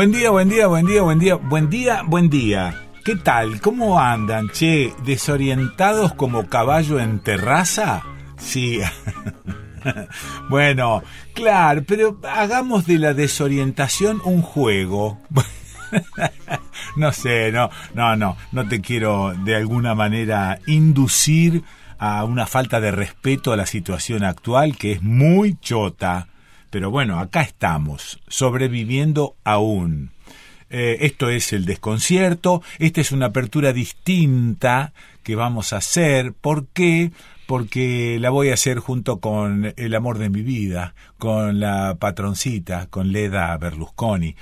Buen día, buen día, buen día, buen día, buen día, buen día. ¿Qué tal? ¿Cómo andan, che? ¿Desorientados como caballo en terraza? Sí. bueno, claro, pero hagamos de la desorientación un juego. no sé, no, no, no, no te quiero de alguna manera inducir a una falta de respeto a la situación actual que es muy chota. Pero bueno, acá estamos, sobreviviendo aún. Eh, esto es el desconcierto, esta es una apertura distinta que vamos a hacer. ¿Por qué? Porque la voy a hacer junto con el amor de mi vida, con la patroncita, con Leda Berlusconi.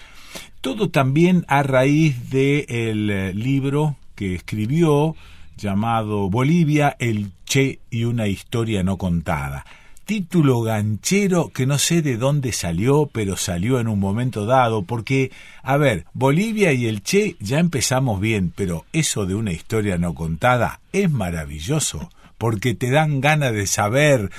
Todo también a raíz del eh, libro que escribió llamado Bolivia, el Che y una historia no contada título ganchero que no sé de dónde salió, pero salió en un momento dado, porque, a ver, Bolivia y el Che ya empezamos bien, pero eso de una historia no contada es maravilloso, porque te dan ganas de saber.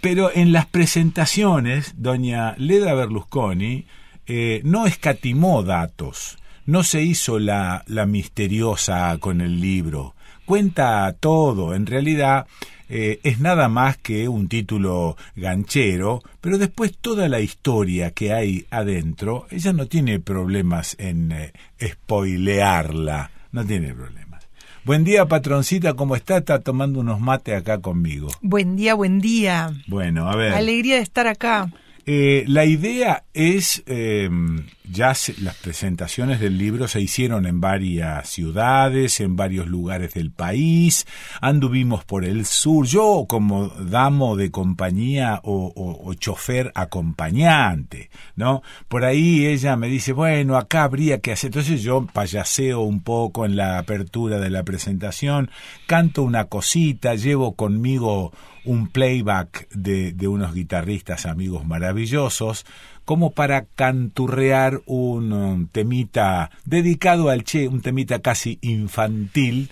Pero en las presentaciones, doña Leda Berlusconi eh, no escatimó datos, no se hizo la, la misteriosa con el libro, cuenta todo, en realidad eh, es nada más que un título ganchero, pero después toda la historia que hay adentro, ella no tiene problemas en eh, spoilearla, no tiene problemas. Buen día, patroncita, ¿cómo está? Está tomando unos mates acá conmigo. Buen día, buen día. Bueno, a ver. Alegría de estar acá. Eh, la idea es, em, ya las presentaciones del libro se hicieron en varias ciudades, en varios lugares del país, anduvimos por el sur, yo como damo de compañía o, o, chofer acompañante, ¿no? Por ahí ella me dice, bueno, acá habría que hacer, entonces yo payaseo un poco en la apertura de la presentación, canto una cosita, llevo conmigo un playback de, unos guitarristas amigos maravillosos, como para canturrear un, temita dedicado al Che, un temita casi infantil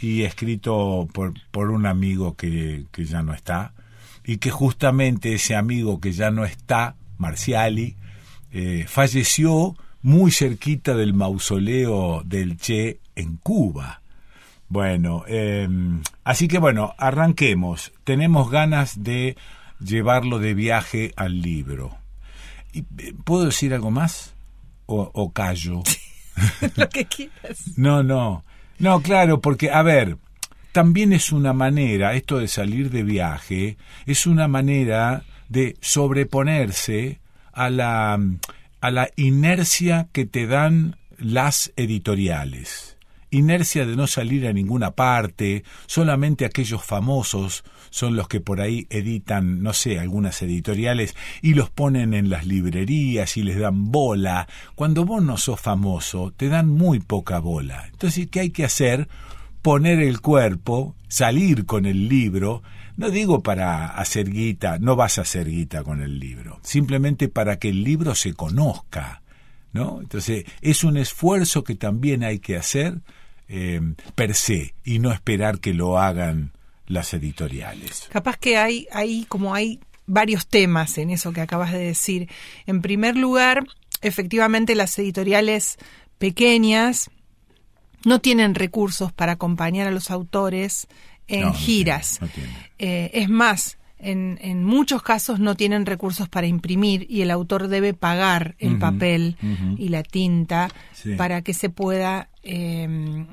y escrito por, por un amigo que, que ya no está, y que justamente ese amigo que ya no está, Marciali, eh, falleció muy cerquita del mausoleo del Che en Cuba. Bueno, em, así que bueno, arranquemos. Tenemos ganas de llevarlo de viaje al libro. Eh, ¿Puedo decir algo más? ¿O, o callo? Lo que quieras. No, no. No, claro, porque, a ver, también es una manera, esto de salir de viaje, es una manera de sobreponerse a la, a la inercia que te dan las editoriales inercia de no salir a ninguna parte, solamente aquellos famosos son los que por ahí editan, no sé, algunas editoriales y los ponen en las librerías y les dan bola. Cuando vos no sos famoso, te dan muy poca bola. Entonces, ¿qué hay que hacer? Poner el cuerpo, salir con el libro, no digo para hacer guita, no vas a hacer guita con el libro, simplemente para que el libro se conozca. ¿No? Entonces, es un esfuerzo que también hay que hacer eh, per se y no esperar que lo hagan las editoriales. Capaz que hay, hay como hay varios temas en eso que acabas de decir. En primer lugar, efectivamente las editoriales pequeñas no tienen recursos para acompañar a los autores en giras. Eh, es más, en, en muchos casos no tienen recursos para imprimir y el autor debe pagar el papel y la tinta Sí. para que se pueda eh,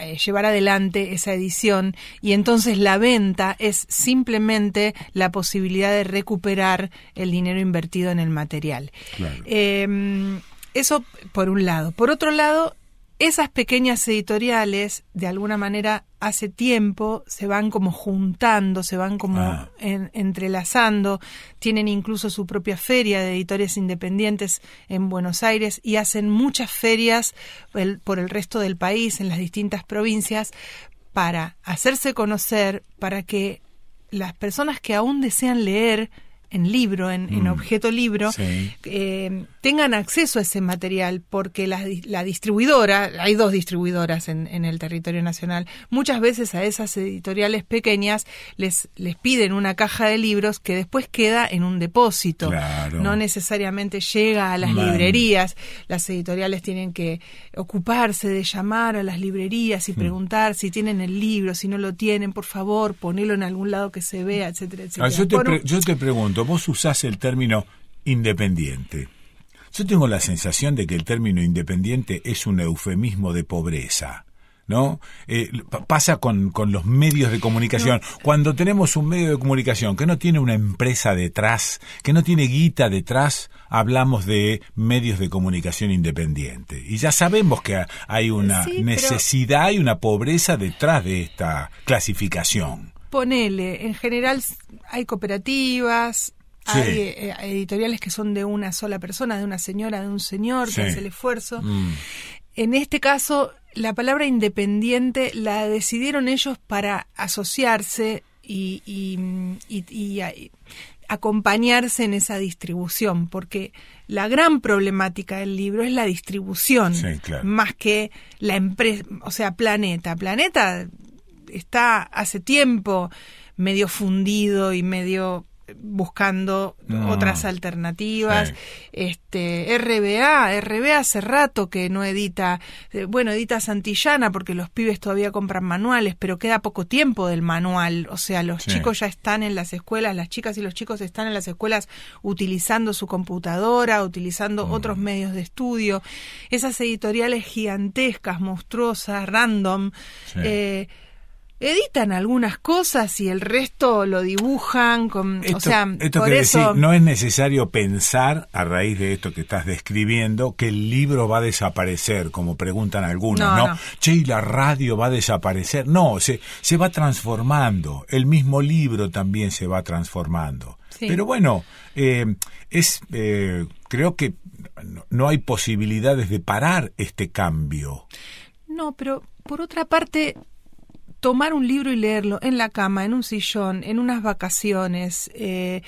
eh, llevar adelante esa edición y entonces la venta es simplemente la posibilidad de recuperar el dinero invertido en el material. Claro. Eh, eso por un lado. Por otro lado, esas pequeñas editoriales, de alguna manera, hace tiempo se van como juntando, se van como Ah. en- entrelazando, tienen incluso su propia feria de editores independientes en Buenos Aires y hacen muchas ferias el- por el resto del país, en las distintas provincias, para hacerse conocer, para que las personas que aún desean leer en libro, en, en Mm. objeto libro, Sí. eh, tengan acceso a ese material, porque la, la distribuidora, hay dos distribuidoras en, en el territorio nacional, muchas veces a esas editoriales pequeñas les, les piden una caja de libros que después queda en un depósito, Claro. no necesariamente llega a las Man. librerías, las editoriales tienen que ocuparse de llamar a las librerías Hmm. y preguntar si tienen el libro, si no lo tienen, por favor, ponelo en algún lado que se vea, etcétera, etcétera. Ah, yo, te pre- yo te pregunto, vos usás el término independiente. Yo tengo la sensación de que el término independiente es un eufemismo de pobreza. ¿No? Eh, pa- pasa con, con los medios de comunicación. Cuando tenemos un medio de comunicación que no tiene una empresa detrás, que no tiene guita detrás, hablamos de medios de comunicación independiente. Y ya sabemos que hay una Sí, pero- necesidad, hay una pobreza detrás de esta clasificación. Ponele, en general hay cooperativas, Sí. hay eh, editoriales que son de una sola persona, de una señora, de un señor Sí. que hace el esfuerzo. Mm. En este caso, la palabra independiente la decidieron ellos para asociarse y, y- y- y a- y acompañarse en esa distribución, porque la gran problemática del libro es la distribución, Sí, claro. más que la empresa, o sea, Planeta. Planeta está hace tiempo medio fundido y medio buscando otras alternativas. Sí. Este RBA, RBA hace rato que no edita, eh, bueno, edita Santillana porque los pibes todavía compran manuales, pero queda poco tiempo del manual, o sea, los Sí. chicos ya están en las escuelas, las chicas y los chicos están en las escuelas utilizando su computadora, utilizando Mm. otros medios de estudio. Esas editoriales gigantescas, monstruosas, random, Sí. eh, editan algunas cosas y el resto lo dibujan con, Esto, o sea, esto por quiere eso decir, no es necesario pensar, a raíz de esto que estás describiendo, que el libro va a desaparecer, como preguntan algunos, No, ¿no? no. Che, ¿y la radio va a desaparecer? No, se, se va transformando. El mismo libro también se va transformando. Sí. Pero bueno, eh, es, eh, creo que no hay posibilidades de parar este cambio. No, pero por otra parte, tomar un libro y leerlo en la cama, en un sillón, en unas vacaciones, eh,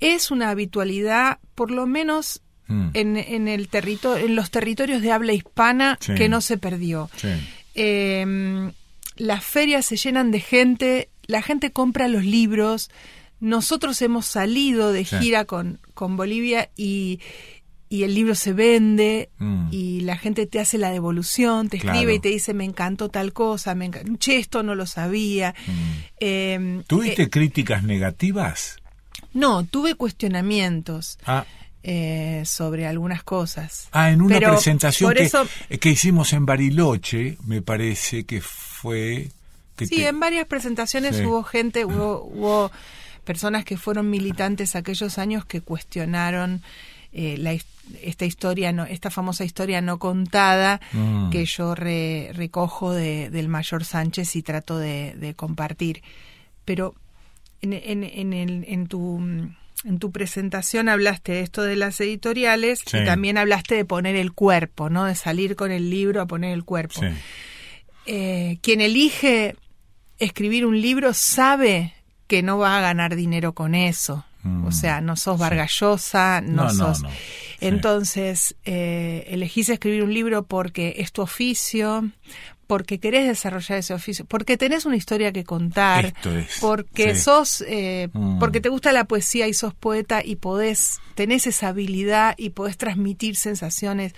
es una habitualidad, por lo menos Mm. en, en el territorio, en los territorios de habla hispana, Sí. que no se perdió. Sí. Eh, las ferias se llenan de gente, la gente compra los libros. Nosotros hemos salido de Sí. gira con, con Bolivia y, y el libro se vende Mm. y la gente te hace la devolución, te Claro. escribe y te dice me encantó tal cosa, me enca- che, esto no lo sabía. Eh, Mm. ¿Tuviste eh, críticas negativas? no, tuve cuestionamientos Ah, eh, sobre algunas cosas. Ah, en una Pero presentación que, eso- que hicimos en Bariloche, me parece que fue... Que Sí, te- en varias presentaciones Sí. hubo gente, hubo, hubo personas que fueron militantes aquellos años que cuestionaron eh, la his- esta historia, no, esta famosa historia no contada Mm. que yo re- recojo de- del mayor Sánchez y trato de, de compartir. Pero en, en, en, el- en tu en tu presentación hablaste de esto de las editoriales Sí. y también hablaste de poner el cuerpo, ¿no? De salir con el libro a poner el cuerpo Sí. eh, quien elige escribir un libro sabe que no va a ganar dinero con eso. Mm. O sea, no sos Vargallosa, no, No, no, sos. no. Sí. Entonces, eh, elegís escribir un libro porque es tu oficio, porque querés desarrollar ese oficio, porque tenés una historia que contar, Esto es, porque sí. sos, eh, Mm. porque te gusta la poesía y sos poeta y podés, tenés esa habilidad y podés transmitir sensaciones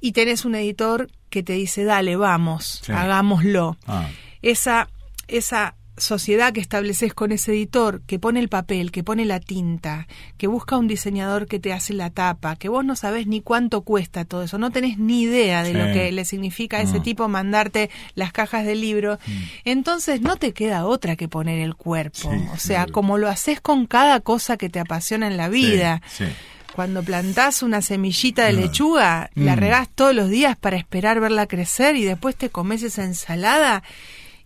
y tenés un editor que te dice, dale, vamos, Sí. hagámoslo. Ah, Esa, esa sociedad que estableces con ese editor, que pone el papel, que pone la tinta, que busca un diseñador que te hace la tapa, que vos no sabés ni cuánto cuesta todo eso, no tenés ni idea de lo que le significa a ese tipo mandarte las cajas del libro, mm. entonces no te queda otra que poner el cuerpo. o sea, como lo haces con cada cosa que te apasiona en la vida. Cuando plantás una semillita de mm. lechuga, la mm. regás todos los días para esperar verla crecer y después te comes esa ensalada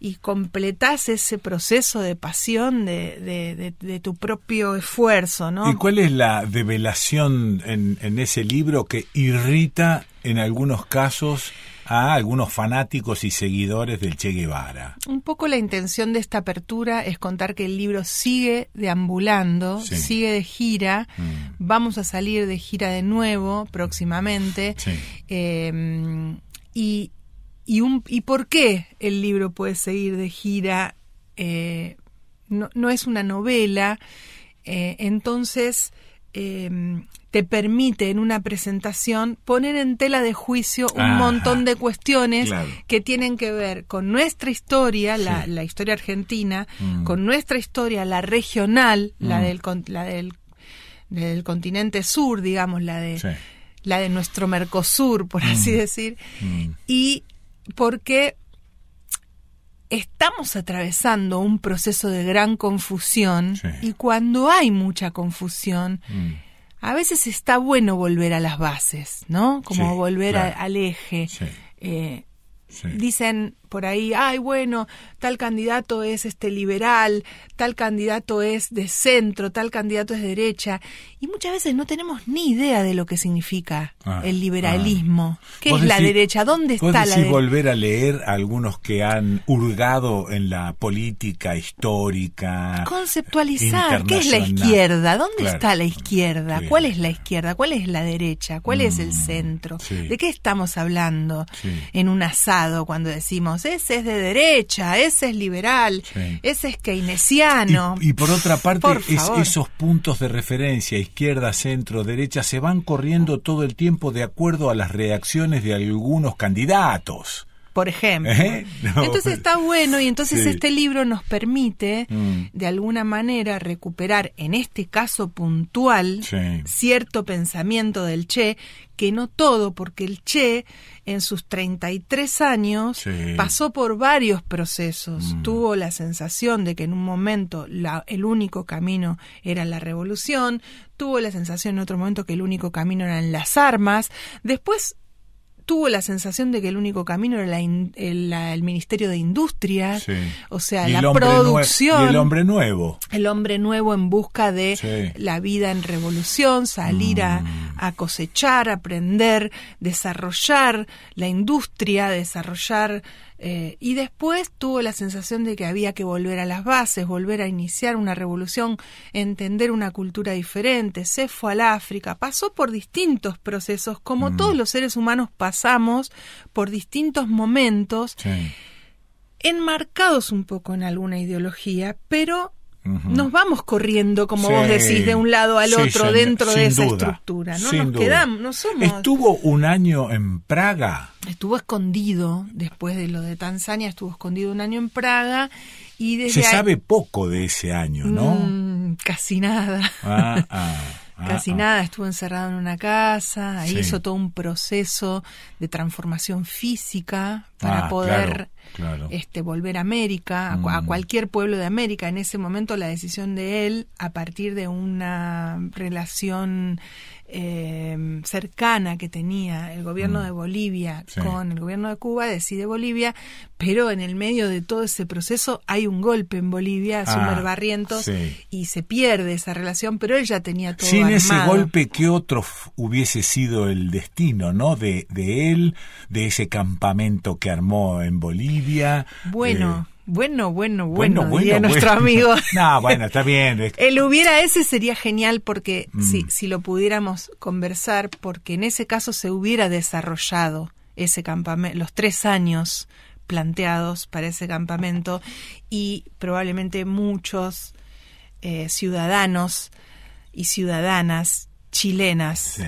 y completás ese proceso de pasión de, de, tu propio esfuerzo, ¿no? ¿Y cuál es la develación en, en ese libro que irrita en algunos casos a algunos fanáticos y seguidores del Che Guevara. Un poco la intención de esta apertura es contar que el libro sigue deambulando, sigue de gira, mm. vamos a salir de gira de nuevo próximamente. Eh, y, y, un, y por qué el libro puede seguir de gira. Eh, no, no, es una novela, eh, entonces eh, te permite en una presentación poner en tela de juicio un montón de cuestiones que tienen que ver con nuestra historia, la, la historia argentina, mm. con nuestra historia, la regional, la, mm. del, la del, del continente sur, digamos, la de, la de nuestro Mercosur, por así mm. decir, y porque estamos atravesando un proceso de gran confusión y cuando hay mucha confusión, mm. a veces está bueno volver a las bases, ¿no? Como volver al eje. Eh, Dicen por ahí, ay, bueno, tal candidato es este liberal, tal candidato es de centro, tal candidato es de derecha, y muchas veces no tenemos ni idea de lo que significa ah, el liberalismo. Ah. ¿Qué es la derecha? ¿Dónde está la derecha? volver a leer a algunos que han hurgado en la política histórica? Conceptualizar, ¿qué es la izquierda? ¿Dónde está la izquierda? ¿Cuál es la izquierda? ¿Cuál es la derecha? ¿Cuál es el mm, centro? ¿De qué estamos hablando en un asado cuando decimos ese es de derecha, ese es liberal, ese es keynesiano. Y, por otra parte, esos puntos de referencia, izquierda, centro, derecha, se van corriendo todo el tiempo de acuerdo a las reacciones de algunos candidatos por ejemplo. ¿Eh? Entonces está bueno y entonces este libro nos permite mm. de alguna manera recuperar en este caso puntual cierto pensamiento del Che, que no todo, porque el Che en sus 33 años pasó por varios procesos, mm. tuvo la sensación de que en un momento la, el único camino era la revolución, tuvo la sensación en otro momento que el único camino eran las armas, después tuvo la sensación de que el único camino era el, Ministerio de Industria, o sea, la producción. el hombre nuevo. El hombre nuevo en busca de la vida en revolución, salir a, mm. a, cosechar, aprender, desarrollar la industria, desarrollar eh, y después tuvo la sensación de que había que volver a las bases, volver a iniciar una revolución, entender una cultura diferente. Se fue al África, pasó por distintos procesos, como mm. todos los seres humanos pasamos por distintos momentos, enmarcados un poco en alguna ideología, pero nos vamos corriendo, como vos decís, de un lado al otro dentro de esa estructura. No nos quedamos, no somos. Estuvo un año en Praga. Estuvo escondido, después de lo de Tanzania, estuvo escondido un año en Praga. Y desde Se sabe poco de ese año, ¿no? Mm, casi nada. Ah, ah. Casi ah, ah. nada, estuvo encerrado en una casa, ahí hizo todo un proceso de transformación física para ah, poder Este, volver a América, a, a, mm. cualquier pueblo de América. En ese momento la decisión de él, a partir de una relación eh, cercana que tenía el gobierno mm. de Bolivia con el gobierno de Cuba, decide Bolivia, pero en el medio de todo ese proceso hay un golpe en Bolivia, ah, Barrientos, y se pierde esa relación, pero él ya tenía todo Sin ese golpe, ¿qué otro hubiese sido el destino, no? De, de él, de ese campamento que armó en Bolivia. Bueno. Eh, bueno, bueno, bueno, bueno, nuestro amigo. no, bueno, está bien. El hubiera ese sería genial porque mm. si, si lo pudiéramos conversar, porque en ese caso se hubiera desarrollado ese campamento, los tres años planteados para ese campamento y probablemente muchos eh, ciudadanos y ciudadanas chilenas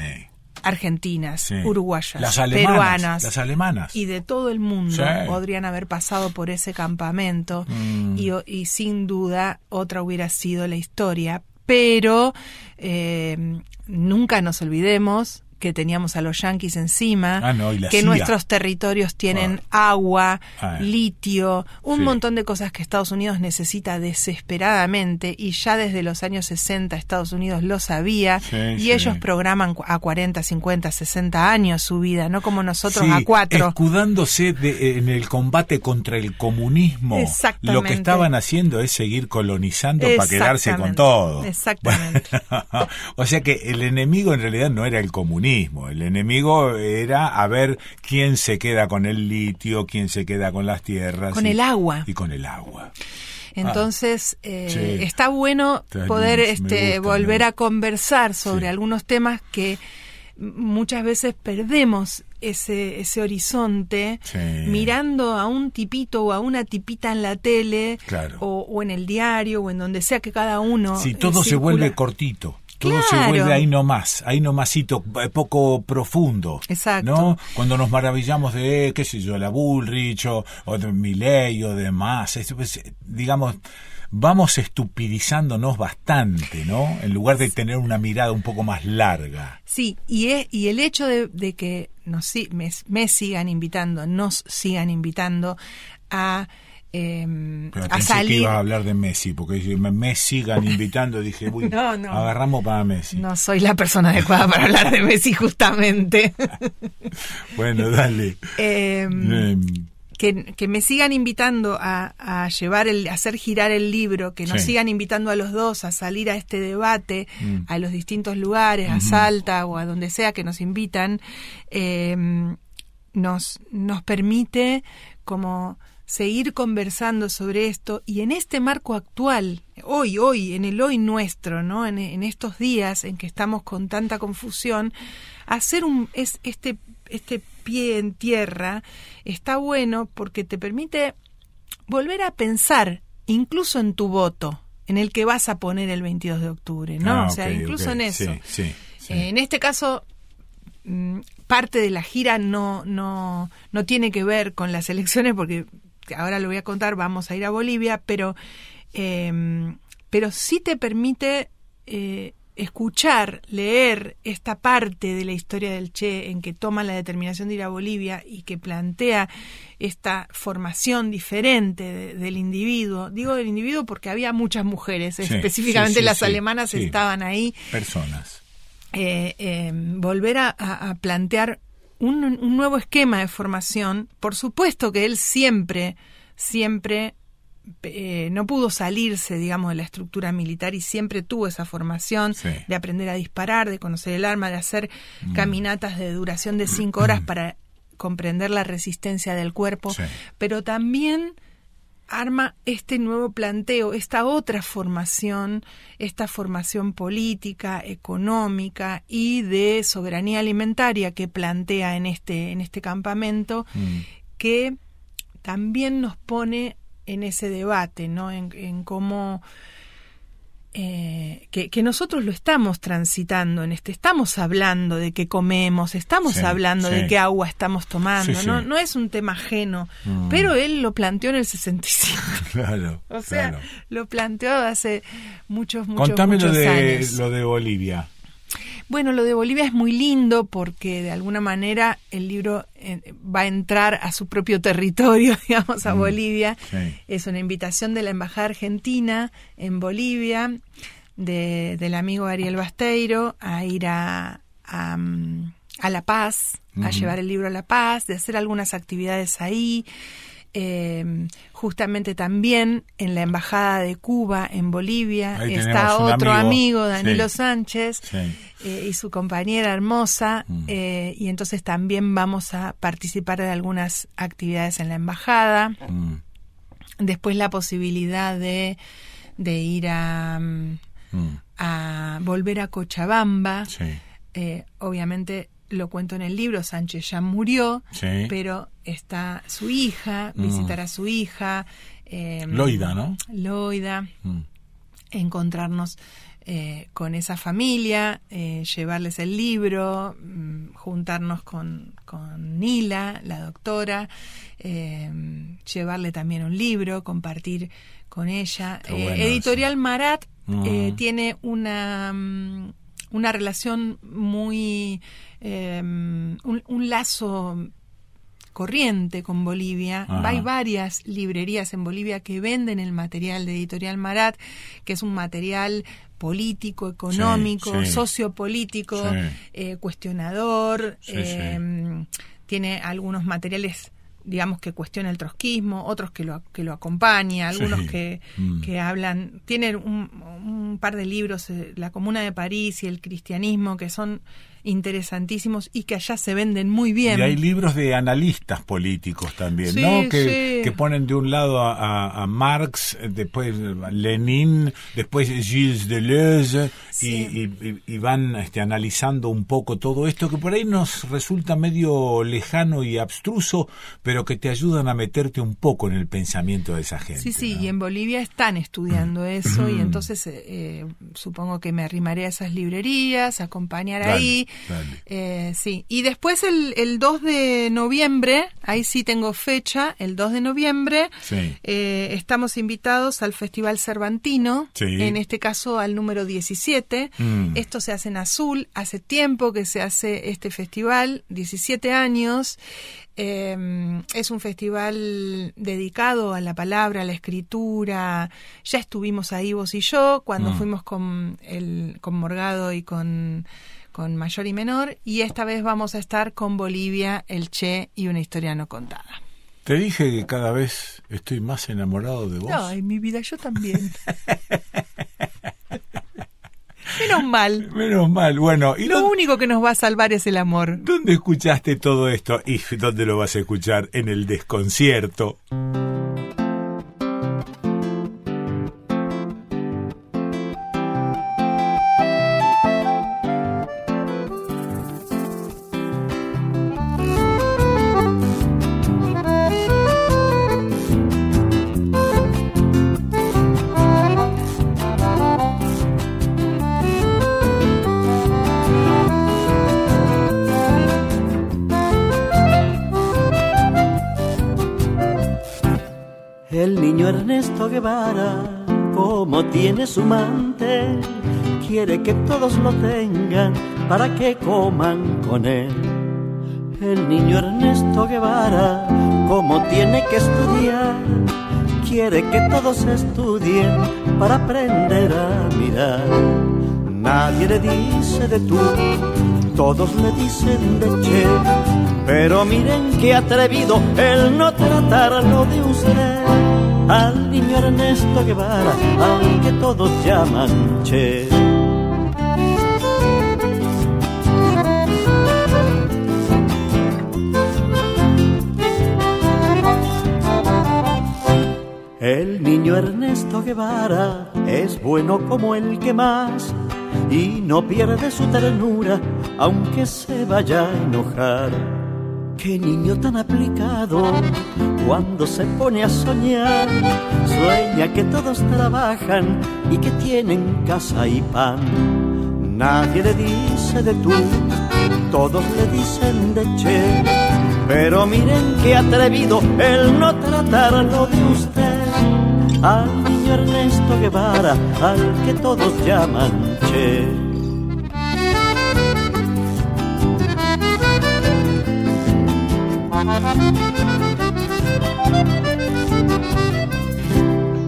argentinas, Sí. uruguayas, Las alemanas, peruanas las alemanas. y de todo el mundo Sí. podrían haber pasado por ese campamento Mm. y, y sin duda otra hubiera sido la historia, pero eh, nunca nos olvidemos que teníamos a los yanquis encima, Ah, no, que CIA. nuestros territorios tienen agua, Ah. litio, un Sí. montón de cosas que Estados Unidos necesita desesperadamente y ya desde los años 60 Estados Unidos lo sabía Sí, y sí. ellos programan a 40, 50, 60 años su vida, no como nosotros a cuatro. Escudándose de- en el combate contra el comunismo. Lo que estaban haciendo es seguir colonizando para quedarse con todo. Exactamente. o sea que el enemigo en realidad no era el comunismo. El enemigo era a ver quién se queda con el litio, quién se queda con las tierras. Con y- el agua. Y con el agua. Entonces, eh, Ah. Sí. está bueno poder este, gusta, volver a conversar sobre Sí. algunos temas que muchas veces perdemos ese, ese horizonte Sí. mirando a un tipito o a una tipita en la tele Claro. o, o en el diario o en donde sea que cada uno. Si eh, todo se circula. vuelve cortito. Todo se Claro. vuelve ahí nomás, ahí nomasito, eh, poco profundo. Exacto. ¿No? Cuando nos maravillamos de, qué sé yo, la Bullrich o, o de Milley o demás, es- pues, eh, digamos, vamos estupidizándonos bastante, ¿no? En lugar de tener una mirada un poco más larga. Sí, y, e- y el hecho de, de que nos, me, me sigan invitando, nos sigan invitando a, em, Pero a pensé que salir. ibas a hablar de Messi, porque me, sigan invitando, dije, uy, No, no. agarramos para Messi. No soy la persona adecuada para hablar de Messi, justamente. Bueno, dale. Em, Em, que, que me sigan invitando a, a llevar el, a hacer girar el libro, que nos Sí. sigan invitando a los dos a salir a este debate, Mm. a los distintos lugares, a Salta o a donde sea que nos invitan, nos, nos permite como seguir conversando sobre esto y en este marco actual, hoy, hoy, en el hoy nuestro, ¿no? En, en estos días en que estamos con tanta confusión, hacer un es este este pie en tierra está bueno porque te permite volver a pensar incluso en tu voto en el que vas a poner el 22 de octubre, ¿no? ah, o sea, incluso en eso. Sí, sí, sí. En este caso, mm, parte de la gira no, no, no tiene que ver con las elecciones, porque ahora lo voy a contar, vamos a ir a Bolivia, pero, eh, pero sí te permite eh, escuchar, leer esta parte de la historia del Che en que toma la determinación de ir a Bolivia y que plantea esta formación diferente de- del individuo. Digo del individuo porque había muchas mujeres, Sí, específicamente sí, sí, las alemanas estaban ahí Personas. Eh, eh, volver a, plantear un, un nuevo esquema de formación. Por supuesto que él siempre, siempre eh, no pudo salirse, digamos, de la estructura militar y siempre tuvo esa formación Sí. de aprender a disparar, de conocer el arma, de hacer Mm. caminatas de duración de cinco horas para comprender la resistencia del cuerpo, Sí. pero también arma este nuevo planteo, esta otra formación, esta formación política, económica y de soberanía alimentaria que plantea en este, en este campamento, Mm. que también nos pone en ese debate, ¿no? En, en cómo eh, que, que nosotros lo estamos transitando en este, estamos hablando de qué comemos, estamos Sí, hablando sí. de qué agua estamos tomando, Sí, ¿no? no es un tema ajeno, Mm. pero él lo planteó en el 65. Claro. O sea, claro. lo planteó hace muchos, muchos, Contame lo muchos de, años. lo de Bolivia. Bueno, lo de Bolivia es muy lindo porque de alguna manera el libro eh, va a entrar a su propio territorio, digamos, a Mm, Bolivia. sí. Es una invitación de la Embajada Argentina en Bolivia, de, del amigo Ariel Basteiro, a ir a, a, mm, a La Paz, a Ujú. llevar el libro a La Paz, de hacer algunas actividades ahí. Eh, justamente también en la Embajada de Cuba en Bolivia Ahí está otro amigo. amigo, Danilo Sí. Sánchez, Sí. eh, y su compañera hermosa, Mm. eh, y entonces también vamos a participar de algunas actividades en la embajada. Mm, Después la posibilidad de, de ir a, mm, mm, a volver a Cochabamba. Sí. Eh, obviamente lo cuento en el libro, Sánchez ya murió, Sí. pero está su hija, Mm. visitar a su hija. eh, Loida, ¿no? Loida Mm, encontrarnos eh, con esa familia, eh, llevarles el libro, mm, juntarnos con, con Nila, la doctora, eh, llevarle también un libro, compartir con ella. Editorial Marat mm. tiene una, una relación muy... un, un lazo corriente con Bolivia. Hay varias librerías en Bolivia que venden el material de Editorial Marat, que es un material político, económico, sociopolítico, eh, cuestionador, em, tiene algunos materiales digamos que cuestiona el trotskismo, otros que lo, que lo acompaña, algunos que, mm. que hablan, tienen un, un, par de libros, eh, La Comuna de París y el cristianismo, que son interesantísimos y que allá se venden muy bien. Y hay libros de analistas políticos también, ¿no? Que, que, ponen de un lado a, Marx, después Lenin, después Gilles Deleuze y, y, van este, analizando un poco todo esto que por ahí nos resulta medio lejano y abstruso, pero que te ayudan a meterte un poco en el pensamiento de esa gente. Sí, sí, y en Bolivia están estudiando eso y entonces eh, eh, supongo que me arrimaré a esas librerías, acompañar ahí eh, sí, y después el, el, 2 de noviembre, ahí sí tengo fecha, el 2 de noviembre, eh, estamos invitados al Festival Cervantino, en este caso al número 17. Mm. Esto se hace en azul, hace tiempo que se hace este festival, 17 años. Em, es un festival dedicado a la palabra, a la escritura. Ya estuvimos ahí vos y yo cuando mm. fuimos con, el, con Morgado y con con mayor y menor, y esta vez vamos a estar con Bolivia, el Che y una historia no contada. Te dije que cada vez estoy más enamorado de vos. Ay, mi vida, yo también. Menos mal. Menos mal, bueno. ¿y Lo único que nos va a salvar es el amor. ¿Dónde escuchaste todo esto? ¿Y dónde lo vas a escuchar? En el desconcierto. Guevara, como tiene su mantel, quiere que todos lo tengan para que coman con él. El niño Ernesto Guevara, como tiene que estudiar, quiere que todos estudien para aprender a mirar. Nadie le dice de tú, todos le dicen de che, pero miren qué atrevido el no tratarlo de usted al niño Ernesto Guevara, al que todos llaman Che. El niño Ernesto Guevara es bueno como el que más y no pierde su ternura aunque se vaya a enojar Qué niño tan aplicado cuando se pone a soñar. Sueña que todos trabajan y que tienen casa y pan. Nadie le dice de tú, todos le dicen de che. Pero miren qué atrevido el no tratarlo de usted. Al niño Ernesto Guevara, al que todos llaman che.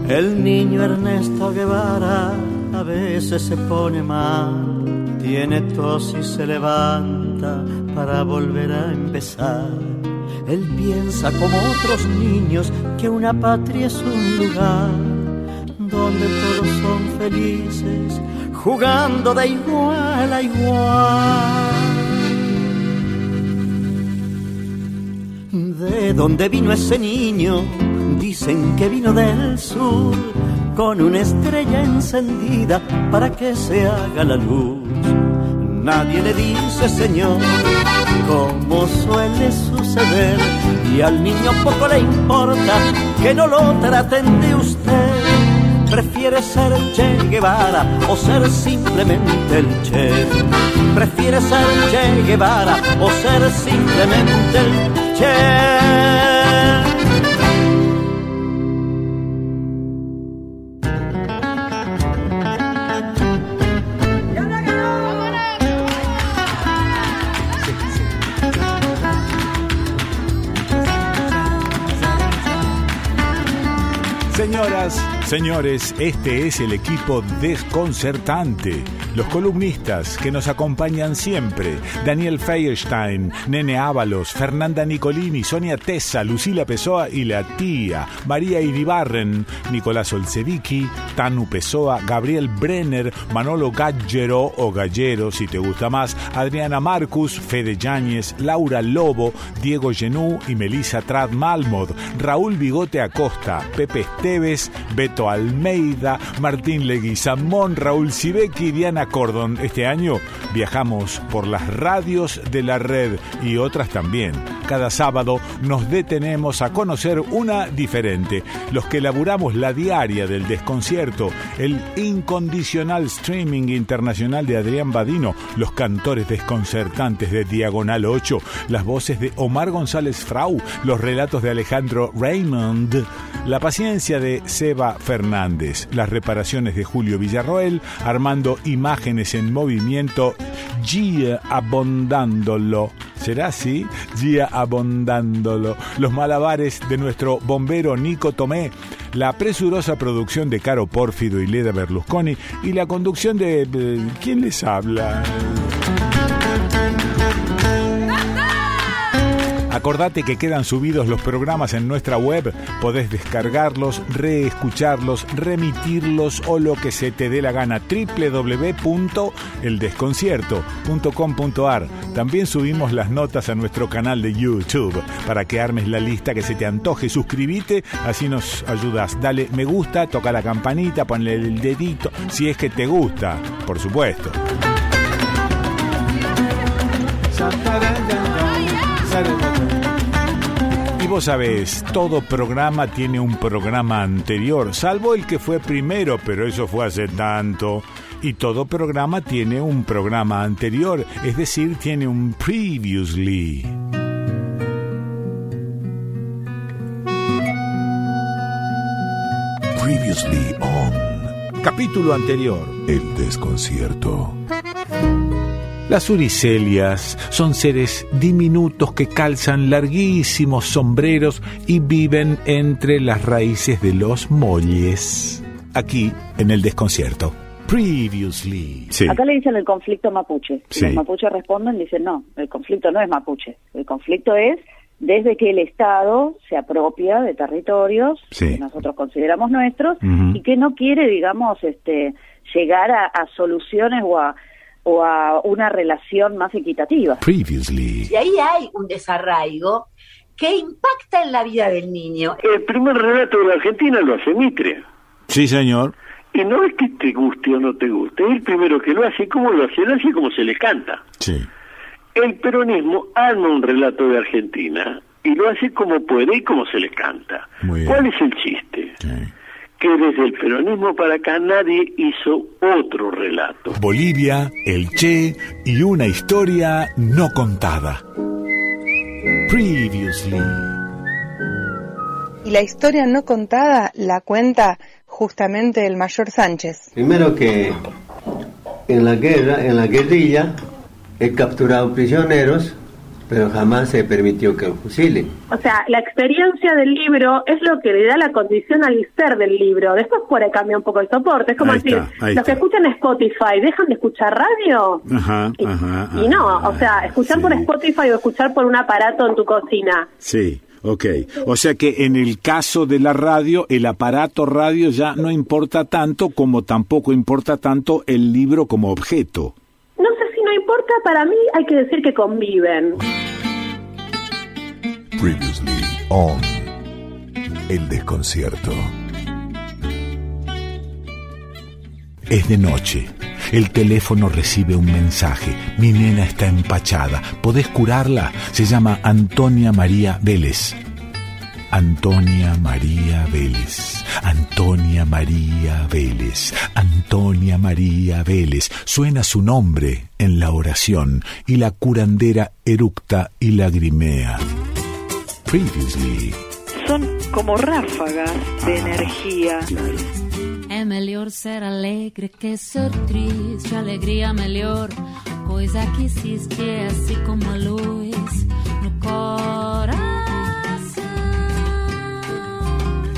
El niño Ernesto Guevara a veces se pone mal, tiene tos y se levanta para volver a empezar. Él piensa como otros niños que una patria es un lugar donde todos son felices, jugando de igual a igual. ¿De dónde vino ese niño? Dicen que vino del sur con una estrella encendida para que se haga la luz. Nadie le dice, Señor, como suele suceder, y al niño poco le importa que no lo traten de usted. ¿Prefieres ser Che Guevara o ser simplemente el Che? ¿Prefieres ser Che Guevara o ser simplemente el Che? 前 señores, este es el equipo desconcertante. Los columnistas que nos acompañan siempre. Daniel Feierstein, Nene Ábalos, Fernanda Nicolini, Sonia Tessa, Lucila Pessoa y la tía, María Iribarren, Nicolás Olsevicki, Tanu Pessoa, Gabriel Brenner, Manolo Gaggero o Gallero si te gusta más, Adriana Marcus, Fede Yáñez, Laura Lobo, Diego Genú y Melissa Trad Malmod, Raúl Bigote Acosta, Pepe Esteves, Beto Almeida, Martín Leguizamón, Raúl Sibeki y Diana Cordon. Este año viajamos por las radios de la red y otras también. Cada sábado nos detenemos a conocer una diferente. Los que elaboramos la diaria del desconcierto, el incondicional streaming internacional de Adrián Badino, los cantores desconcertantes de Diagonal 8, las voces de Omar González Frau, los relatos de Alejandro Raymond, la paciencia de Seba Fernández, las reparaciones de Julio Villarroel, armando imágenes en movimiento, Gia abondándolo. ¿Será así? Gia abondándolo. Los malabares de nuestro bombero Nico Tomé, la presurosa producción de Caro Pórfido y Leda Berlusconi y la conducción de... de ¿Quién les habla? Acordate que quedan subidos los programas en nuestra web, podés descargarlos, reescucharlos, remitirlos o lo que se te dé la gana. www.eldesconcierto.com.ar. También subimos las notas a nuestro canal de YouTube para que armes la lista que se te antoje. Suscríbete, así nos ayudas. Dale me gusta, toca la campanita, ponle el dedito, si es que te gusta, por supuesto. Vos sabés, todo programa tiene un programa anterior, salvo el que fue primero, pero eso fue hace tanto. Y todo programa tiene un programa anterior, es decir, tiene un previously. Previously on. Capítulo anterior. El desconcierto. Las uricelias son seres diminutos que calzan larguísimos sombreros y viven entre las raíces de los molles. Aquí, en el desconcierto. Previously. Sí. Acá le dicen el conflicto mapuche. Sí. Los mapuches responden, dicen no, el conflicto no es mapuche. El conflicto es desde que el Estado se apropia de territorios Sí. que nosotros consideramos nuestros y que no quiere, digamos, este, llegar a, a soluciones o a, o a una relación más equitativa. Previously. Y ahí hay un desarraigo que impacta en la vida del niño. El primer relato de la Argentina lo hace Mitre. Sí, señor. Y no es que te guste o no te guste, es el primero que lo hace, como lo hace, lo hace como se le canta. Sí. El peronismo arma un relato de Argentina y lo hace como puede y como se le canta. Muy bien. ¿Cuál es el chiste? sí. Que desde el peronismo para acá nadie hizo otro relato. Bolivia, el Che y una historia no contada. Previously. Y la historia no contada la cuenta justamente el mayor Sánchez. Primero que en la guerra, en la guerrilla, he capturado prisioneros, pero jamás se permitió que los fusilen. O sea, la experiencia del libro es lo que le da la condición al ser del libro. Después puede cambiar un poco el soporte. Es como Ahí decir, está, los que escuchan Spotify, ¿dejan de escuchar radio? Ajá, Y, ajá, y no, ajá, o sea, escuchar sí. por Spotify o escuchar por un aparato en tu cocina. Sí, ok. O sea que en el caso de la radio, el aparato radio ya no importa tanto como tampoco importa tanto el libro como objeto. Importa, para mí hay que decir que conviven. Previously on El desconcierto. Es de noche. El teléfono recibe un mensaje. Mi nena está empachada. ¿Podés curarla? Se llama Antonia María Vélez. Antonia María Vélez. Antonia María Vélez. Antonia María Vélez. Suena su nombre en la oración y la curandera eructa y lagrimea. Previously. Son como ráfagas de energía. É melhor ser alegre que ser triste. Alegria melhor, coisa que existe é assim como a luz no coração.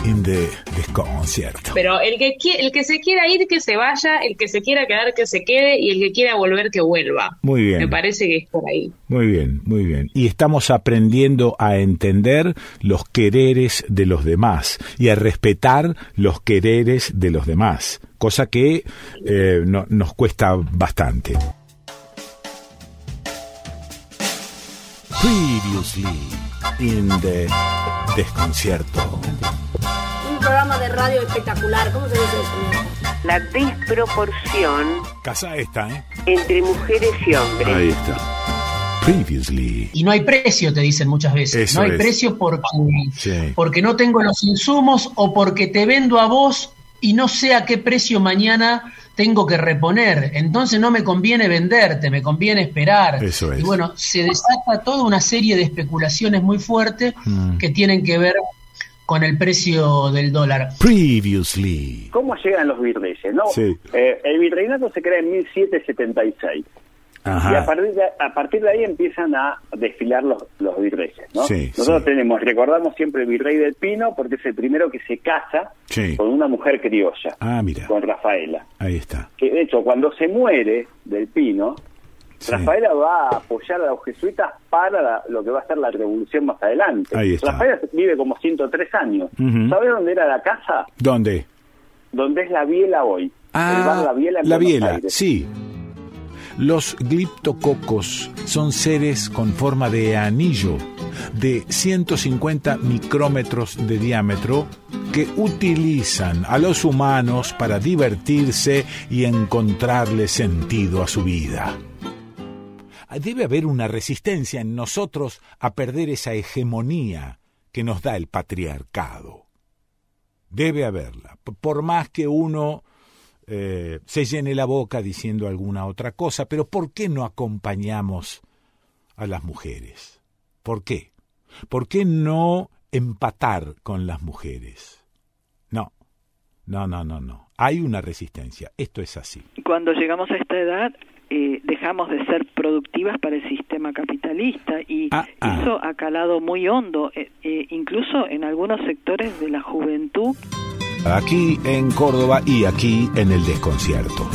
In the desconcierto. Pero el que, el que se quiera ir, que se vaya, el que se quiera quedar, que se quede, y el que quiera volver, que vuelva. Muy bien. Me parece que es por ahí. Muy bien, muy bien. Y estamos aprendiendo a entender los quereres de los demás y a respetar los quereres de los demás, cosa que eh, no- nos cuesta bastante. Previously in the desconcierto. Programa de radio espectacular. ¿Cómo se dice eso? La desproporción Casa esta, ¿eh? entre mujeres y hombres. Ahí está. Previously. Y no hay precio, te dicen muchas veces. Eso no hay es. precio porque, Sí. porque no tengo los insumos o porque te vendo a vos y no sé a qué precio mañana tengo que reponer. Entonces no me conviene venderte, me conviene esperar. Eso es. Y bueno, se desata toda una serie de especulaciones muy fuertes Mm. que tienen que ver con el precio del dólar. Previously. ¿Cómo llegan los virreyes? No, Sí. Eh, el virreinato se crea en 1776. Y a Ajá. partir, de, a partir de ahí empiezan a desfilar los, los virreyes, ¿no? Sí, Nosotros sí. tenemos, recordamos siempre el virrey del Pino porque es el primero que se casa Sí. con una mujer criolla, Ah, mira. con Rafaela. Ahí está. Que de hecho, cuando se muere del Pino, Sí. Rafaela va a apoyar a los jesuitas para la- lo que va a ser la revolución más adelante. Ahí está. Rafaela vive como 103 años. Ujú. ¿Sabes dónde era la casa? ¿Dónde? Donde es la Biela hoy. el bar Ah, La Biela en la Buenos biela, Aires. sí. Los gliptococos son seres con forma de anillo de 150 micrómetros de diámetro que utilizan a los humanos para divertirse y encontrarle sentido a su vida. Debe haber una resistencia en nosotros a perder esa hegemonía que nos da el patriarcado. Debe haberla. Por más que uno eh, se llene la boca diciendo alguna otra cosa, pero ¿por qué no acompañamos a las mujeres? ¿Por qué? ¿Por qué no empatar con las mujeres? No, no, no, no, no. Hay una resistencia. Esto es así. Cuando llegamos a esta edad, eh, dejamos de ser productivas para el sistema capitalista y ah. eso ha calado muy hondo, eh, eh, incluso en algunos sectores de la juventud. Aquí en Córdoba y aquí en el desconcierto.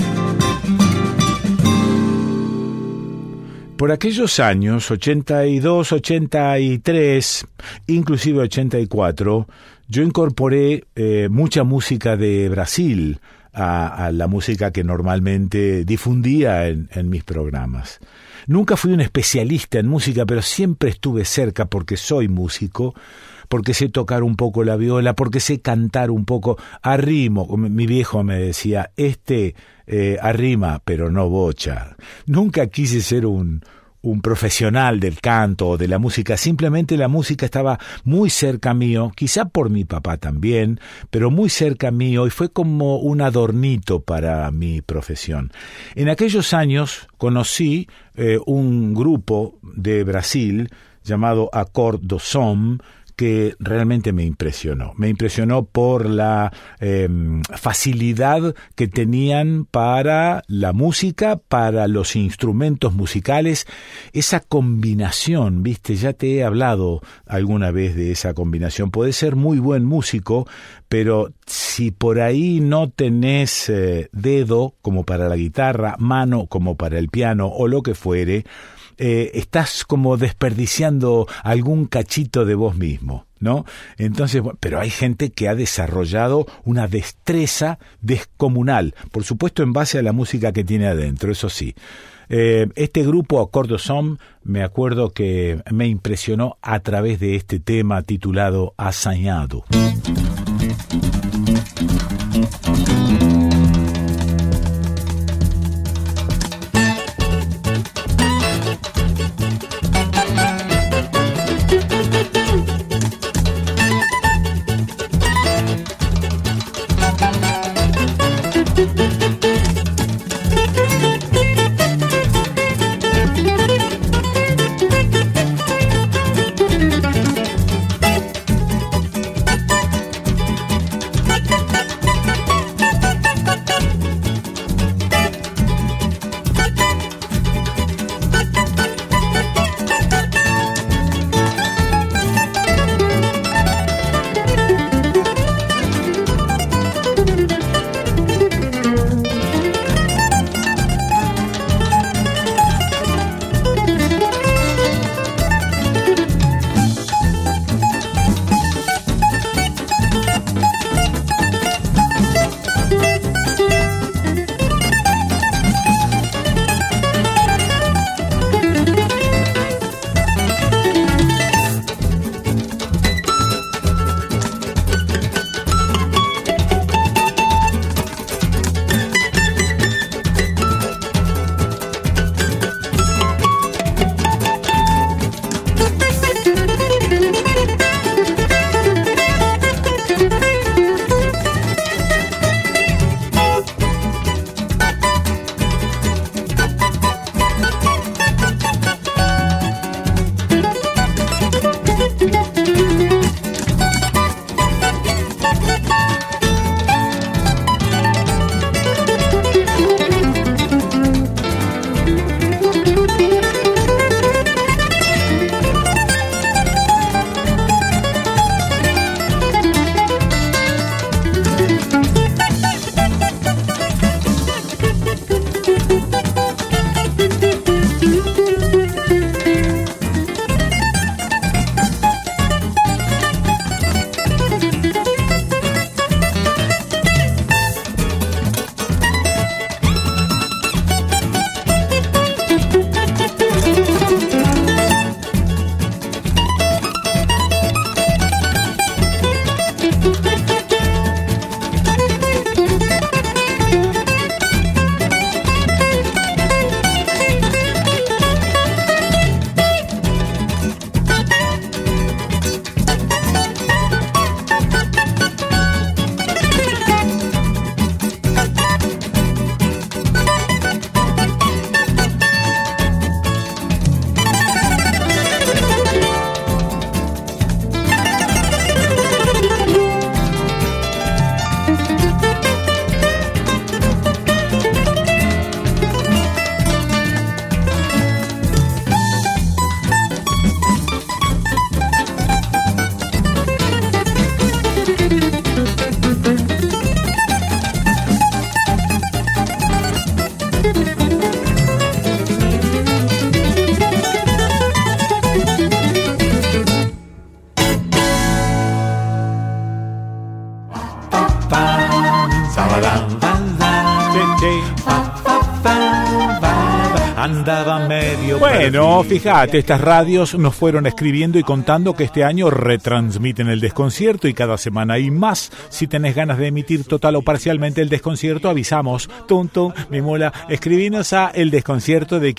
Por aquellos años, 82, 83, inclusive 84, yo incorporé eh, mucha música de Brasil a, la música que normalmente difundía en, mis programas. Nunca fui un especialista en música, pero siempre estuve cerca porque soy músico, porque sé tocar un poco la viola, porque sé cantar un poco a ritmo. Mi viejo me decía, este eh, arrima, pero no bocha. Nunca quise ser un, un profesional del canto o de la música, simplemente la música estaba muy cerca mío, quizá por mi papá también, pero muy cerca mío y fue como un adornito para mi profesión. En aquellos años conocí eh, un grupo de Brasil llamado Accord do Som, que realmente me impresionó. Me impresionó por la eh, facilidad que tenían para la música, para los instrumentos musicales, esa combinación, viste, ya te he hablado alguna vez de esa combinación. Puedes ser muy buen músico, pero si por ahí no tenés eh, dedo como para la guitarra, mano como para el piano o lo que fuere, eh, estás como desperdiciando algún cachito de vos mismo, ¿no? Entonces, pero hay gente que ha desarrollado una destreza descomunal, por supuesto en base a la música que tiene adentro, eso sí. Eh, este grupo Acordosom me acuerdo que me impresionó a través de este tema titulado Asañado. Fíjate, estas radios nos fueron escribiendo y contando que este año retransmiten el desconcierto y cada semana hay más. Si tenés ganas de emitir total o parcialmente el desconcierto, avisamos. Tum, mi mula, escribinos a el desconcierto de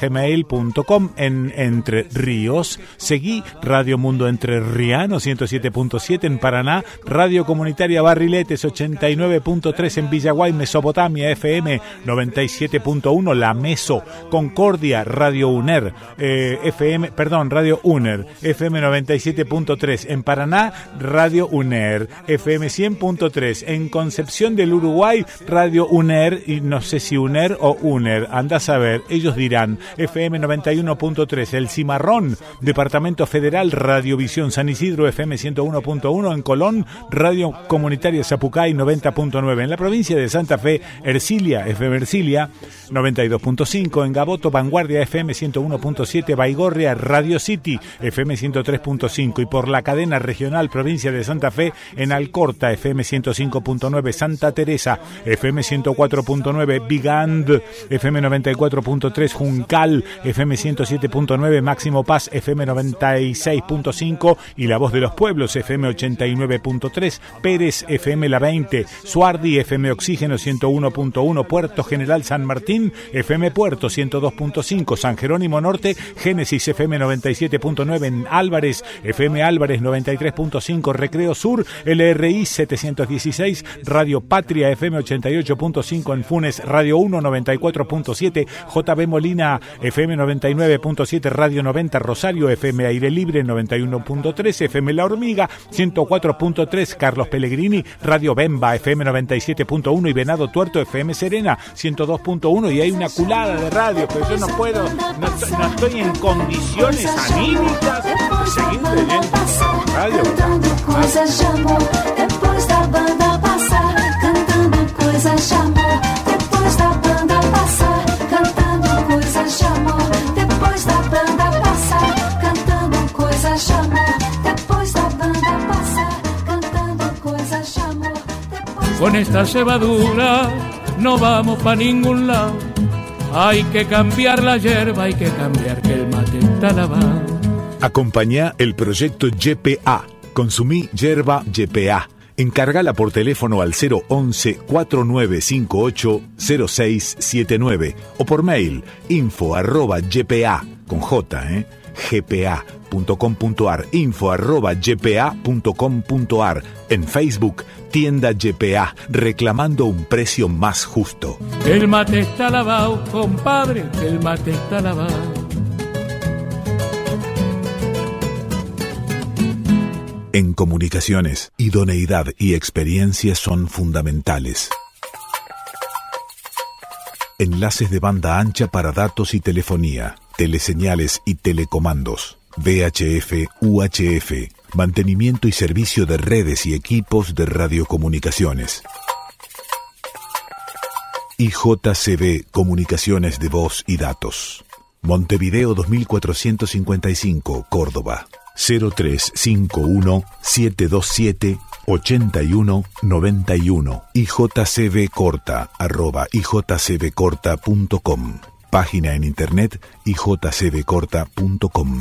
gmail.com en Entre Ríos. Seguí Radio Mundo Entre Riano 107.7 en Paraná, Radio Comunitaria Barriletes 89.3 en Villaguay, Mesopotamia FM 97.1 La Meso, Concordia, Radio UNER, eh, FM, perdón, Radio UNER, FM 97.3 en Paraná, Radio UNER, FM 100.3 en Concepción del Uruguay, Radio UNER y no sé si UNER o UNER, anda a saber, ellos dirán FM 91.3 El Cimarrón, Departamento Federal, Radiovisión San Isidro FM 101.1 en Colón, Radio Comunitaria Zapucay 90.9 en la provincia de Santa Fe, Ercilia FM Ercilia 92.5 en Gaboto, Vanguardia FM 101.7, Baigorria, Radio City FM 103.5 y por la cadena regional provincia de Santa Fe en Alcorta FM 105.9, Santa Teresa FM 104.9, Bigand FM 94.3, Juncal FM 107.9, Máximo Paz FM 96.5 y La Voz de los Pueblos FM 89.3, Pérez FM La 20, Suardi FM Oxígeno 101.1, Puerto General San Martín FM Puerto 102.5, San Jerónimo Norte, Génesis FM 97.9 en Álvarez, FM Álvarez 93.5, Recreo Sur, LRI 716, Radio Patria FM 88.5 en Funes, Radio 1 94.7, JB Molina FM 99.7, Radio 90 Rosario, FM Aire Libre 91.3, FM La Hormiga 104.3, Carlos Pellegrini, Radio Bemba FM 97.1 y Venado Tuerto FM Serena 102.1 y hay una culada de radio, pero yo no puedo, no, estoy- no estoy en condiciones anímicas de seguir leyendo radio. coisas de amor depois da banda passar cantando coisas de amor depois da banda passar cantando coisas de amor depois da banda passar cantando coisas de amor depois da banda passar cantando coisas de Con esta cebadura no vamos pa' ningún lado. Hay que cambiar la hierba, hay que cambiar que el mate está lavado. Acompañá el proyecto YPA. Consumí yerba YPA. Encárgala por teléfono al 011 4958 0679 o por mail info arroba ypa con j eh, gpa.com.ar info arroba ypa.com.ar en Facebook tienda YPA reclamando un precio más justo. El mate está lavado, compadre, el mate está lavado. En comunicaciones, idoneidad y experiencia son fundamentales. Enlaces de banda ancha para datos y telefonía, teleseñales y telecomandos, VHF, UHF, mantenimiento y servicio de redes y equipos de radiocomunicaciones. IJCB Comunicaciones de Voz y Datos. Montevideo 2455, Córdoba. 0351 727 8191 IJCB corta arroba ijcbcorta.com Página en internet ijcbcorta.com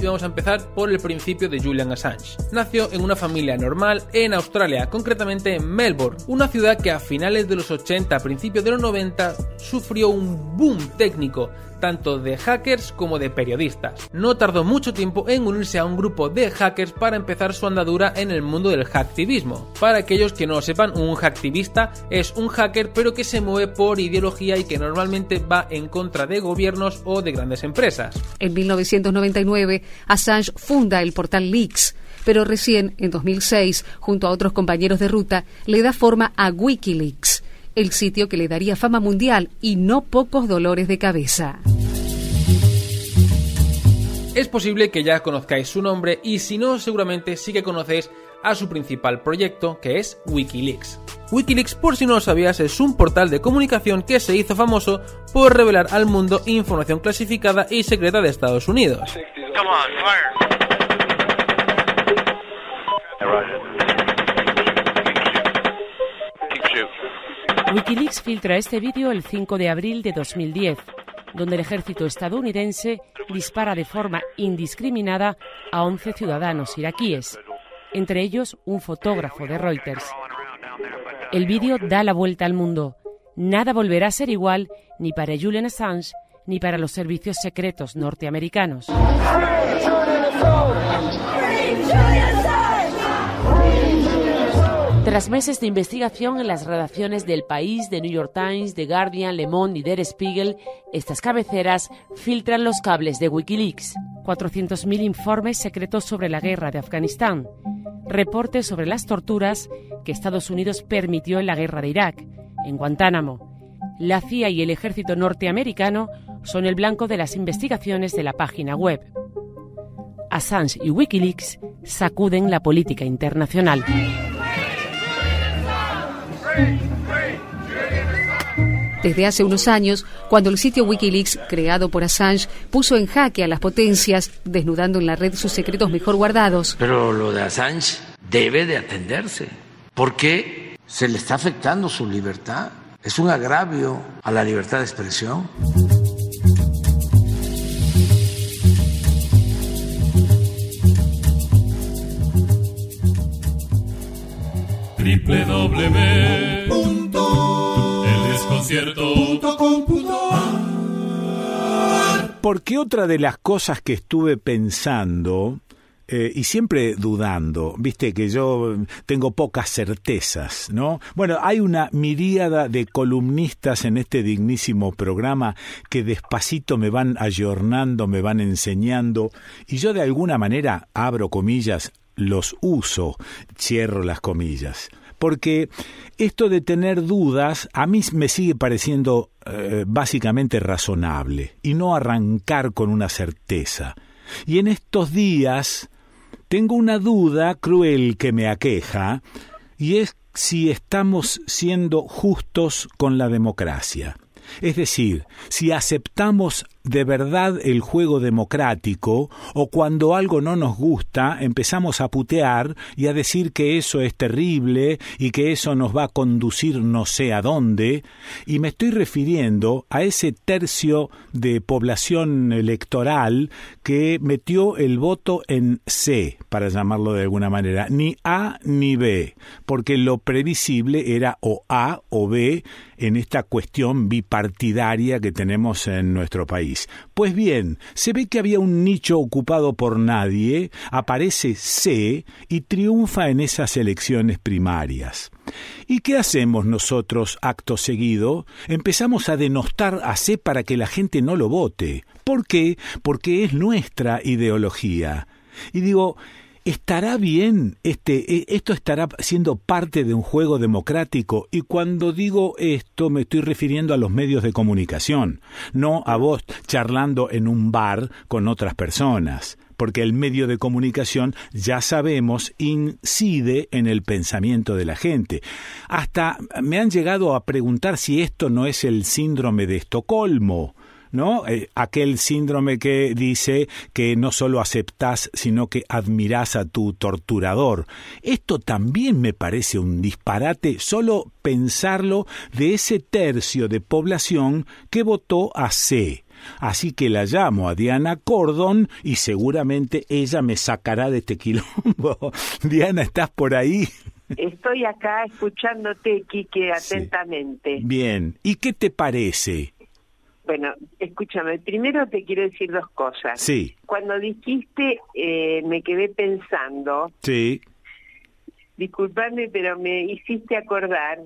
Y vamos a empezar por el principio de Julian Assange. Nació en una familia normal en Australia, concretamente en Melbourne, una ciudad que a finales de los 80, principios de los 90, sufrió un boom técnico, tanto de hackers como de periodistas. No tardó mucho tiempo en unirse a un grupo de hackers para empezar su andadura en el mundo del hacktivismo. Para aquellos que no lo sepan, un hacktivista es un hacker pero que se mueve por ideología y que normalmente va en contra de gobiernos o de grandes empresas. En 1999, Assange funda el portal Leaks, pero recién, en 2006, junto a otros compañeros de ruta, le da forma a Wikileaks, el sitio que le daría fama mundial y no pocos dolores de cabeza. Es posible que ya conozcáis su nombre y si no, seguramente sí que conocéis a su principal proyecto, que es Wikileaks. Wikileaks, por si no lo sabías, es un portal de comunicación que se hizo famoso por revelar al mundo información clasificada y secreta de Estados Unidos. Wikileaks filtra este vídeo el 5 de abril de 2010, donde el ejército estadounidense dispara de forma indiscriminada a 11 ciudadanos iraquíes, entre ellos un fotógrafo de Reuters. El vídeo da la vuelta al mundo. Nada volverá a ser igual ni para Julian Assange ni para los servicios secretos norteamericanos. Tras meses de investigación en las redacciones del País, de New York Times, The Guardian, Le Monde y Der Spiegel, estas cabeceras filtran los cables de Wikileaks. 400.000 informes secretos sobre la guerra de Afganistán, reportes sobre las torturas que Estados Unidos permitió en la guerra de Irak, en Guantánamo. La CIA y el ejército norteamericano son el blanco de las investigaciones de la página web. Assange y Wikileaks sacuden la política internacional. Desde hace unos años, cuando el sitio Wikileaks, creado por Assange, puso en jaque a las potencias, desnudando en la red sus secretos mejor guardados. Pero lo de Assange debe de atenderse, porque se le está afectando su libertad. Es un agravio a la libertad de expresión. www.eldesconcierto.com.ar Porque otra de las cosas que estuve pensando eh, y siempre dudando, viste que yo tengo pocas certezas, ¿no? Bueno, hay una miríada de columnistas en este dignísimo programa que despacito me van ayornando, me van enseñando, y yo de alguna manera, abro comillas, los uso, cierro las comillas. Porque esto de tener dudas a mí me sigue pareciendo eh, básicamente razonable y no arrancar con una certeza. Y en estos días tengo una duda cruel que me aqueja, y es si estamos siendo justos con la democracia. Es decir, si aceptamos de verdad el juego democrático o cuando algo no nos gusta empezamos a putear y a decir que eso es terrible y que eso nos va a conducir no sé a dónde y me estoy refiriendo a ese tercio de población electoral que metió el voto en C, para llamarlo de alguna manera, ni A ni B, porque lo previsible era o A o B en esta cuestión bipartidaria que tenemos en nuestro país. Pues bien, se ve que había un nicho ocupado por nadie, aparece C y triunfa en esas elecciones primarias. ¿Y qué hacemos nosotros acto seguido? Empezamos a denostar a C para que la gente no lo vote. ¿Por qué? Porque es nuestra ideología. Y digo, ¿Estará bien este esto estará siendo parte de un juego democrático? Y cuando digo esto me estoy refiriendo a los medios de comunicación, no a vos charlando en un bar con otras personas, porque el medio de comunicación ya sabemos incide en el pensamiento de la gente. Hasta me han llegado a preguntar si esto no es el síndrome de Estocolmo. ¿No? Eh, aquel síndrome que dice que no solo aceptás, sino que admirás a tu torturador. Esto también me parece un disparate solo pensarlo de ese tercio de población que votó a C. Así que la llamo a Diana Cordon y seguramente ella me sacará de este quilombo. Diana, ¿estás por ahí? Estoy acá escuchándote, Quique, atentamente. Bien. ¿Y qué te parece? Bueno, escúchame, primero te quiero decir dos cosas. Sí. Cuando dijiste, eh, me quedé pensando, Sí. disculpadme, pero me hiciste acordar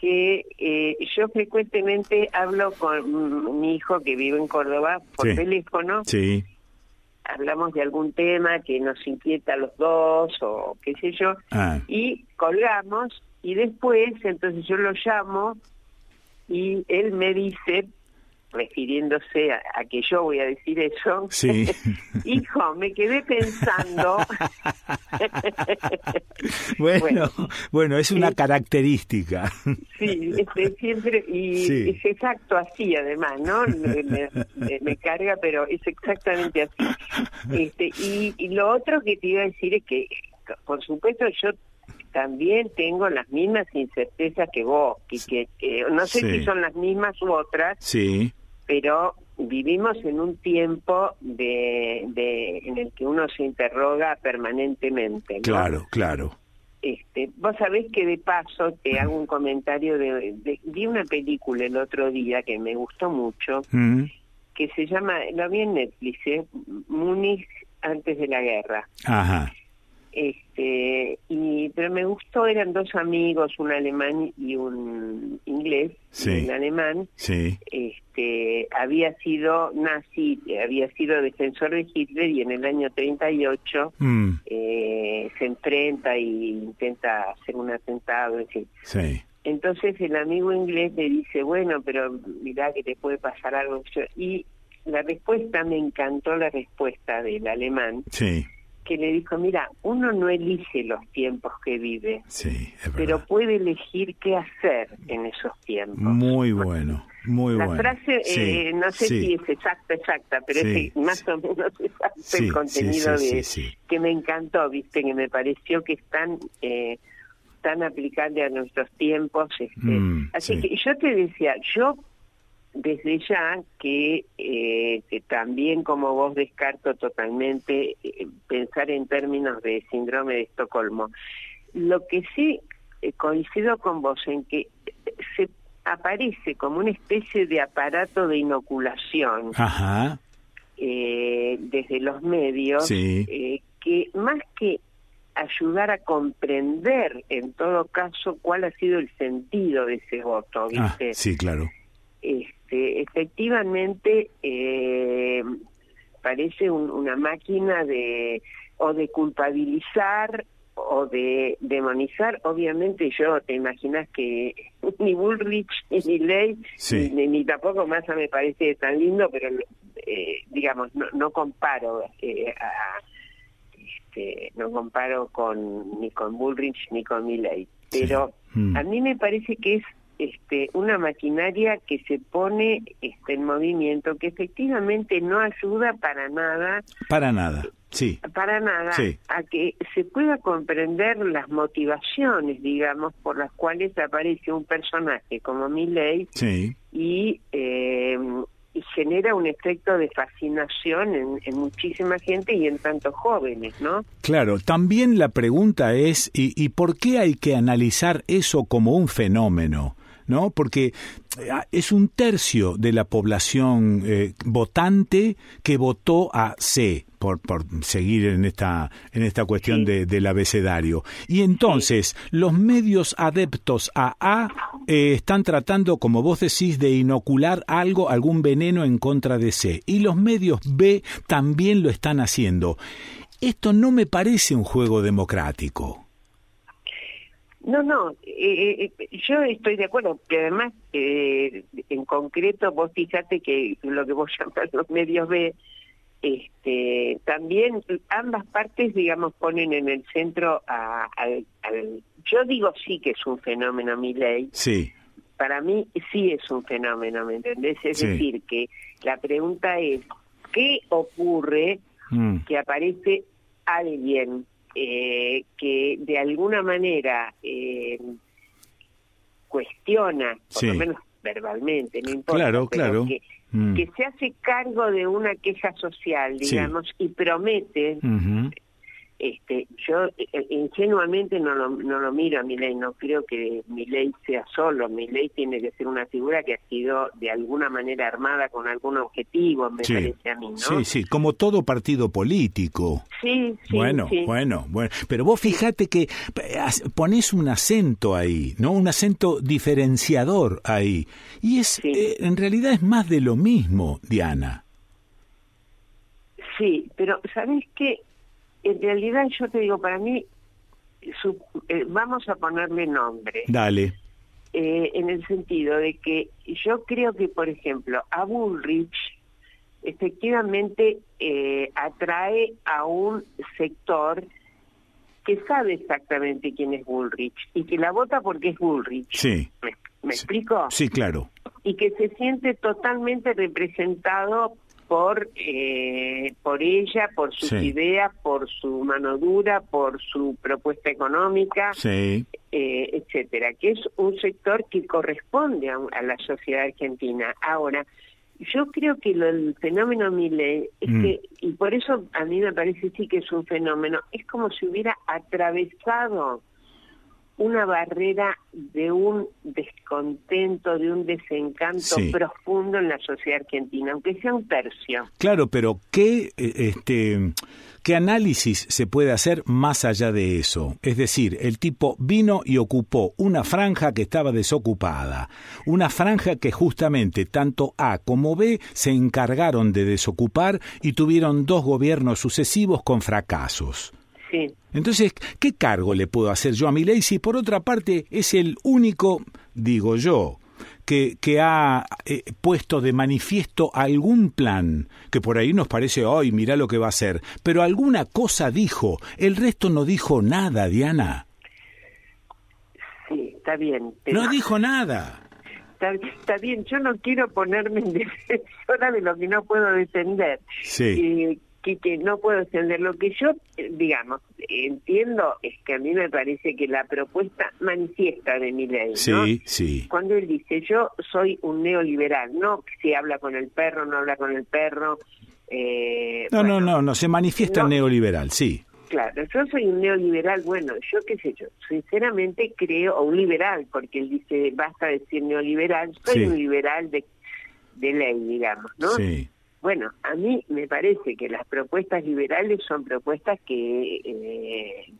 que eh, yo frecuentemente hablo con mi hijo que vive en Córdoba por Sí. teléfono. Sí. Hablamos de algún tema que nos inquieta a los dos o qué sé yo. Ah. y colgamos y después entonces yo lo llamo y él me dice refiriéndose a, a que yo voy a decir eso Sí. hijo me quedé pensando Bueno, bueno, es una característica. sí este, siempre y Sí. es exacto así además no me, me- me- me carga pero es exactamente así este y, y lo otro que te iba a decir es que por supuesto yo también tengo las mismas incertezas que vos, que, que, que no sé Sí. si son las mismas u otras, Sí, pero vivimos en un tiempo de, de en el que uno se interroga permanentemente. ¿no? claro, claro. Este, vos sabés que de paso te hago un comentario de, de- vi una película el otro día que me gustó mucho, Mm, que se llama, lo vi en Netflix, ¿eh? Múnich antes de la guerra. Ajá, Este, y pero me gustó, eran dos amigos, un alemán y un inglés. Sí. El alemán sí, este, había sido nazi, había sido defensor de Hitler y en el año 38 mm, eh, se enfrenta y intenta hacer un atentado, en fin. sí, Entonces el amigo inglés le dice, bueno, pero mirá que te puede pasar algo. Y la respuesta, me encantó la respuesta del alemán, sí, que le dijo, mira, uno no elige los tiempos que vive, sí, pero puede elegir qué hacer en esos tiempos. Muy bueno, muy la bueno. frase, Sí, eh, no sé sí, si es exacta, exacta, pero es más o menos exacto el contenido de que me encantó, viste, que me pareció que es tan, eh, tan aplicable a nuestros tiempos. Este. Mm, Así sí. que yo te decía, yo desde ya que, eh, que también como vos descarto totalmente eh, pensar en términos de síndrome de Estocolmo. Lo que sí eh, coincido con vos en que se aparece como una especie de aparato de inoculación Ajá, desde los medios Sí. que más que ayudar a comprender en todo caso cuál ha sido el sentido de ese voto, ah, ¿viste? sí, claro. este, efectivamente eh, parece un- una máquina de o de culpabilizar o de demonizar. Obviamente yo te imaginas que ni Bullrich ni Milley Sí. ni, ni tampoco Massa me parece tan lindo, pero eh, digamos no, no comparo eh, a este, no comparo con ni con Bullrich ni con Milley, pero Mm. a mí me parece que es este, una maquinaria que se pone este, en movimiento, que efectivamente no ayuda para nada, Para nada, sí, para nada, Sí. a que se pueda comprender las motivaciones, digamos, por las cuales aparece un personaje como Milley sí. y, eh, y genera un efecto de fascinación en, en muchísima gente y en tantos jóvenes, ¿no? Claro, también la pregunta es, ¿y, y por qué hay que analizar eso como un fenómeno? ¿No? Porque eh, es un tercio de la población eh, votante que votó a C, por, por seguir en esta, en esta cuestión de, del abecedario. Y entonces, los medios adeptos a A eh, están tratando, como vos decís, de inocular algo, algún veneno en contra de C. Y los medios B también lo están haciendo. Esto no me parece un juego democrático. No, no, eh, eh, yo estoy de acuerdo, que además, eh, en concreto, vos fíjate que lo que vos llamas los medios B, este, también ambas partes, digamos, ponen en el centro a- al, al- Yo digo sí que es un fenómeno, mi ley. Sí, Para mí sí es un fenómeno, ¿me entendés? Es Sí. decir, que la pregunta es, ¿qué ocurre Mm. que aparece alguien eh, que de alguna manera eh, cuestiona, por Sí. lo menos verbalmente, no importa, Claro, pero claro. Que, Mm. que se hace cargo de una queja social, Sí. digamos, y promete. Este, yo eh, ingenuamente no lo, no lo miro a Milei, no creo que Milei sea solo, Milei tiene que ser una figura que ha sido de alguna manera armada con algún objetivo, me Sí. parece a mí, ¿no? Sí, sí, como todo partido político. Sí, sí, bueno, sí. bueno, bueno. Pero vos fíjate que eh, pones un acento ahí, ¿no? Un acento diferenciador ahí. Y es, eh, en realidad es más de lo mismo, Diana. Sí, pero ¿sabes qué? En realidad yo te digo, para mí, su- eh, vamos a ponerle nombre. Dale. eh, en el sentido de que yo creo que, por ejemplo, a Bullrich efectivamente eh, atrae a un sector que sabe exactamente quién es Bullrich y que la vota porque es Bullrich. Sí, ¿Me, me explico? sí, claro. Y que se siente totalmente representado por eh, por ella, por sus Sí. ideas, por su mano dura, por su propuesta económica, Sí. eh, etcétera, que es un sector que corresponde a, a la sociedad argentina. Ahora, yo creo que lo, el fenómeno Milei es Mm. que, y por eso a mí me parece sí que es un fenómeno, es como si hubiera atravesado una barrera de un descontento, de un desencanto Sí. profundo en la sociedad argentina, aunque sea un tercio. Claro, pero ¿qué, eh, este, ¿qué análisis se puede hacer más allá de eso? Es decir, el tipo vino y ocupó una franja que estaba desocupada, una franja que justamente tanto A como B se encargaron de desocupar y tuvieron dos gobiernos sucesivos con fracasos. Sí. Entonces, ¿qué cargo le puedo hacer yo a mi ley si por otra parte es el único, digo yo, que, que ha eh, puesto de manifiesto algún plan, que por ahí nos parece, hoy mira lo que va a hacer, pero alguna cosa dijo, el resto no dijo nada, Diana. Sí, está bien. pero- No dijo nada. Está, está bien, yo no quiero ponerme en defensora de lo que no puedo defender. Sí. Eh, que, que no puedo defender. Lo que yo, eh, digamos, entiendo es que a mí me parece que la propuesta manifiesta de mi ley, ¿no? Sí, sí. Cuando él dice, yo soy un neoliberal, no que si habla con el perro, no habla con el perro. Eh, No, bueno, no, no, no, se manifiesta no. neoliberal, sí. Claro, yo soy un neoliberal, bueno, yo qué sé yo, sinceramente creo, o un liberal, porque él dice, basta decir neoliberal, soy Sí. un liberal de, de ley, digamos, ¿no? Sí. Bueno, a mí me parece que las propuestas liberales son propuestas que, eh,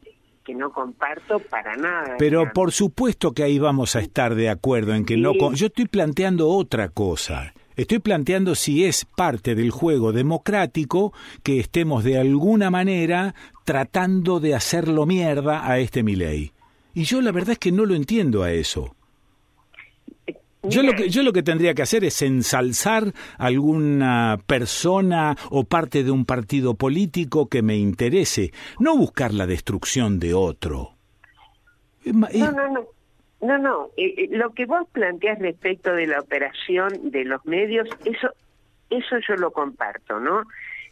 que no comparto para nada. Pero digamos. por supuesto que ahí vamos a estar de acuerdo en que no... Sí. con- Yo estoy planteando otra cosa. Estoy planteando si es parte del juego democrático que estemos de alguna manera tratando de hacerlo mierda a este Milei. Y yo la verdad es que no lo entiendo a eso. Yo lo, que, yo lo que tendría que hacer es ensalzar alguna persona o parte de un partido político que me interese, no buscar la destrucción de otro. No, no, no. No, no, eh, eh, lo que vos planteás respecto de la operación de los medios, eso eso yo lo comparto, ¿no?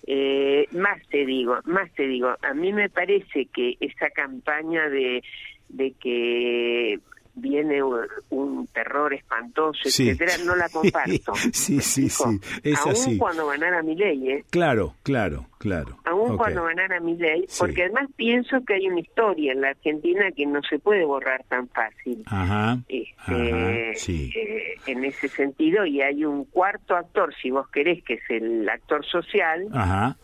Eh, más te digo, más te digo, a mí me parece que esa campaña de, de que viene un, un terror espantoso, Sí. etcétera, no la comparto. sí, sí, sí, es Aún así. cuando ganara mi ley, ¿eh? Claro, claro, claro. Aún Ok. cuando ganara mi ley, Sí. porque además pienso que hay una historia en la Argentina que no se puede borrar tan fácil. Ajá, Este, ajá, sí. eh, en ese sentido, y hay un cuarto actor, si vos querés, que es el actor social, Ajá,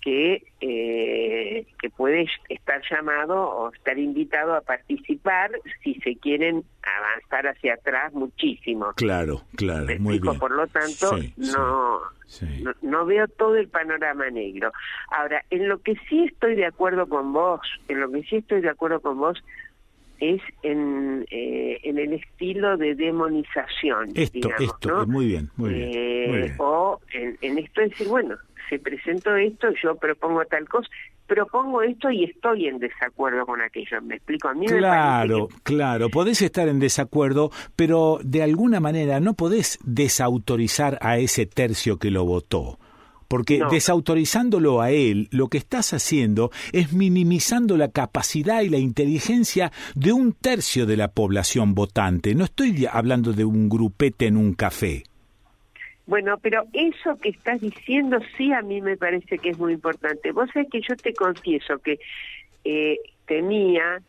que, eh, que puede estar llamado o estar invitado a participar si se quieren avanzar hacia atrás muchísimo. claro, claro, ¿Me muy bien. Por lo tanto, Sí, no, sí. no, no veo todo el panorama negro. Ahora, en lo que sí estoy de acuerdo con vos, en lo que sí estoy de acuerdo con vos, es en, eh, en el estilo de demonización. Esto, digamos, esto, ¿no? muy bien, muy bien, Eh, muy bien. O en, en esto decir, bueno, se presentó esto, yo propongo tal cosa, propongo esto y estoy en desacuerdo con aquello. ¿Me explico? A mí Claro, claro, podés estar en desacuerdo, pero de alguna manera no podés desautorizar a ese tercio que lo votó. Porque No. desautorizándolo a él, lo que estás haciendo es minimizando la capacidad y la inteligencia de un tercio de la población votante. No estoy hablando de un grupete en un café. Bueno, pero eso que estás diciendo sí a mí me parece que es muy importante. Vos sabés que yo te confieso que eh, temía,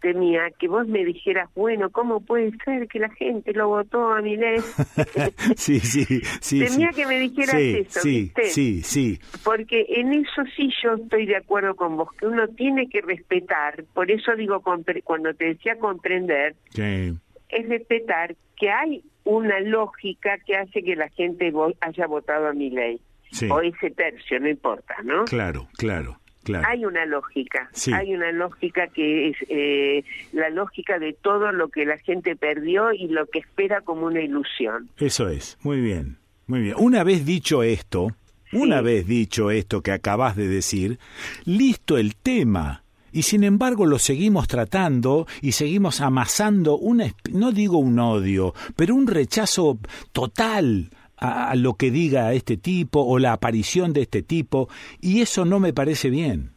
temía que vos me dijeras, bueno, ¿cómo puede ser que la gente lo votó a mi ley? sí, sí, sí. Temía sí. que me dijeras sí, eso, sí, ¿viste? sí, sí. Porque en eso sí yo estoy de acuerdo con vos, que uno tiene que respetar, por eso digo, cuando te decía comprender, Sí. es respetar que hay una lógica que hace que la gente haya votado a mi ley. Sí. O ese tercio, no importa, ¿no? Claro, claro, claro. Hay una lógica, Sí. hay una lógica que es eh, la lógica de todo lo que la gente perdió y lo que espera como una ilusión. Eso es, muy bien, muy bien. Una vez dicho esto, una vez dicho esto que acabas de decir, listo el tema. Y sin embargo lo seguimos tratando y seguimos amasando una, no digo un odio, pero un rechazo total a, a lo que diga este tipo o la aparición de este tipo y eso no me parece bien.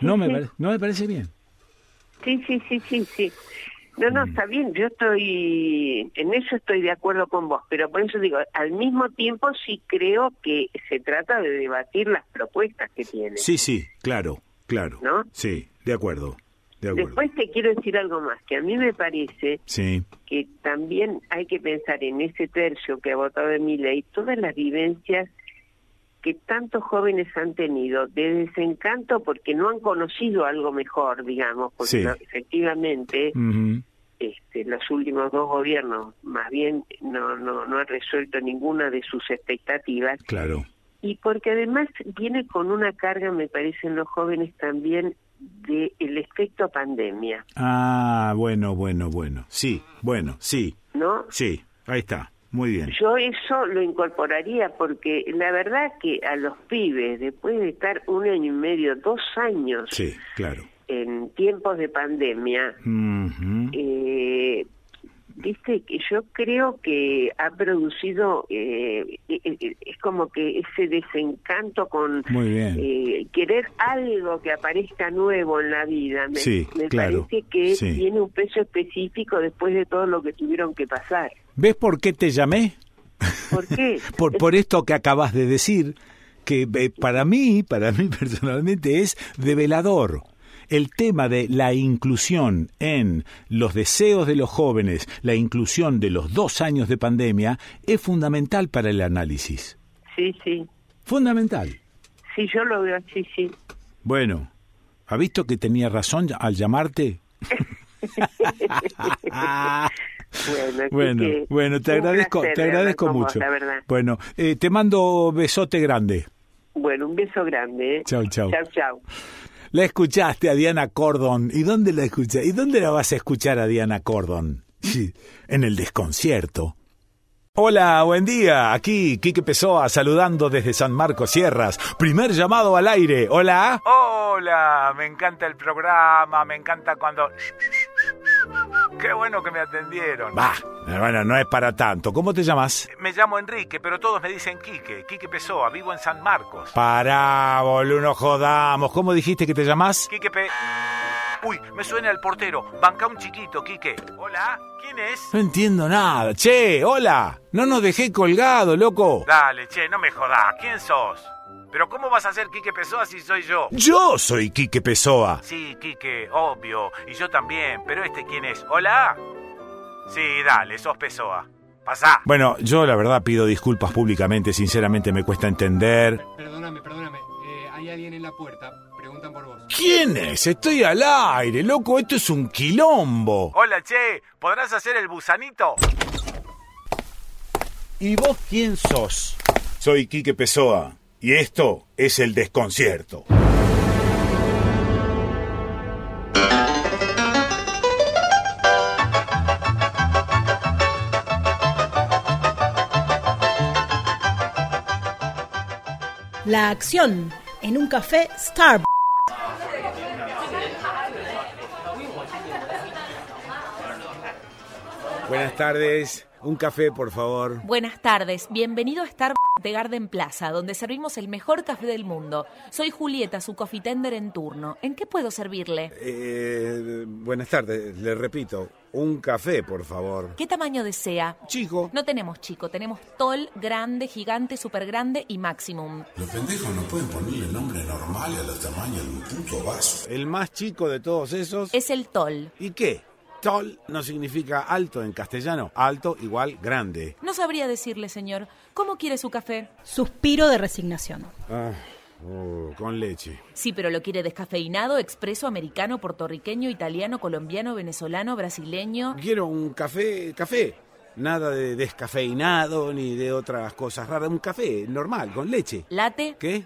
No me, pare- no me parece bien. Sí, sí, sí, sí, sí. No, no, está bien, yo estoy, en eso estoy de acuerdo con vos, pero por eso digo, al mismo tiempo sí creo que se trata de debatir las propuestas que tiene. Sí, sí, claro, claro. ¿No? Sí, de acuerdo, de acuerdo. Después te quiero decir algo más, que a mí me parece Sí, que también hay que pensar en ese tercio que ha votado de mi ley, todas las vivencias que tantos jóvenes han tenido de desencanto porque no han conocido algo mejor, digamos, porque Sí. no- efectivamente este, los últimos dos gobiernos más bien no, no, no han resuelto ninguna de sus expectativas claro. Y porque además viene con una carga, me parece, en los jóvenes también del el efecto pandemia, Ah, bueno, bueno, bueno. Sí, bueno, sí, ¿no? sí, ahí está. Muy bien. Yo eso lo incorporaría porque la verdad que a los pibes, después de estar un año y medio, dos años Sí, claro. en tiempos de pandemia, eh, viste que yo creo que ha producido, eh, eh, eh, es como que ese desencanto con eh, querer algo que aparezca nuevo en la vida. Me, Sí, me claro, parece que sí. tiene un peso específico después de todo lo que tuvieron que pasar. ¿Ves por qué te llamé? ¿Por qué? Por, por esto que acabas de decir, que eh, para mí, para mí personalmente es develador. El tema de la inclusión en los deseos de los jóvenes, la inclusión de los dos años de pandemia, es fundamental para el análisis. Sí, sí. Fundamental. Sí, yo lo veo así, sí. Bueno, ¿ha visto que tenía razón al llamarte? Bueno, Bueno, que bueno, te agradezco, placer te agradezco mucho. la. Bueno, eh, te mando besote grande. Bueno, un beso grande. ¿eh? Chau, chau. Chau, chau. La escuchaste a Diana Cordon. ¿Y dónde la escuchaste? ¿Y dónde la vas a escuchar a Diana Cordon? En el desconcierto. Hola, buen día. Aquí Quique Pessoa saludando desde San Marcos Sierras. Primer llamado al aire. Hola. Hola, me encanta el programa, me encanta cuando... Qué bueno que me atendieron. Bah, bueno, no es para tanto. ¿Cómo te llamas? Me llamo Enrique, pero todos me dicen Quique. Quique Pessoa, vivo en San Marcos. Pará, boludo, no jodamos. ¿Cómo dijiste que te llamas? Quique Pe... Uy, me suena el portero. Banca un chiquito, Quique. Hola, ¿quién es? No entiendo nada. Che, hola. No nos dejé colgado, loco. Dale, che, no me jodás. ¿Quién sos? Pero ¿cómo vas a ser Quique Pessoa si soy yo? Yo soy Quique Pessoa. Sí, Quique, obvio. Y yo también. Pero este quién es? ¿Hola? Sí, dale, sos Pessoa. Pasá. Bueno, yo la verdad pido disculpas públicamente, sinceramente me cuesta entender. Perdóname, perdóname. Eh, hay alguien en la puerta. Preguntan por vos. ¿Quién es? Estoy al aire, loco, esto es un quilombo. Hola, che, ¿podrás hacer el busanito? ¿Y vos quién sos? Soy Quique Pessoa y esto es el desconcierto. La acción en un café Starbucks. Buenas tardes, un café por favor. Buenas tardes, bienvenido a Starbucks de Garden Plaza, donde servimos el mejor café del mundo. Soy Julieta, su coffee tender en turno. ¿En qué puedo servirle? Eh, buenas tardes, le repito, un café por favor. ¿Qué tamaño desea? Chico. No tenemos chico, tenemos tall, grande, gigante, super grande y maximum. Los pendejos no pueden ponerle nombre normal a los tamaños de un puto vaso. El más chico de todos esos. Es el tall. ¿Y qué? Tall no significa alto en castellano. Alto igual grande. No sabría decirle, señor. ¿Cómo quiere su café? Suspiro de resignación. Ah, oh, con leche. Sí, pero lo quiere descafeinado, expreso, americano, puertorriqueño, italiano, colombiano, venezolano, brasileño. Quiero un café, café. Nada de descafeinado ni de otras cosas raras. Un café normal, con leche. ¿Late? ¿Qué?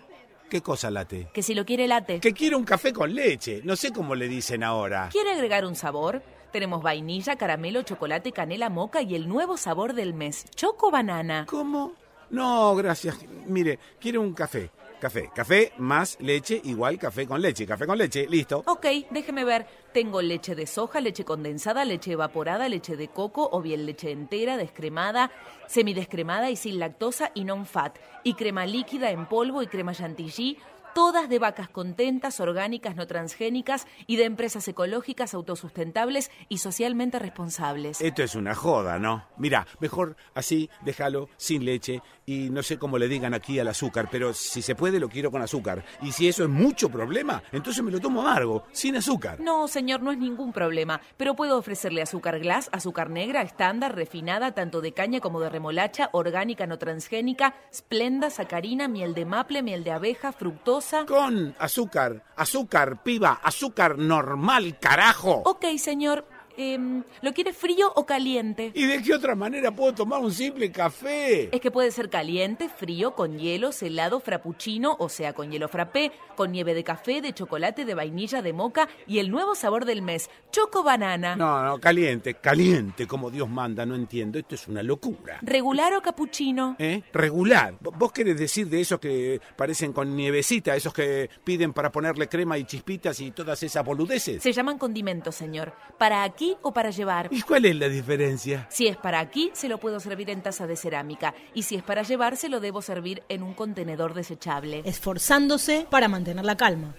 ¿Qué cosa late? Que si lo quiere late. Que quiero un café con leche. No sé cómo le dicen ahora. ¿Quiere agregar un sabor? Tenemos vainilla, caramelo, chocolate, canela, moca y el nuevo sabor del mes, choco banana. ¿Cómo? No, gracias. Mire, quiero un café. café. Café más leche igual café con leche. Café con leche, listo. Ok, déjeme ver. Tengo leche de soja, leche condensada, leche evaporada, leche de coco o bien leche entera, descremada, semidescremada y sin lactosa y non-fat. Y crema líquida en polvo y crema chantilly todas de vacas contentas, orgánicas, no transgénicas y de empresas ecológicas, autosustentables y socialmente responsables. Esto es una joda, ¿no? Mira, mejor así, déjalo sin leche y no sé cómo le digan aquí al azúcar, pero si se puede lo quiero con azúcar. Y si eso es mucho problema, entonces me lo tomo amargo, sin azúcar. No, señor, no es ningún problema, pero puedo ofrecerle azúcar glass, azúcar negra, estándar, refinada, tanto de caña como de remolacha, orgánica, no transgénica, splenda, sacarina, miel de maple, miel de abeja, fructosa. Con azúcar, azúcar, piba, azúcar normal, carajo. Ok, señor. Em, ¿Lo quiere frío o caliente? ¿Y de qué otra manera puedo tomar un simple café? Es que puede ser caliente, frío, con hielo, helado, frappuccino, o sea, con hielo frappé, con nieve de café, de chocolate, de vainilla, de moca y el nuevo sabor del mes, choco banana. No, no, caliente, caliente, como Dios manda, no entiendo. Esto es una locura. ¿Regular o capuchino? ¿Eh? Regular. ¿Vos querés decir de esos que parecen con nievecita, esos que piden para ponerle crema y chispitas y todas esas boludeces? Se llaman condimentos, señor. ¿Para aquí o para llevar? ¿Y cuál es la diferencia? Si es para aquí, se lo puedo servir en taza de cerámica. Y si es para llevar, se lo debo servir en un contenedor desechable. Esforzándose para mantener la calma.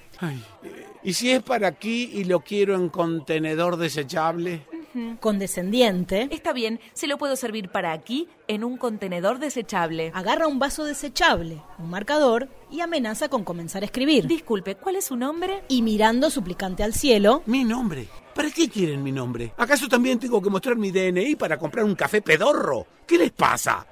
¿Y si es para aquí y lo quiero en contenedor desechable? Condescendiente. Está bien, se lo puedo servir para aquí en un contenedor desechable. Agarra un vaso desechable, un marcador y amenaza con comenzar a escribir. Disculpe, ¿cuál es su nombre? Y mirando suplicante al cielo. Mi nombre. ¿Para qué quieren mi nombre? ¿Acaso también tengo que mostrar mi DNI para comprar un café pedorro? ¿Qué les pasa?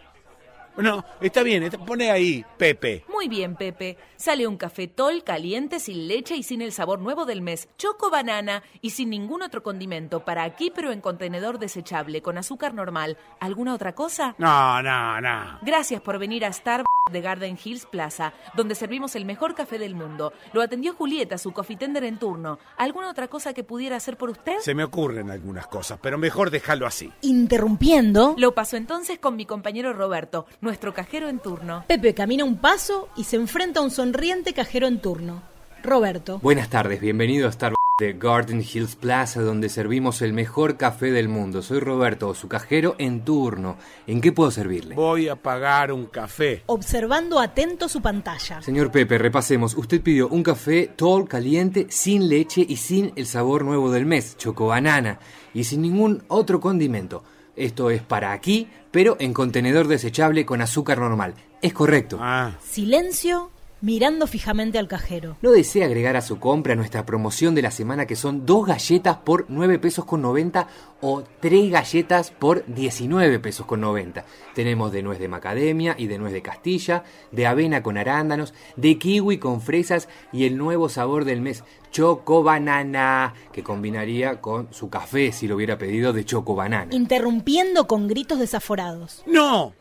Bueno, está bien, está- pone ahí, Pepe. Muy bien, Pepe. Sale un café tol caliente, sin leche y sin el sabor nuevo del mes, choco banana y sin ningún otro condimento. Para aquí, pero en contenedor desechable, con azúcar normal. ¿Alguna otra cosa? No, no, no. Gracias por venir a Starbucks de Garden Hills Plaza, donde servimos el mejor café del mundo. Lo atendió Julieta, su coffee tender en turno. ¿Alguna otra cosa que pudiera hacer por usted? Se me ocurren algunas cosas, pero mejor dejarlo así. Interrumpiendo. Lo paso entonces con mi compañero Roberto, nuestro cajero en turno. Pepe camina un paso y se enfrenta a un sonriente cajero en turno. Roberto. Buenas tardes, bienvenido a Starbucks de Garden Hills Plaza, donde servimos el mejor café del mundo. Soy Roberto, su cajero en turno. ¿En qué puedo servirle? Voy a pagar un café. Observando atento su pantalla. Señor Pepe, repasemos. Usted pidió un café tall caliente, sin leche y sin el sabor nuevo del mes, choco banana, y sin ningún otro condimento. Esto es para aquí, pero en contenedor desechable con azúcar normal. Es correcto. Silencio, mirando fijamente al cajero. ¿No desea agregar a su compra nuestra promoción de la semana que son dos galletas por 9 pesos con 90 o tres galletas por 19 pesos con 90? Tenemos de nuez de macadamia y de nuez de castilla, de avena con arándanos, de kiwi con fresas y el nuevo sabor del mes, choco banana, que combinaría con su café si lo hubiera pedido de choco banana. Interrumpiendo con gritos desaforados. ¡No!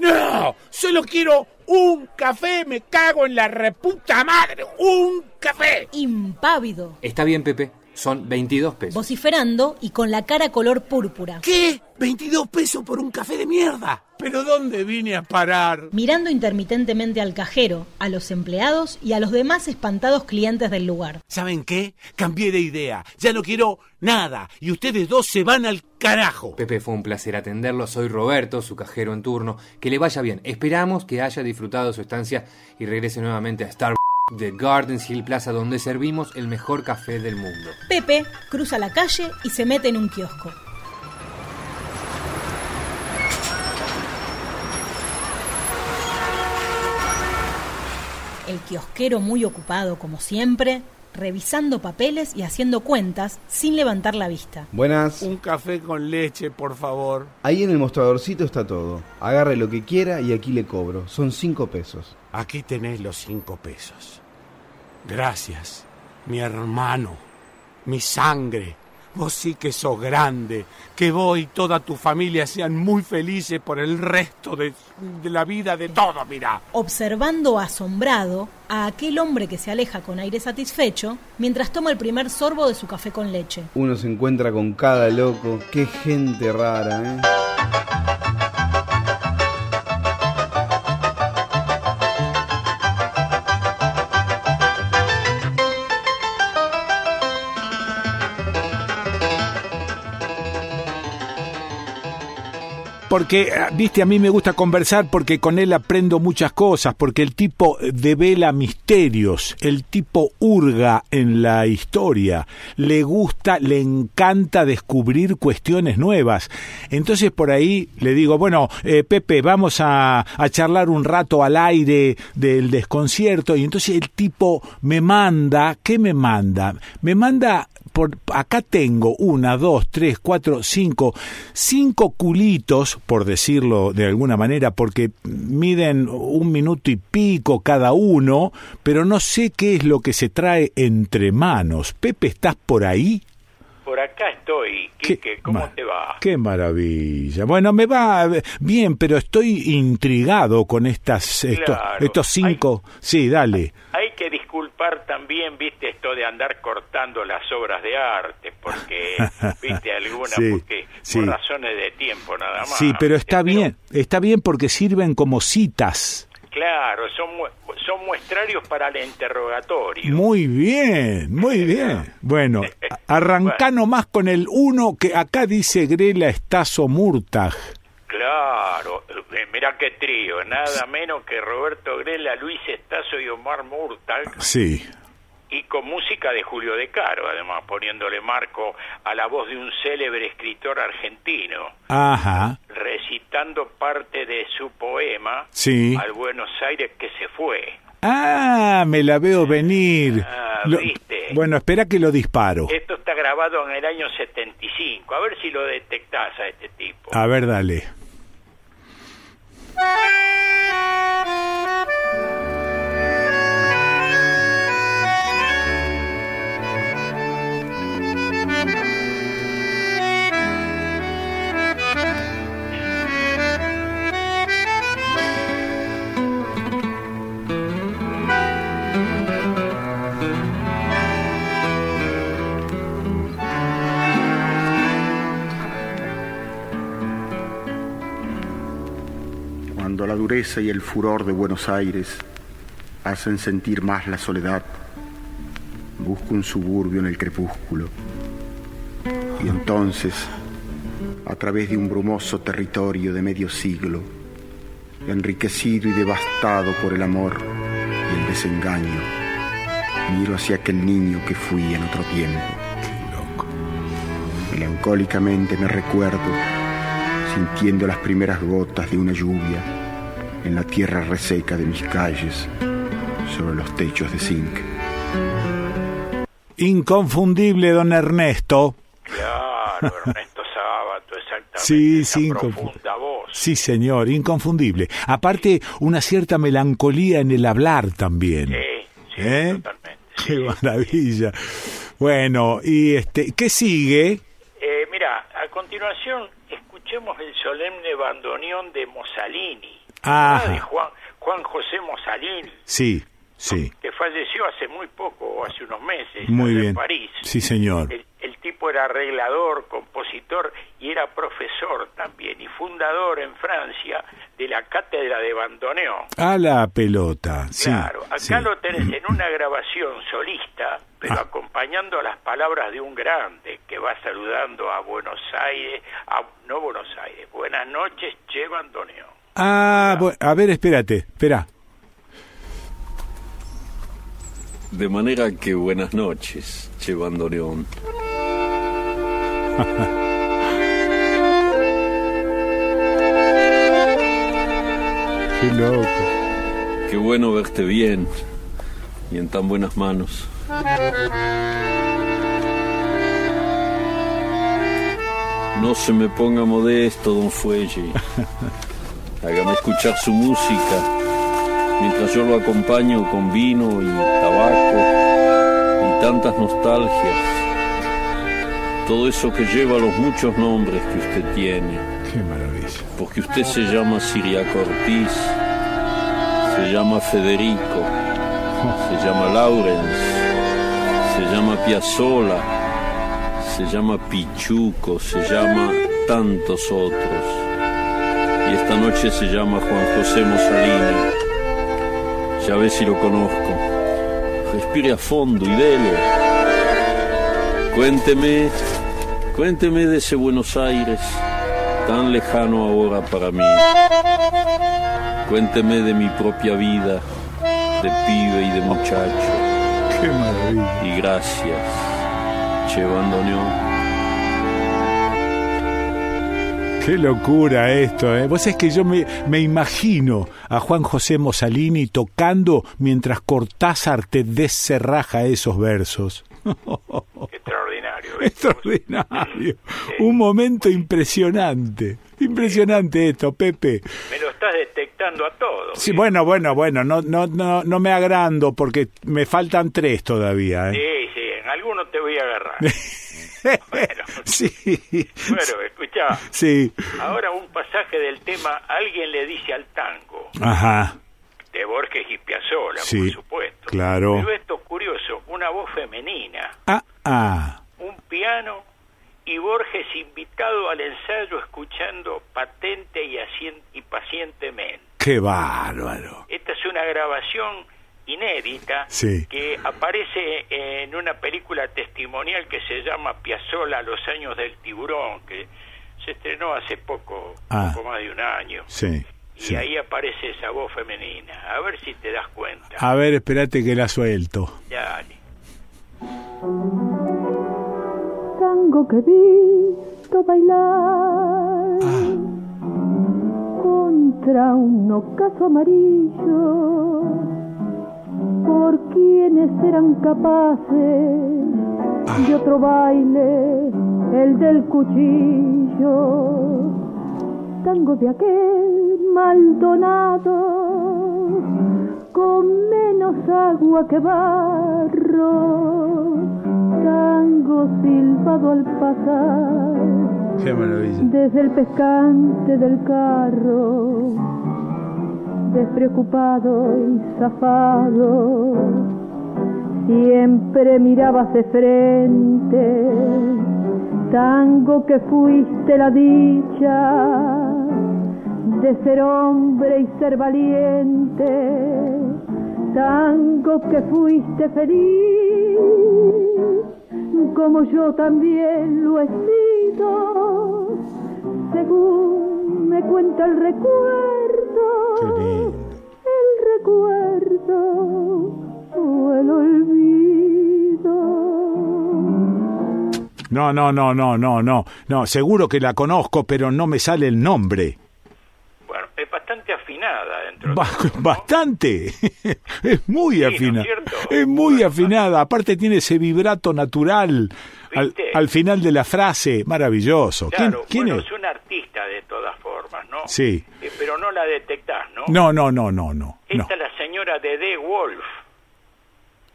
¡No! Solo quiero un café, me cago en la reputa madre. ¡Un café! Impávido. Está bien, Pepe, son 22 pesos. Vociferando y con la cara color púrpura. ¿Qué? ¿22 pesos por un café de mierda? ¿Pero dónde vine a parar? Mirando intermitentemente al cajero, a los empleados y a los demás espantados clientes del lugar. ¿Saben qué? Cambié de idea. Ya no quiero nada. Y ustedes dos se van al carajo. Pepe, fue un placer atenderlo. Soy Roberto, su cajero en turno. Que le vaya bien. Esperamos que haya disfrutado su estancia y regrese nuevamente a Starbucks de Gardens Hill Plaza, donde servimos el mejor café del mundo. Pepe cruza la calle y se mete en un kiosco. El kiosquero muy ocupado como siempre, revisando papeles y haciendo cuentas sin levantar la vista. Buenas. Un café con leche, por favor. Ahí en el mostradorcito está todo. Agarre lo que quiera y aquí le cobro. Son cinco pesos. Aquí tenés los cinco pesos. Gracias, mi hermano, mi sangre. Vos sí que sos grande. Que vos y toda tu familia sean muy felices por el resto de, de la vida de todos, mirá. Observando asombrado a aquel hombre que se aleja con aire satisfecho mientras toma el primer sorbo de su café con leche. Uno se encuentra con cada loco. Qué gente rara, ¿eh? Porque, ah, viste, a mí me gusta conversar porque con él aprendo muchas cosas, porque el tipo devela misterios, el tipo hurga en la historia, le gusta, le encanta descubrir cuestiones nuevas. Entonces por ahí le digo, bueno, eh, Pepe, vamos a, a charlar un rato al aire del desconcierto, y entonces el tipo me manda, ¿qué me manda? Me manda por acá tengo una, dos, tres, cuatro, cinco, cinco culitos, por decirlo de alguna manera, porque miden un minuto y pico cada uno, pero no sé qué es lo que se trae entre manos. Pepe, ¿estás por ahí? Por acá estoy, Quique, ¿cómo te va? Qué maravilla. Bueno, me va bien, pero estoy intrigado con estas esto- Claro. estos cinco. Sí, dale. Hay también, viste, esto de andar cortando las obras de arte, porque, viste, algunas, Sí, porque sí. por razones de tiempo nada más. Sí, pero está bien, está bien porque sirven como citas. Claro, son, mu- son muestrarios para el interrogatorio. Muy bien, muy bien. Bueno, a- arrancá nomás con el uno que acá dice Grela Estazo Murtag. Claro, eh, mirá qué trío, nada menos que Roberto Grela, Luis Estazo y Omar Murtag, Sí. y con música de Julio De Caro, además poniéndole marco a la voz de un célebre escritor argentino, Ajá. recitando parte de su poema Sí. al Buenos Aires que se fue. Ah, me la veo venir. Ah, Lo- viste. bueno, espera que lo disparo. Esto está grabado en el año 75, a ver si lo detectás a este tipo. A ver, dale. Thank you. La dureza y el furor de Buenos Aires hacen sentir más la soledad, busco un suburbio en el crepúsculo. Y entonces, a través de un brumoso territorio de medio siglo, enriquecido y devastado por el amor y el desengaño, miro hacia aquel niño que fui en otro tiempo. Melancólicamente me recuerdo sintiendo las primeras gotas de una lluvia en la tierra reseca de mis calles sobre los techos de zinc. Inconfundible, don Ernesto. Claro, Ernesto Sábato, exactamente. Sí, sí, profunda voz. Sí, señor, inconfundible. Aparte, una cierta melancolía en el hablar también. Sí, ¿Eh? Qué maravilla. Bueno, y este, ¿qué sigue? Eh, mira, a continuación escuchemos el solemne bandoneón de Mussolini, De Juan, Juan José Mussolini, Sí, sí, que falleció hace muy poco, hace unos meses, muy en. París. Sí, señor. El, el tipo era arreglador, compositor y era profesor también y fundador en Francia de la cátedra de bandoneón. A la pelota. Sí, Claro, acá sí. lo tenés en una grabación solista, pero Ah. acompañando las palabras de un grande que va saludando a Buenos Aires, a, no Buenos Aires, buenas noches, Che Bandoneón. Ah, bu- a ver, espérate, espera. De manera que buenas noches, Che Bandoneón. Qué loco. Qué bueno verte bien y en tan buenas manos. No se me ponga modesto, don Fuelle. Hágame escuchar su música mientras yo lo acompaño con vino y tabaco y tantas nostalgias. Todo eso que lleva los muchos nombres que usted tiene. Qué maravilla. Porque usted se llama Siriaco Ortiz, se llama Federico, se llama Lawrence, se llama Piazzola, se llama Pichuco, se llama tantos otros. Y esta noche se llama Juan José Mussolini. Ya ve si lo conozco. Respire a fondo y dele. Cuénteme, cuénteme de ese Buenos Aires tan lejano ahora para mí. Cuénteme de mi propia vida, de pibe y de muchacho. Qué maravilla. Y gracias, Che Bandoneón. Qué locura esto, ¿eh? Vos es que yo me, me imagino a Juan José Mosalini tocando mientras Cortázar te descerraja esos versos. Extraordinario. Extraordinario. Un momento impresionante. Impresionante esto, Pepe. Me lo estás detectando a todos. Sí, bueno, bueno, bueno, no, no, no, no me agrando porque me faltan tres todavía. ¿eh? Sí, sí, en algunos te voy a agarrar. bueno, sí. Bueno, escucha. Sí. Ahora un pasaje del tema Alguien le dice al tango. Ajá. De Borges y Piazzolla, Sí, por supuesto. claro. Pero esto es curioso, una voz femenina, Ah, ah. un piano y Borges invitado al ensayo escuchando patente y, y pacientemente. Qué bárbaro. Esta es una grabación inédita Sí. que aparece en una película testimonial que se llama Piazzolla, Los años del tiburón, que se estrenó hace poco, Ah. poco más de un año. Sí. Y sí. ahí aparece esa voz femenina. A ver si te das cuenta. A ver, espérate que la suelto. Dale. tango que he visto bailar contra un ocaso amarillo por quienes eran capaces de otro baile, el del cuchillo, tango de aquel Maldonado con menos agua que barro, tango silbado al pasar Qué maravilla. desde el pescante del carro, despreocupado y zafado, siempre mirabas de frente, tango que fuiste la dicha de ser hombre y ser valiente, tango que fuiste feliz, como yo también lo he sido, según me cuenta el recuerdo, el recuerdo o el olvido. No, no, no, no, no, no. No, seguro que la conozco, pero no me sale el nombre. Bueno, es bastante afinada dentro Ba- bastante. es muy Sí, ¿no es afinada. es muy afinada. Aparte tiene ese vibrato natural al, final de la frase. Maravilloso. ¿Quién, Claro, quién bueno, es artista de todas formas, ¿no? Sí. Eh, pero no la detectás, ¿no? No, no, no, no, no. No, Esta es la señora Dede Wolf.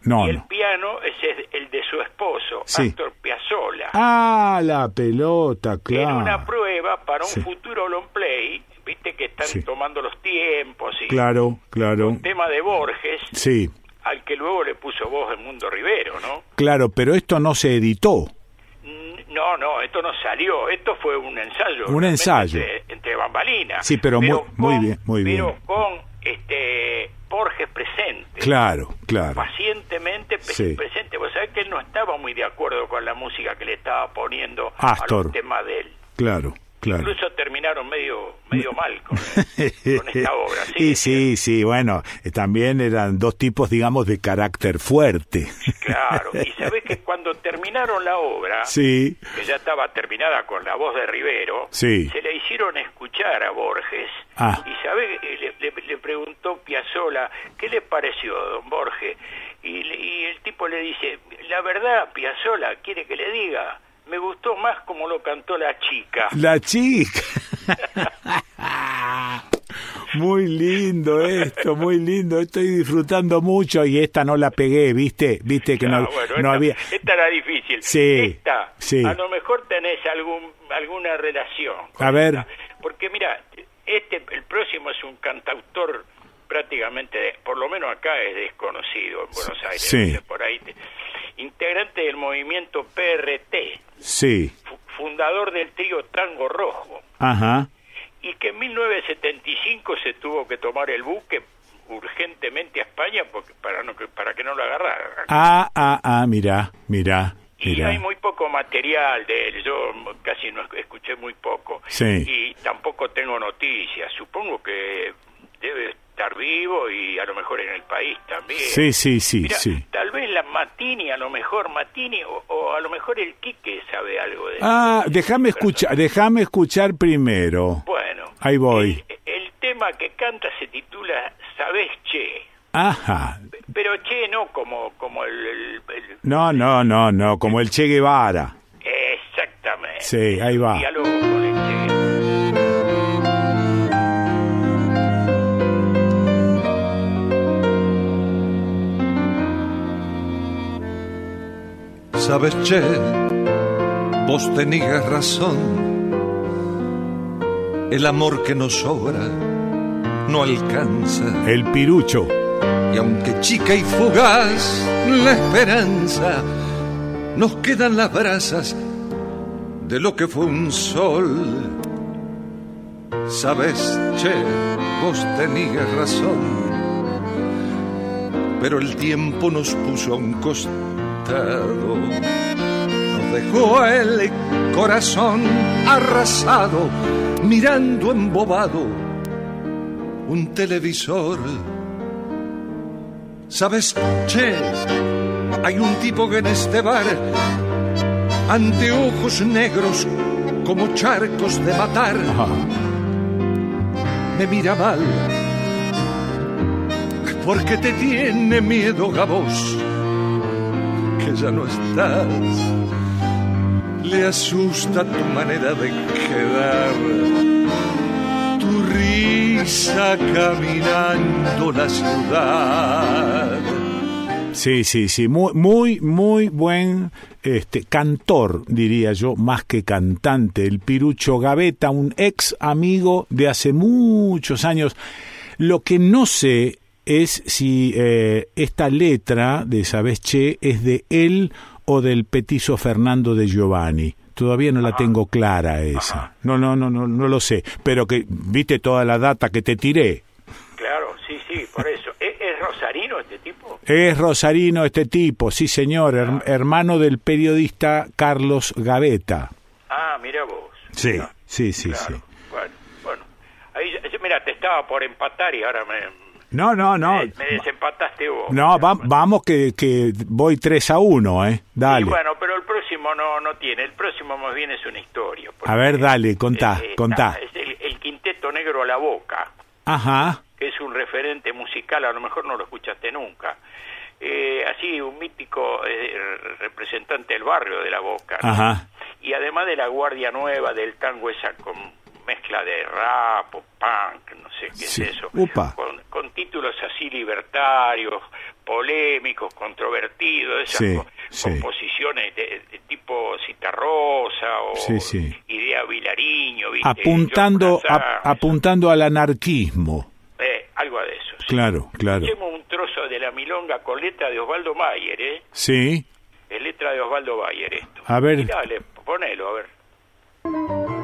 no, y el no. piano es el- de su esposo, Sí. Astor Piazzolla. Ah, la pelota, En una claro. prueba para un Sí. futuro long play, viste que están Sí. tomando los tiempos y Claro, claro. tema de Borges, Sí, al que luego le puso voz el Mundo Rivero, ¿no? claro, pero esto no se editó. No, no, esto no salió, esto fue un ensayo. Un ensayo. Entre, entre bambalinas. Sí, pero, muy, muy con- bien, muy bien. Pero con este Borges presente. Claro, claro. Pacientemente Sí. presente. Vos sabés que él no estaba muy de acuerdo con la música que le estaba poniendo Astor. a los temas de él. Claro, claro. Incluso terminaron medio medio mal con, con esta obra. Sí, y sí, sí, bueno, eh, también eran dos tipos, digamos, de carácter fuerte. claro. Y sabés que cuando terminaron la obra, Sí, que ya estaba terminada con la voz de Rivero, Sí. se le hicieron escuchar a Borges. Ah. Y sabe, le, le- le preguntó Piazzola, ¿qué le pareció, don Borges? Y, y el tipo le dice, la verdad, Piazzola, ¿quiere que le diga? Me gustó más como lo cantó la chica. la chica. Muy lindo esto, muy lindo. Estoy disfrutando mucho y esta no la pegué, ¿viste? ¿Viste que no, Ah, bueno, no esta, había... esta era difícil. Sí, Esta, sí. a lo mejor tenés algún alguna relación. con A ver. esta. Porque mira, este el próximo es un cantautor prácticamente, por lo menos acá es desconocido en Buenos Aires. Sí. no Por ahí, te- integrante del movimiento PRT, Sí, fu- fundador del trío Tango Rojo, ajá. y que en 1975 se tuvo que tomar el buque urgentemente a España porque para no que para que no lo agarraran. Ah, ah, ah, mira, mira. Y Mira. hay muy poco material de él, yo casi no escuché muy poco. Sí. Y tampoco tengo noticias, supongo que debe estar vivo y a lo mejor en el país también. Sí, sí, sí, sí. Tal vez la Matini, a lo mejor Matini, o, o a lo mejor el Quique sabe algo de Ah, déjame escuchar, déjame escuchar primero. Bueno, Ahí voy. el tema que canta se titula Sabes Che, Ajá. pero Che no como, como el, el- el- No, no, no, no, como el Che Guevara. Exactamente. Sí, ahí va. Diálogo con el Che. Sabes, che, vos tenías razón. El amor que nos sobra no alcanza. El pirucho. Y aunque chica y fugaz la esperanza, nos quedan las brasas de lo que fue un sol. Sabes, che, vos tenías razón. Pero el tiempo nos puso a un costado. Nos dejó el corazón arrasado, mirando embobado un televisor. ¿Sabes, che? Hay un tipo que en este bar, anteojos negros como charcos de matar, me mira mal. Porque te tiene miedo que ya no estás. Le asusta tu manera de quedar, tu risa caminando la ciudad. Sí, sí, sí, muy, muy, muy buen este cantor, diría yo, más que cantante. El Pirucho Gaveta, un ex amigo de hace muchos años. Lo que no sé es si eh, esta letra de Sabes Che es de él o del petizo Fernando de Giovanni. Todavía no la tengo clara esa. No, no, no, no, no lo sé. Pero que viste toda la data que te tiré. Claro, sí, sí, por eso. ¿Es, es rosarino este tipo? Es rosarino este tipo, sí señor, her- hermano del periodista Carlos Gaveta. Ah, mira vos. Sí, sí, sí, sí. Bueno, bueno. Ahí, mira, te estaba por empatar y ahora me, No, no, no. me, me desempataste vos. No, va- vamos que, que voy 3 a 1, ¿eh? Y Dale. bueno, pero el próximo no no tiene. El próximo más bien es una historia. A ver, dale, contá, eh, contá. Es el, el Quinteto Negro a la Boca, Ajá, que es un referente musical, a lo mejor no lo escuchaste nunca. Eh, así, un mítico eh, representante del barrio de la Boca. ¿no? ajá. y además de la guardia nueva del tango esa con mezcla de rap o punk, no sé qué Sí. es eso, con, con títulos así libertarios, polémicos, controvertidos, esas Sí, co- sí. composiciones de, de tipo Citarrosa o. Idea Vilariño, ¿viste? Apuntando, a- apuntando al anarquismo. eh, algo de eso. Claro, claro. Escuchemos un trozo de la milonga con letra de Osvaldo Mayer, ¿eh? Sí, Es letra de Osvaldo Bayer esto. A ver. Dale, ponelo, a ver.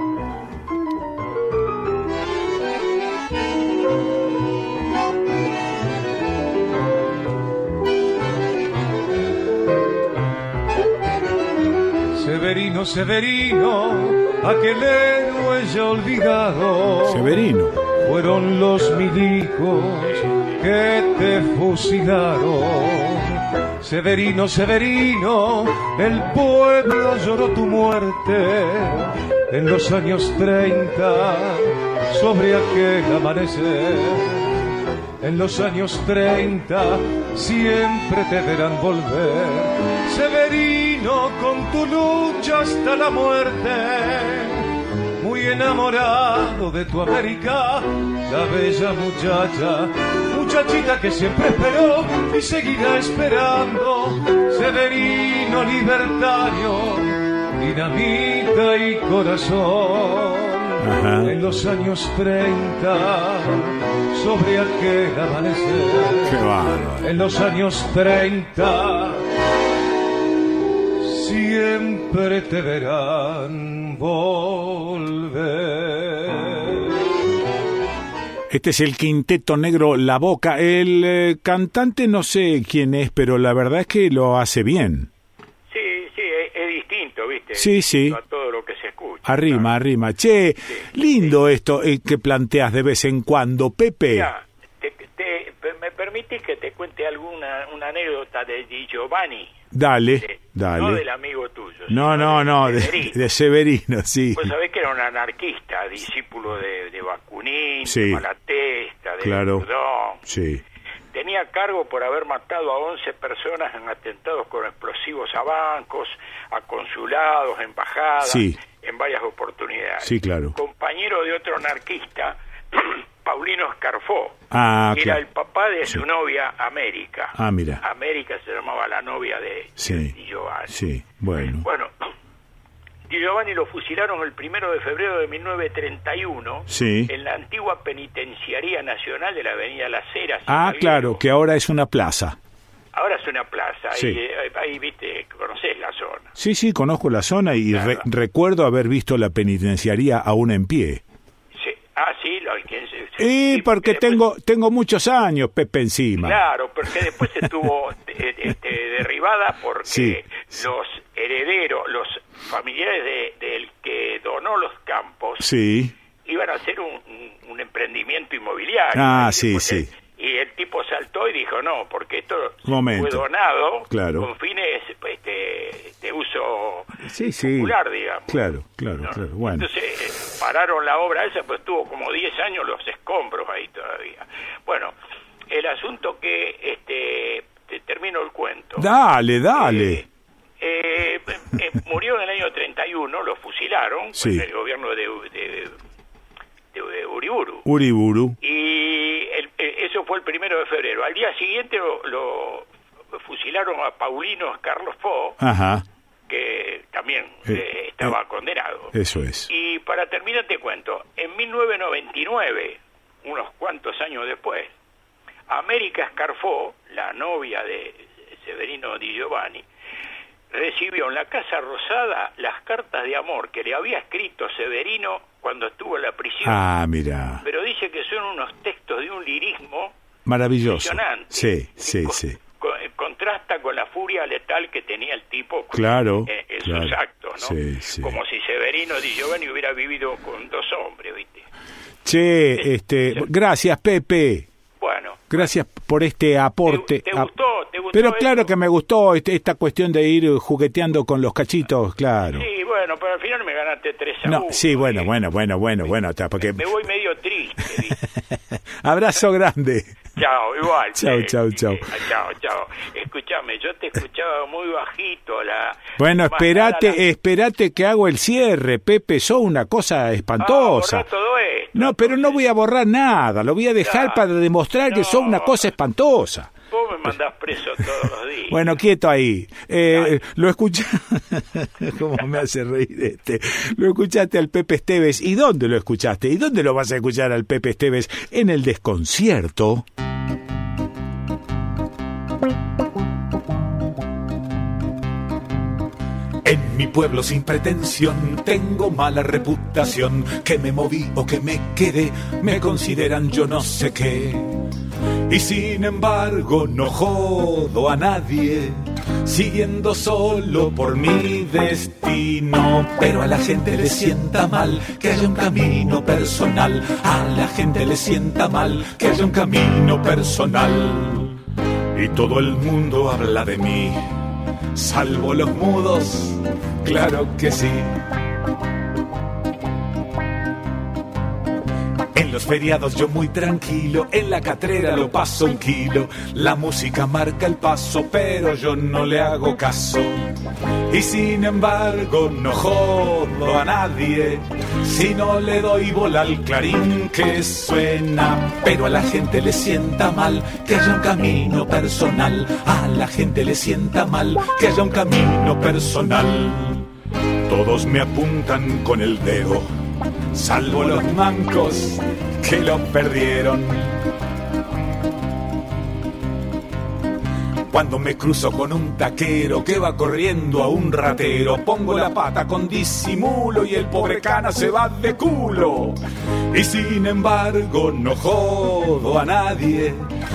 Severino, Severino, aquel héroe ya olvidado. Severino. Fueron los milicos que te fusilaron. Severino, Severino, el pueblo lloró tu muerte en los años 30 sobre aquel amanecer. En los años 30 siempre te verán volver. Severino, con tu lucha hasta la muerte. Muy enamorado de tu América, la bella muchacha, muchachita que siempre esperó y seguirá esperando. Severino libertario, dinamita y corazón. Ajá. En los años 30, sobre aquel amanecer. Qué. En los años 30, siempre te verán volver. Este es el quinteto negro La Boca. El eh, cantante no sé quién es, pero la verdad es que lo hace bien. Sí, sí, eh, ¿viste? Sí, sí. A todo lo que se escucha. Arrima, arrima. Che, lindo esto eh, que planteas de vez en cuando, Pepe. Te- te- ¿me permitís que te cuente alguna una anécdota de Di Giovanni? Dale, No dale. del amigo tuyo. No, no, no, de, Severino. de Severino, sí. Pues sabés que era un anarquista, discípulo de, de Bakunin, Sí. de Malatesta, de Claro. Sí. Tenía cargo por haber matado a 11 personas en atentados con explosivos a bancos, a consulados, embajadas, Sí. en varias oportunidades. Sí, claro. Compañero de otro anarquista, Paulino Scarfó, Ah, era claro. el papá de su novia América. Ah, mira. América se llamaba la novia de Sí. Di Giovanni. Sí, bueno. Bueno, Di Giovanni lo fusilaron el primero de febrero de 1931 Sí. en la antigua penitenciaría nacional de la avenida Las Heras. Ah, claro, que ahora es una plaza. Ahora es una plaza, Sí. y, eh, ahí, viste, conocés la zona. Sí, sí, conozco la zona y re- recuerdo haber visto la penitenciaría aún en pie. Sí. Ah, sí, lo que Y porque tengo tengo muchos años, Pepe, encima. Claro, porque después estuvo eh, este, derribada porque Sí, los herederos, los familiares de- del que donó los campos Sí. iban a hacer un, un- un emprendimiento inmobiliario. Ah, sí, sí. Y el tipo saltó y dijo, no, porque esto Momento. fue donado Claro. con fines este, de uso Sí, sí. popular, digamos. Claro, claro, claro. Bueno. Entonces eh, pararon la obra esa, pues tuvo como 10 años los escombros ahí todavía. Bueno, el asunto que, este, te termino el cuento. Dale, dale. Eh, eh, murió en el año 31, lo fusilaron Sí. en el gobierno de, de, de Uriburu. Uriburu. Y primero de febrero. Al día siguiente lo, lo fusilaron a Paulino Carlos Ajá. que también Eh, eh, estaba condenado. Eso es. Y para terminar te cuento, en 1999, unos cuantos años después, América Scarfó, la novia de Severino Di Giovanni, recibió en la Casa Rosada las cartas de amor que le había escrito Severino cuando estuvo en la prisión. Ah, mira. Pero dice que son unos textos de un lirismo Maravilloso. Sí, sí, sí. co- eh, contrasta con la furia letal que tenía el tipo Claro, en, en claro. sus actos, ¿no? Sí, sí. Como si Severino Di Giovanni hubiera vivido con dos hombres, ¿viste? Che, este, gracias, Pepe. Bueno. Gracias por este aporte. ¿Te Ah, gustó? ¿Te gustó Pero eso? claro que me gustó este- esta cuestión de ir jugueteando con los cachitos, claro. Sí, bueno, pero al final me ganaste 3 a No, 1. sí, bueno, bueno, bueno, bueno, bueno, está, porque Me voy medio triste, ¿viste? abrazo grande. Chao, igual. Chao, eh, chao, chao. eh, chao, chao. Escúchame, yo te escuchaba muy bajito. La, Bueno, espérate, la- espérate que hago el cierre, Pepe, sos una cosa espantosa. Ah, borrá todo esto. No, pero no voy a borrar nada, lo voy a dejar para demostrar que sos una cosa espantosa. Vos me mandás preso todos los días. Bueno, quieto ahí. Eh, lo escuché. ¿Cómo me hace reír este? Lo escuchaste al Pepe Esteves. ¿Y dónde lo escuchaste? ¿Y dónde lo vas a escuchar al Pepe Esteves? En el desconcierto. En mi pueblo sin pretensión tengo mala reputación. Que me moví o que me quedé, me consideran yo no sé qué. Y sin embargo no jodo a nadie, siguiendo solo por mi destino. Pero a la gente le sienta mal que haya un camino personal. A la gente le sienta mal que haya un camino personal. Y todo el mundo habla de mí, salvo los mudos, claro que sí. En los feriados yo muy tranquilo, en la catrera lo paso un kilo. La música marca el paso, pero yo no le hago caso. Y sin embargo no jodo a nadie, si no le doy bola al clarín que suena. Pero a la gente le sienta mal que haya un camino personal. A la gente le sienta mal que haya un camino personal. Todos me apuntan con el dedo salvo los mancos que lo perdieron. Cuando me cruzo con un taquero que va corriendo a un ratero, pongo la pata con disimulo y el pobre cana se va de culo. Y sin embargo no jodo a nadie,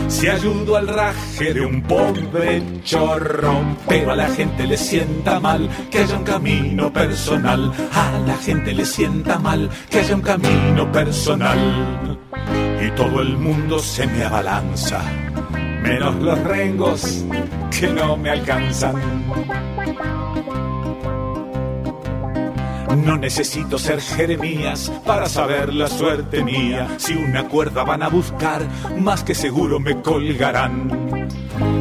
Si ayudo al raje de un pobre chorro, pero a la gente le sienta mal que haya un camino personal. A la gente le sienta mal que haya un camino personal. Y todo el mundo se me abalanza, menos los rengos que no me alcanzan. No necesito ser Jeremías para saber la suerte mía. Si una cuerda van a buscar, más que seguro me colgarán.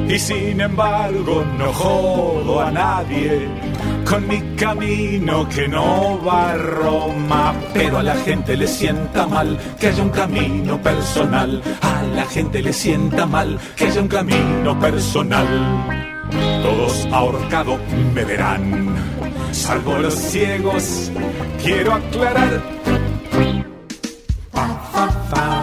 Y sin embargo no jodo a nadie con mi camino que no va a Roma. Pero a la gente le sienta mal que haya un camino personal. A la gente le sienta mal que haya un camino personal. Todos ahorcado me verán, salvo los ciegos, quiero aclarar. Pa, fa, fa,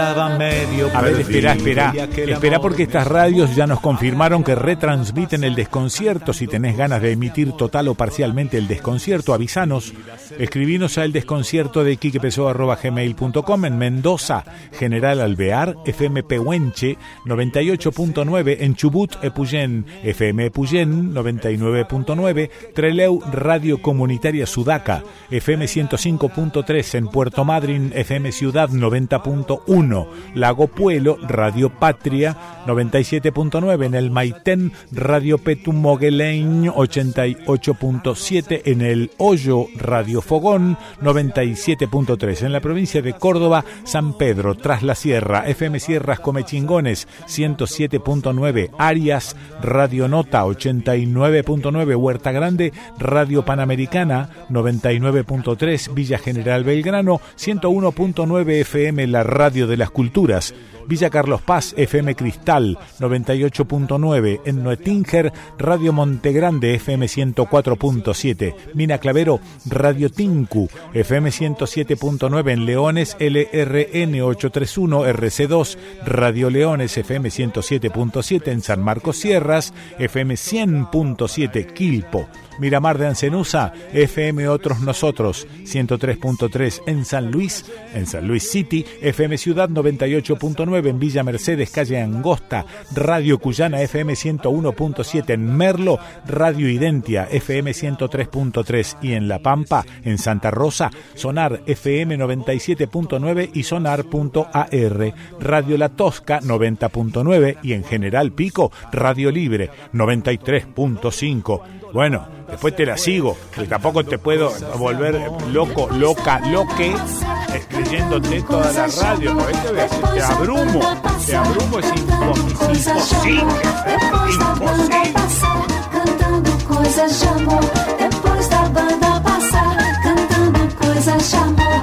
ba. Andaba medio A ver, espera, espera. Espera porque estas radios ya nos confirmaron que retransmiten el desconcierto. Si tenés ganas de emitir total o parcialmente el desconcierto, avisanos. Escribinos a el desconcierto de gmail.com en Mendoza, General Alvear, FM Pehuenche, 98.9 en Chubut, Epuyén, FM Epuyén, 99.9, Treleu, Radio Comunitaria Sudaca, FM 105.3 en Puerto Madryn, FM Ciudad 90.1, Lago Radio Patria 97.9 en el Maitén, Radio Petum Mogueleñ 88.7 en el Hoyo, Radio Fogón 97.3 en la provincia de Córdoba, San Pedro, Tras la Sierra, FM Sierras Comechingones 107.9, Arias, Radio Nota 89.9, Huerta Grande, Radio Panamericana 99.3, Villa General Belgrano 101.9 FM, la radio de las culturas. Villa Carlos Paz, FM Cristal 98.9, en Noetinger, Radio Montegrande, FM 104.7, Mina Clavero, Radio Tinku, FM 107.9, en Leones, LRN 831, RC2, Radio Leones, FM 107.7, en San Marcos Sierras, FM 100.7, Quilpo. Miramar de Ancenusa, FM Otros Nosotros, 103.3 en San Luis, en San Luis City, FM Ciudad 98.9 en Villa Mercedes, calle Angosta, Radio Cuyana FM 101.7 en Merlo, Radio Identia FM 103.3 y en La Pampa, en Santa Rosa, Sonar FM 97.9 y Sonar.ar, Radio La Tosca 90.9 y en General Pico, Radio Libre 93.5. Bueno, después te la sigo, que tampoco te puedo volver loco, loca, loque, eh, leyéndote toda la radio. Te, abrumo, te abrumo, es impo- imposible, ¿eh? imposible. Cantando coisas de amor Depois da banda passar Cantando coisas de amor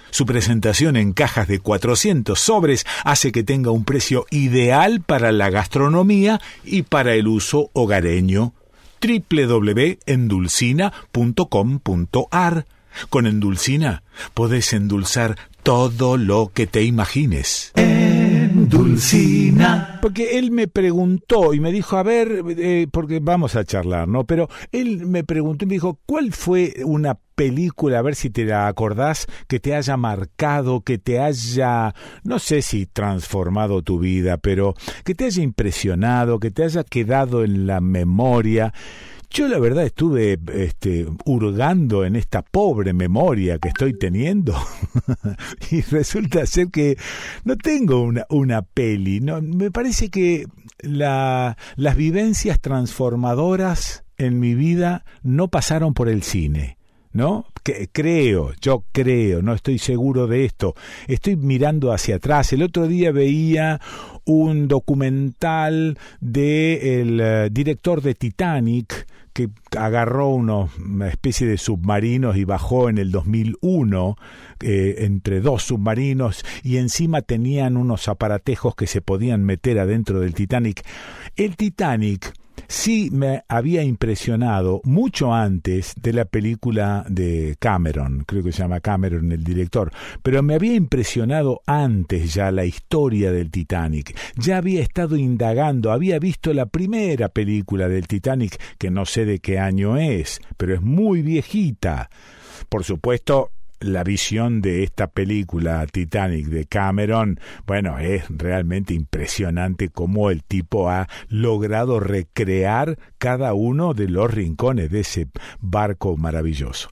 Su presentación en cajas de 400 sobres hace que tenga un precio ideal para la gastronomía y para el uso hogareño. www.endulcina.com.ar Con Endulcina podés endulzar todo lo que te imagines. Endulcina. Porque él me preguntó y me dijo, a ver, eh, porque vamos a charlar, ¿no? Pero él me preguntó y me dijo, ¿cuál fue una película, a ver si te la acordás, que te haya marcado, que te haya, no sé si transformado tu vida, pero que te haya impresionado, que te haya quedado en la memoria? Yo la verdad estuve este, hurgando en esta pobre memoria que estoy teniendo y resulta ser que no tengo una, una peli. No, me parece que la, las vivencias transformadoras en mi vida no pasaron por el cine. ¿No? Que, creo, yo creo, no estoy seguro de esto. Estoy mirando hacia atrás. El otro día veía un documental de el eh, director de Titanic que agarró una especie de submarinos y bajó en el 2001 eh, entre dos submarinos y encima tenían unos aparatejos que se podían meter adentro del Titanic. El Titanic sí me había impresionado mucho antes de la película de Cameron, creo que se llama Cameron el director, pero me había impresionado antes ya la historia del Titanic. Ya había estado indagando, había visto la primera película del Titanic, que no sé de qué año es, pero es muy viejita. Por supuesto, la visión de esta película Titanic de Cameron, bueno, es realmente impresionante cómo el tipo ha logrado recrear cada uno de los rincones de ese barco maravilloso.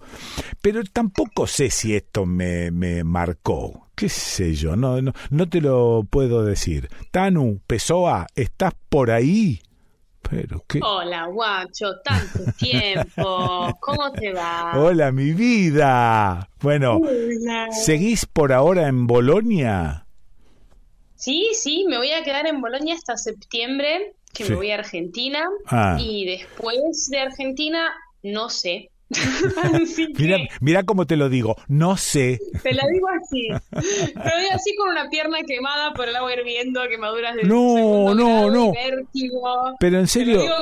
Pero tampoco sé si esto me, me marcó. ¿Qué sé yo? No, no, no te lo puedo decir. Tanu, Pessoa, ¿estás por ahí? Pero qué. Hola, guacho, tanto tiempo. ¿Cómo te va? Hola, mi vida. Bueno, Hola. ¿seguís por ahora en Bolonia? Sí, sí, me voy a quedar en Bolonia hasta septiembre, que Sí. me voy a Argentina. Ah. Y después de Argentina, no sé. Así que Mira, cómo te lo digo. No sé. te lo digo así. Te lo digo así con una pierna quemada por el agua hirviendo, quemaduras de No, no, no. vértigo. Pero en serio. digo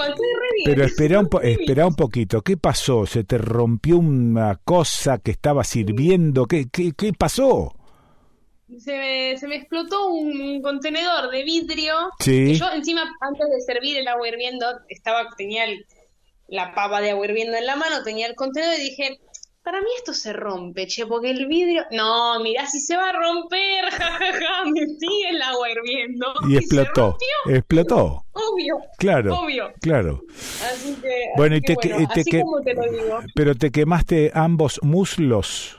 Pero espera un, po- espera un poquito. ¿Qué pasó? ¿Se te rompió una cosa que estaba sirviendo? ¿Qué, qué, qué pasó? Se me, se me explotó un contenedor de vidrio. Sí. que yo encima, antes de servir el agua hirviendo, estaba, tenía el- la pava de agua hirviendo en la mano, tenía el contenedor y dije, para mí esto se rompe, che, porque el vidrio... No, mirá si se va a romper, jajaja, me sigue el agua hirviendo. Y explotó. Explotó. Obvio. Claro. Obvio. Claro. Así que, Bueno, así y te, que que- bueno, te así que- como te lo digo. Pero te quemaste ambos muslos.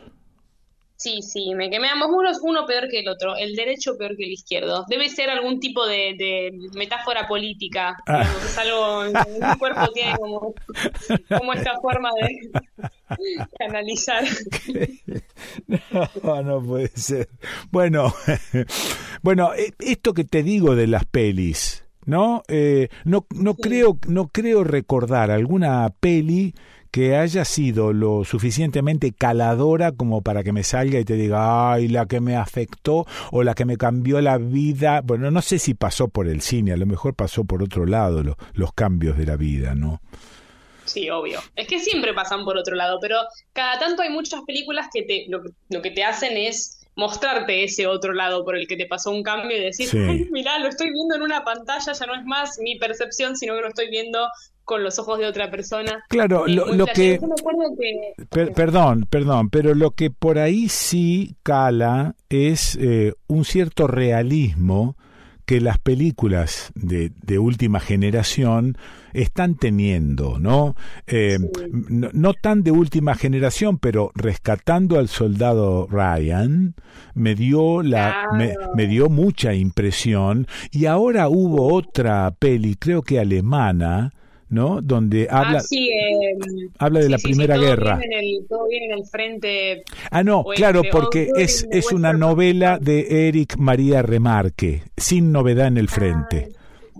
Sí, sí, me quemé ambos muros, uno peor que el otro, el derecho peor que el izquierdo. Debe ser algún tipo de, de metáfora política. Ah. es algo, mi cuerpo tiene como, como esta forma de canalizar. No, no puede ser. Bueno, bueno, eh, esto que te digo de las pelis, ¿no? Eh, no, no creo, no creo recordar alguna peli que haya sido lo suficientemente caladora como para que me salga y te diga, ay, la que me afectó o la que me cambió la vida. Bueno, no sé si pasó por el cine, a lo mejor pasó por otro lado lo- los cambios de la vida, ¿no? Sí, obvio. Es que siempre pasan por otro lado, pero cada tanto hay muchas películas que te, lo, que- lo que te hacen es mostrarte ese otro lado por el que te pasó un cambio y decir, Sí. "Ay, mirá, lo estoy viendo en una pantalla, ya no es más mi percepción, sino que lo estoy viendo con los ojos de otra persona. Claro, Y lo- que- Per- perdón, perdón, pero lo que por ahí sí cala es eh, un cierto realismo que las películas de, de última generación están teniendo, ¿no? Eh, no? no tan de última generación, pero rescatando al soldado Ryan me dio la me, me dio mucha impresión y ahora hubo otra peli, creo que alemana, ¿no? Donde habla ah, sí, eh, habla de sí, la sí, Primera todo Guerra. Viene en el, todo viene en el frente. Ah, no, oeste, claro, porque es, es una novela de Eric María Remarque, sin novedad en el frente.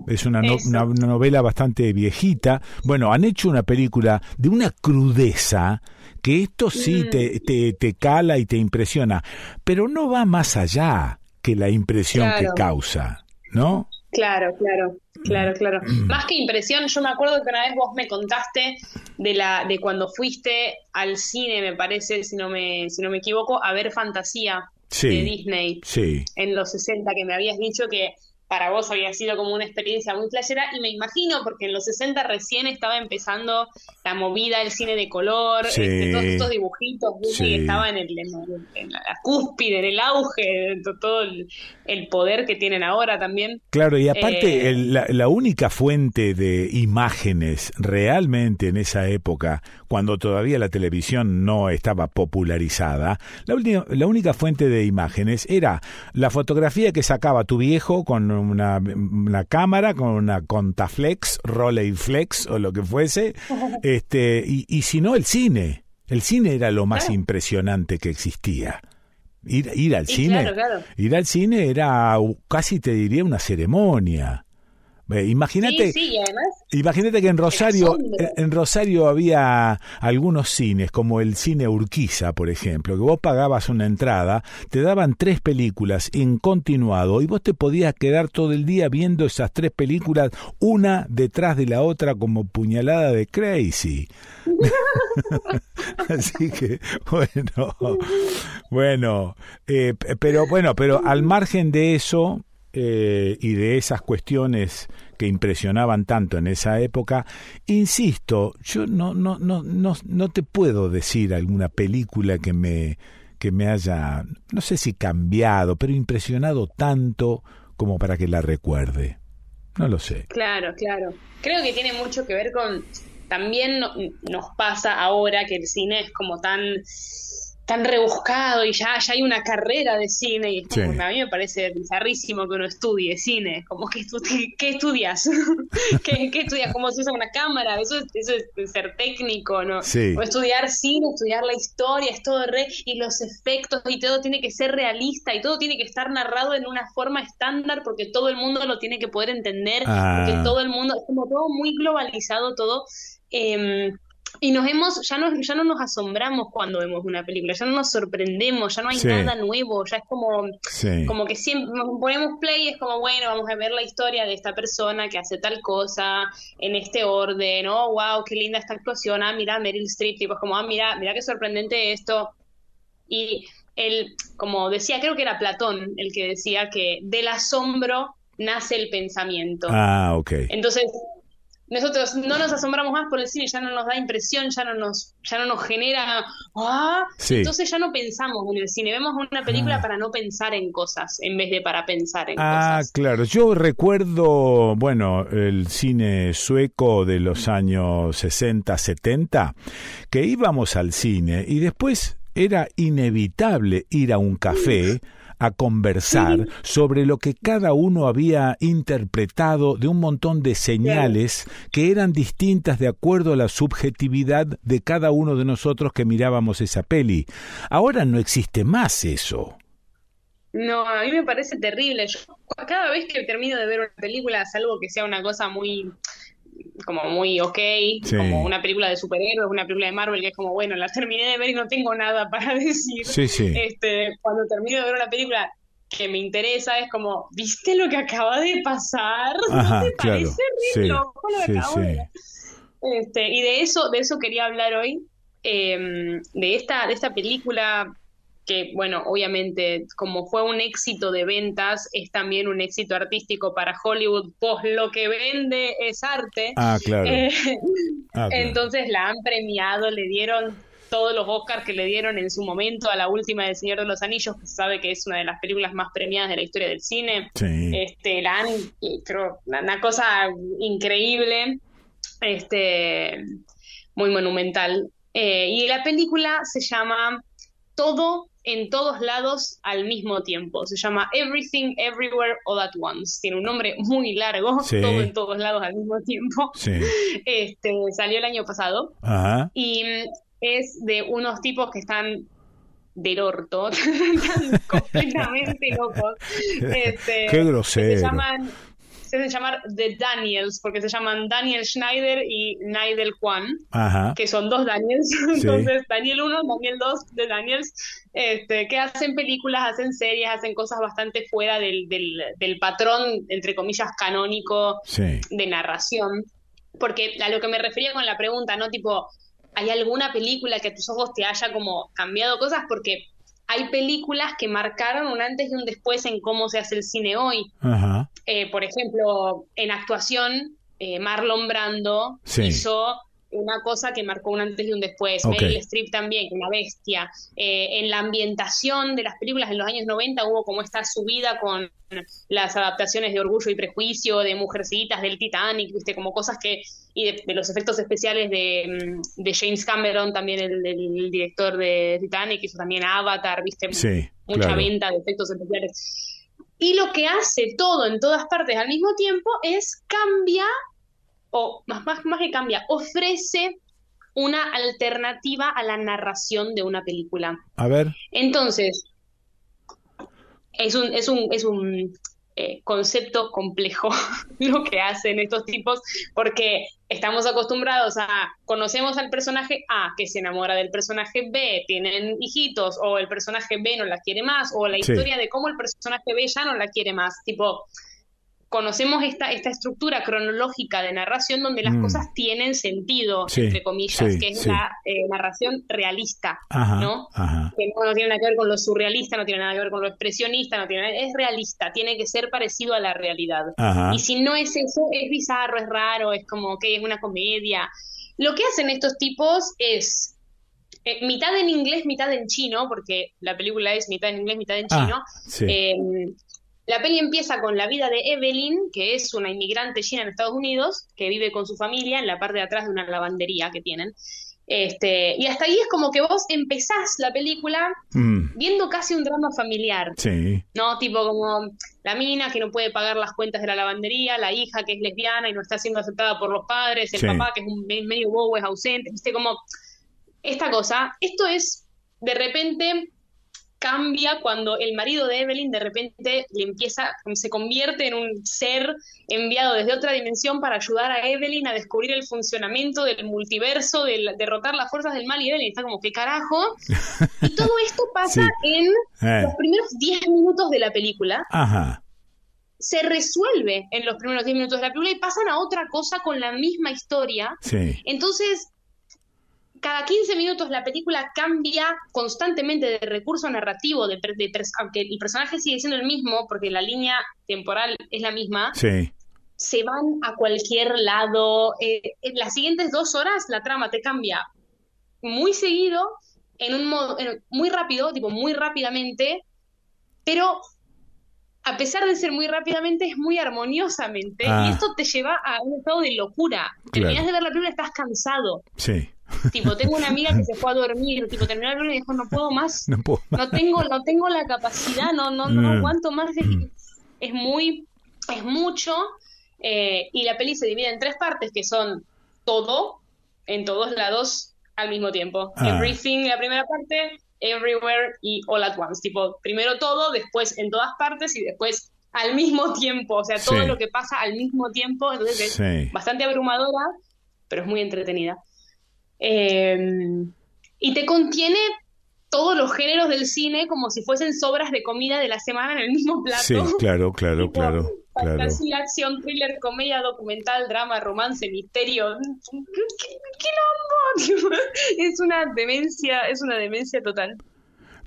Es una, no- una, una novela bastante viejita. Bueno, han hecho una película de una crudeza que esto sí Mm. te, te, te cala y te impresiona, pero no va más allá que la impresión Claro. que causa, ¿no? Claro, claro, claro, claro. Mm. Más que impresión, yo me acuerdo que una vez vos me contaste de la de cuando fuiste al cine, me parece, si no me si no me equivoco, a ver Fantasía Sí. de Disney Sí. en los 60 que me habías dicho que para vos había sido como una experiencia muy flashera y me imagino porque en los 60 recién estaba empezando la movida del cine de color, Sí. este, todos estos dibujitos, Disney Sí. estaba en, el, en, el- en la cúspide, en el auge, to- todo el, el poder que tienen ahora también. Claro, y aparte, Eh, el- la, la única fuente de imágenes realmente en esa época, cuando todavía la televisión no estaba popularizada, la, uni- la única fuente de imágenes era la fotografía que sacaba tu viejo con una, una cámara, con una Contaflex, Rolleiflex o lo que fuese, este, y, y si no, el cine. El cine era lo más impresionante que existía. Ir, ir al Y cine. claro, claro. Ir al cine era uh, casi te diría una ceremonia. Imagínate, Sí, sí, imagínate que en Rosario, en Rosario había algunos cines, como el cine Urquiza, por ejemplo, que vos pagabas una entrada, te daban tres películas en continuado y vos te podías quedar todo el día viendo esas tres películas, una detrás de la otra como puñalada de crazy. Así que, bueno, bueno, eh, pero bueno, pero al margen de eso eh, y de esas cuestiones que impresionaban tanto en esa época, insisto, yo no, no, no, no, no te puedo decir alguna película que me, que me haya, no sé si cambiado, pero impresionado tanto como para que la recuerde. No lo sé. Claro, claro. Creo que tiene mucho que ver con. También no- nos pasa ahora que el cine es como tan tan rebuscado y ya, ya hay una carrera de cine y es como, Sí. a mí me parece bizarrísimo que uno estudie cine, como que estu- ¿qué estudias? ¿Qué, qué estudias? ¿Cómo se usa una cámara? Eso es, eso es ser técnico, ¿no? Sí. O estudiar cine, estudiar la historia, es todo re, y los efectos y todo tiene que ser realista y todo tiene que estar narrado en una forma estándar porque todo el mundo lo tiene que poder entender, Ah. porque todo el mundo, es como todo muy globalizado, todo. eh, y nos hemos, ya no, ya no nos asombramos cuando vemos una película, ya no nos sorprendemos, ya no hay Sí. nada nuevo, ya es como, Sí. como que siempre ponemos play y es como, bueno, vamos a ver la historia de esta persona que hace tal cosa en este orden, oh, wow, qué linda esta actuación, ah, mira, Meryl Streep, tipo, es como, ah, mira, mira qué sorprendente esto. Y el, como decía, creo que era Platón el que decía que del asombro nace el pensamiento. Ah, ok. Entonces, nosotros no nos asombramos más por el cine, ya no nos da impresión, ya no nos, ya no nos genera, ah, Sí. entonces ya no pensamos en el cine, vemos una película Ah. para no pensar en cosas, en vez de para pensar en Ah, cosas. claro. Yo recuerdo, bueno, el cine sueco de los años 60, 70, que íbamos al cine y después era inevitable ir a un café a conversar sobre lo que cada uno había interpretado de un montón de señales que eran distintas de acuerdo a la subjetividad de cada uno de nosotros que mirábamos esa peli. Ahora no existe más eso. No, a mí me parece terrible. Yo cada vez que termino de ver una película, salvo que sea una cosa muy como muy ok, Sí. como una película de superhéroes, una película de Marvel, que es como, bueno, la terminé de ver y no tengo nada para decir. Sí, sí. Este, cuando termino de ver una película que me interesa, es como, ¿viste lo que acaba de pasar? Ajá, ¿No te claro. parece loco lo que sí, acabo de? Este, y de eso, de eso quería hablar hoy, eh, de esta, de esta película que, bueno, obviamente, como fue un éxito de ventas, es también un éxito artístico para Hollywood, pues lo que vende es arte. Ah, claro. Eh, Ah, claro. Entonces la han premiado, le dieron todos los Oscars que le dieron en su momento a la última del Señor de los Anillos, que se sabe que es una de las películas más premiadas de la historia del cine. Sí. Este, la han, creo, una una cosa increíble, este, muy monumental. Eh, y la película se llama Todo en todos lados al mismo tiempo. Se llama Everything Everywhere All at Once. Tiene un nombre muy largo, Sí. todo en todos lados al mismo tiempo. Sí. Este, salió el año pasado Ajá. y mm, es de unos tipos que están del orto, están completamente locos. Este, Qué que grosero. Se llaman se hacen llamar The Daniels, porque se llaman Daniel Schneider y Nigel Kwan, Ajá. que son dos Daniels. Sí. Entonces, Daniel 1, Daniel 2 de Daniels, este, que hacen películas, hacen series, hacen cosas bastante fuera del, del, del patrón, entre comillas, canónico Sí. de narración. Porque a lo que me refería con la pregunta, ¿no? Tipo, ¿hay alguna película que a tus ojos te haya como cambiado cosas? Porque hay películas que marcaron un antes y un después en cómo se hace el cine hoy. Ajá. Eh, por ejemplo, en actuación, eh, Marlon Brando Sí. hizo una cosa que marcó un antes y un después. Meryl Streep también, una bestia. Eh, en la ambientación de las películas en los años 90 hubo como esta subida con las adaptaciones de Orgullo y Prejuicio, de Mujercitas, del Titanic, viste, como cosas que, y de, de los efectos especiales de, mm, de James Cameron, también el, el director de Titanic, hizo también Avatar, viste, Sí, mucha claro. venta de efectos especiales. Y lo que hace todo en todas partes al mismo tiempo es cambia, o más, más, más que cambia, ofrece una alternativa a la narración de una película. A ver. Entonces, es un, es un, es un eh, concepto complejo lo que hacen estos tipos, porque estamos acostumbrados a, conocemos al personaje A, que se enamora del personaje B, tienen hijitos, o el personaje B no la quiere más, o la Sí. historia de cómo el personaje B ya no la quiere más, tipo... Conocemos esta, esta estructura cronológica de narración donde las Mm. cosas tienen sentido, Sí, entre comillas, sí, que es sí. la eh, narración realista, Ajá. ¿no? Ajá. que no, no tiene nada que ver con lo surrealista, no tiene nada que ver con lo expresionista, no tiene nada- es realista, tiene que ser parecido a la realidad. Ajá. Y si no es eso, es bizarro, es raro, es como que es una comedia. Lo que hacen estos tipos es eh, mitad en inglés, mitad en chino, porque la película es mitad en inglés, mitad en Ah, chino. sí. Eh, la peli empieza con la vida de Evelyn, que es una inmigrante china en Estados Unidos, que vive con su familia en la parte de atrás de una lavandería que tienen. Este, y hasta ahí es como que vos empezás la película Mm, viendo casi un drama familiar, sí. ¿no? Tipo como la mina que no puede pagar las cuentas de la lavandería, la hija que es lesbiana y no está siendo aceptada por los padres, el Sí. papá que es un medio bobo, es ausente, viste como esta cosa. Esto es, de repente, cambia cuando el marido de Evelyn de repente le empieza, se convierte en un ser enviado desde otra dimensión para ayudar a Evelyn a descubrir el funcionamiento del multiverso, de derrotar las fuerzas del mal y Evelyn está como, ¿qué carajo? Y todo esto pasa Sí. en Eh. los primeros 10 minutos de la película Ajá. se resuelve en los primeros 10 minutos de la película y pasan a otra cosa con la misma historia. Sí. Entonces, cada 15 minutos la película cambia constantemente de recurso narrativo, de, de pers- aunque el personaje sigue siendo el mismo, porque la línea temporal es la misma, Sí. se van a cualquier lado. Eh, en las siguientes dos horas la trama te cambia muy seguido, en un modo, en- muy rápido, tipo muy rápidamente, pero a pesar de ser muy rápidamente, es muy armoniosamente. Ah. Y esto te lleva a un estado de locura. Terminás de ver la película, estás cansado. Sí. Tipo, tengo una amiga que se fue a dormir, tipo, terminó película y dijo, no puedo más, No puedo más. no tengo, no tengo la capacidad, no, no, no Mm. aguanto más. Es, es muy, es mucho. eh, y la peli se divide en tres partes que son todo, en todos lados, al mismo tiempo. Ah. Everything, la primera parte, everywhere y all at once. Tipo, primero todo, después en todas partes y después al mismo tiempo. O sea, todo Sí. lo que pasa al mismo tiempo. Entonces es Sí. bastante abrumadora, pero es muy entretenida. Eh, y te contiene todos los géneros del cine como si fuesen sobras de comida de la semana en el mismo plato. Sí, claro, claro, claro, claro. Fantasía, acción, thriller, comedia, documental, drama, romance, misterio. ¿Qué, qué quilombo? Es una demencia, es una demencia total.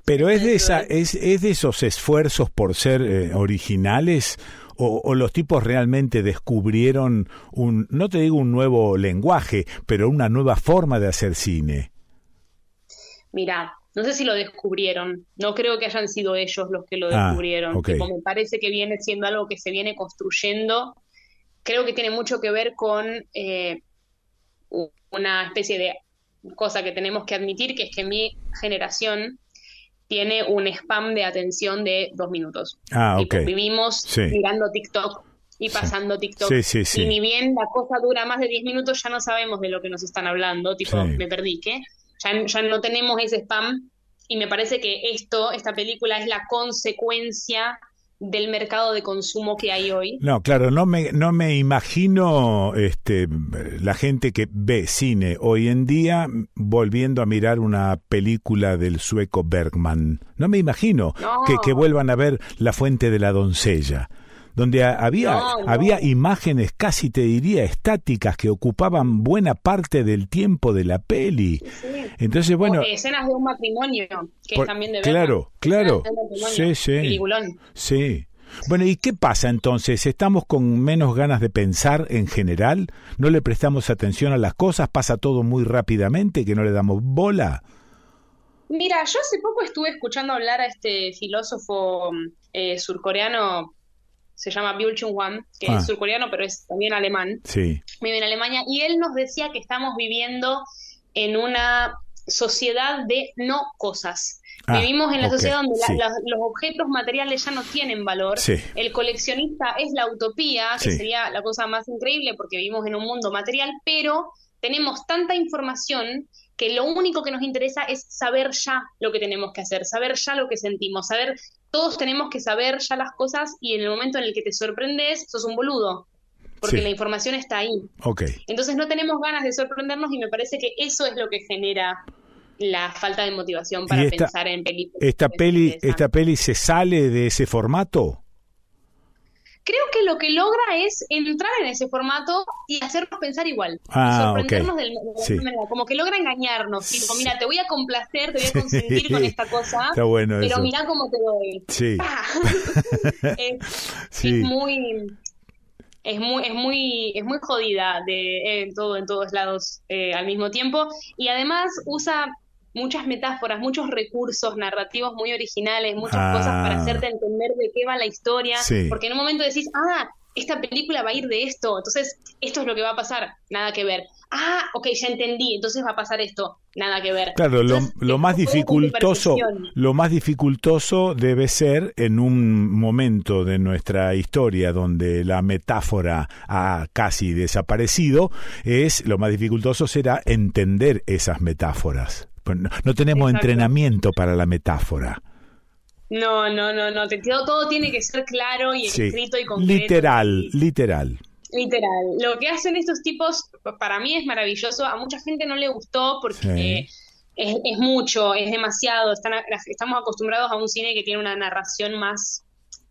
Pero es de esa, es, es de esos esfuerzos por ser eh, originales o, o los tipos realmente descubrieron un, no te digo un nuevo lenguaje, pero una nueva forma de hacer cine. Mirá, no sé si lo descubrieron. No creo que hayan sido ellos los que lo Ah, descubrieron. ok. Tipo, me parece que viene siendo algo que se viene construyendo. Creo que tiene mucho que ver con eh, una especie de cosa que tenemos que admitir, que es que mi generación tiene un spam de atención de dos minutos. Ah, Tipo, ok. Vivimos Sí. mirando TikTok y pasando TikTok. Sí, sí, sí. Y ni bien la cosa dura más de 10 minutos, ya no sabemos de lo que nos están hablando. Tipo, me perdí, ¿qué? Ya, ya no tenemos ese spam. Y me parece que esto, esta película, es la consecuencia del mercado de consumo que hay hoy. No, claro, no me, no me imagino este, la gente que ve cine hoy en día volviendo a mirar una película del sueco Bergman. No me imagino No. que, que vuelvan a ver La Fuente de la Doncella, donde había, No, no. había imágenes casi te diría estáticas que ocupaban buena parte del tiempo de la peli. Entonces, bueno, O escenas de un matrimonio, que por- es también de claro, claro. De Sí, sí. peliculón. Sí. Bueno, ¿y qué pasa entonces? ¿Estamos con menos ganas de pensar en general? ¿No le prestamos atención a las cosas? ¿Pasa todo muy rápidamente que no le damos bola? Mira, yo hace poco estuve escuchando hablar a este filósofo eh, surcoreano, se llama Byul Chung Hwan, que Ah. es surcoreano, pero es también alemán. Sí. vive en Alemania, y él nos decía que estamos viviendo en una sociedad de no cosas. Ah, Vivimos en la sociedad donde la- los objetos materiales ya no tienen valor. Sí. El coleccionista es la utopía, que Sí. sería la cosa más increíble porque vivimos en un mundo material, pero tenemos tanta información que lo único que nos interesa es saber ya lo que tenemos que hacer, saber ya lo que sentimos, saber, todos tenemos que saber ya las cosas y en el momento en el que te sorprendes, sos un boludo, porque Sí. la información está ahí. Entonces no tenemos ganas de sorprendernos y me parece que eso es lo que genera la falta de motivación para ¿Y esta, pensar en películas. esta peli, esta peli se sale de ese formato? Creo que lo que logra es entrar en ese formato y hacernos pensar igual. Ah, sorprendernos de la Sí. manera. Como que logra engañarnos. Tipo, mira, te voy a complacer, te voy a consentir con esta cosa. Está bueno pero eso. mira cómo te doy. Sí. Ah. es, Sí. es muy es muy es muy es muy jodida de en todo en todos lados eh, al mismo tiempo y además usa muchas metáforas muchos recursos narrativos muy originales muchas Ah. cosas para hacerte entender de qué va la historia Sí. porque en un momento decís ah esta película va a ir de esto entonces esto es lo que va a pasar nada que ver ah ok ya entendí entonces va a pasar esto nada que ver Claro, lo, Entonces, lo más dificultoso, lo más dificultoso debe ser en un momento de nuestra historia donde la metáfora ha casi desaparecido, es lo más dificultoso será entender esas metáforas. Pues No, tenemos Exacto. entrenamiento para la metáfora. no no no no todo, tiene que ser claro y Sí. escrito y concreto Literal, literal. Literal. Lo que hacen estos tipos, para mí es maravilloso. A mucha gente no le gustó porque es, es mucho, es demasiado. Están, estamos acostumbrados a un cine que tiene una narración más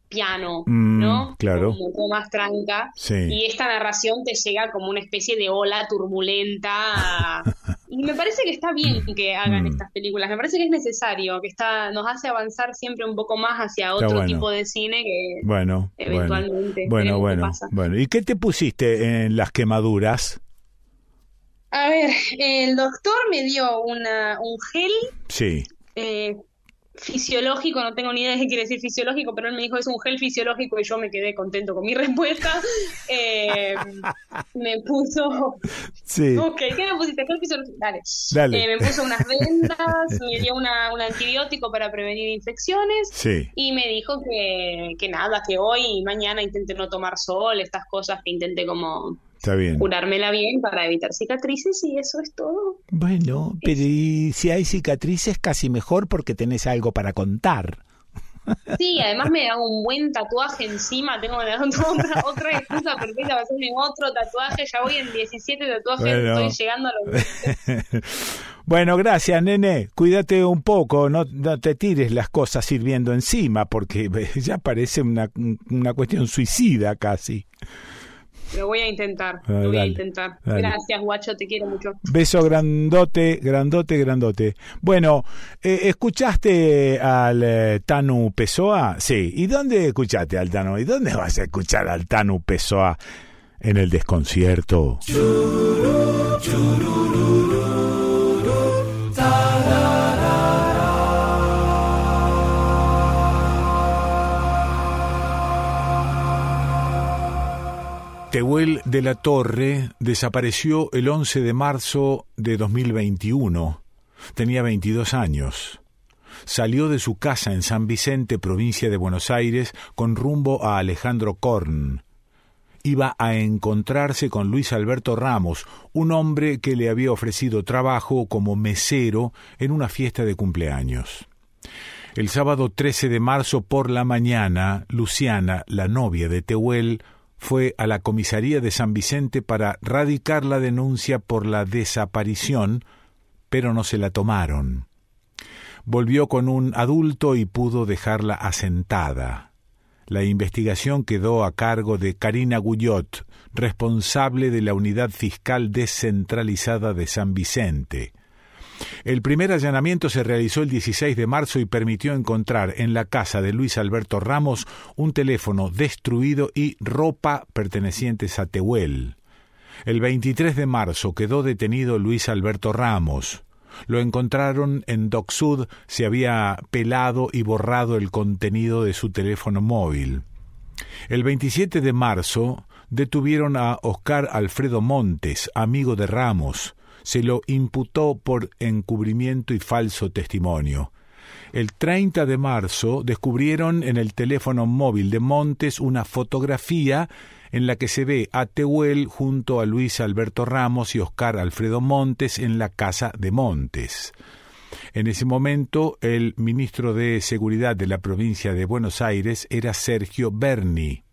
piano, Mm, ¿no? claro. Como un poco más tranca. Sí. Y esta narración te llega como una especie de ola turbulenta. y me parece que está bien que hagan Mm. estas películas. Me parece que es necesario, que está, nos hace avanzar siempre un poco más hacia otro bueno. tipo de cine que Bueno, bueno, eventualmente bueno, bueno, pasa. bueno. ¿Y qué te pusiste en las quemaduras? A ver, el doctor me dio una, un gel Sí. eh, fisiológico, no tengo ni idea de qué quiere decir fisiológico, pero él me dijo es un gel fisiológico y yo me quedé contento con mi respuesta. Eh, me puso... Sí. Ok, ¿qué me pusiste? Gel fisiológico. Dale. Dale. Eh, me puso unas vendas, me dio una, un antibiótico para prevenir infecciones. Sí. Y me dijo que, que nada, que hoy y mañana intente no tomar sol, estas cosas, que intente como Está bien. curármela bien para evitar cicatrices y eso es todo. Bueno, pero y si hay cicatrices, casi mejor porque tenés algo para contar. Sí, además me da un buen tatuaje encima, tengo que dar otra, otra excusa perfecta para hacerme otro tatuaje, ya voy en 17 tatuajes, Bueno. estoy llegando a los... bueno, gracias, nene. Cuídate un poco, no, no te tires las cosas sirviendo encima, porque ya parece una, una cuestión suicida casi. Lo voy a intentar, Ah, lo voy a intentar. dale. Gracias, guacho, te quiero mucho. Beso grandote, grandote, grandote. Bueno, eh, ¿escuchaste al eh, Tanu Pessoa? Sí. ¿Y dónde escuchaste al Tanu? ¿Y dónde vas a escuchar al Tanu Pessoa? En el desconcierto. Tarara. Tehuel de la Torre desapareció el 11 de marzo de 2021. Tenía 22 años. Salió de su casa en San Vicente, provincia de Buenos Aires, con rumbo a Alejandro Korn. Iba a encontrarse con Luis Alberto Ramos, un hombre que le había ofrecido trabajo como mesero en una fiesta de cumpleaños. El sábado 13 de marzo por la mañana, Luciana, la novia de Tehuel, fue a la comisaría de San Vicente para radicar la denuncia por la desaparición, pero no se la tomaron. Volvió con un adulto y pudo dejarla asentada. La investigación quedó a cargo de Karina Guyot, responsable de la Unidad Fiscal Descentralizada de San Vicente. El primer allanamiento se realizó el 16 de marzo y permitió encontrar en la casa de Luis Alberto Ramos un teléfono destruido y ropa pertenecientes a Tehuel. El 23 de marzo quedó detenido Luis Alberto Ramos. Lo encontraron en Doc Sud, se había pelado y borrado el contenido de su teléfono móvil. El 27 de marzo detuvieron a Oscar Alfredo Montes, amigo de Ramos se lo imputó por encubrimiento y falso testimonio. El 30 de marzo descubrieron en el teléfono móvil de Montes una fotografía en la que se ve a Tehuel junto a Luis Alberto Ramos y Oscar Alfredo Montes en la casa de Montes. En ese momento, el ministro de Seguridad de la provincia de Buenos Aires era Sergio Berni.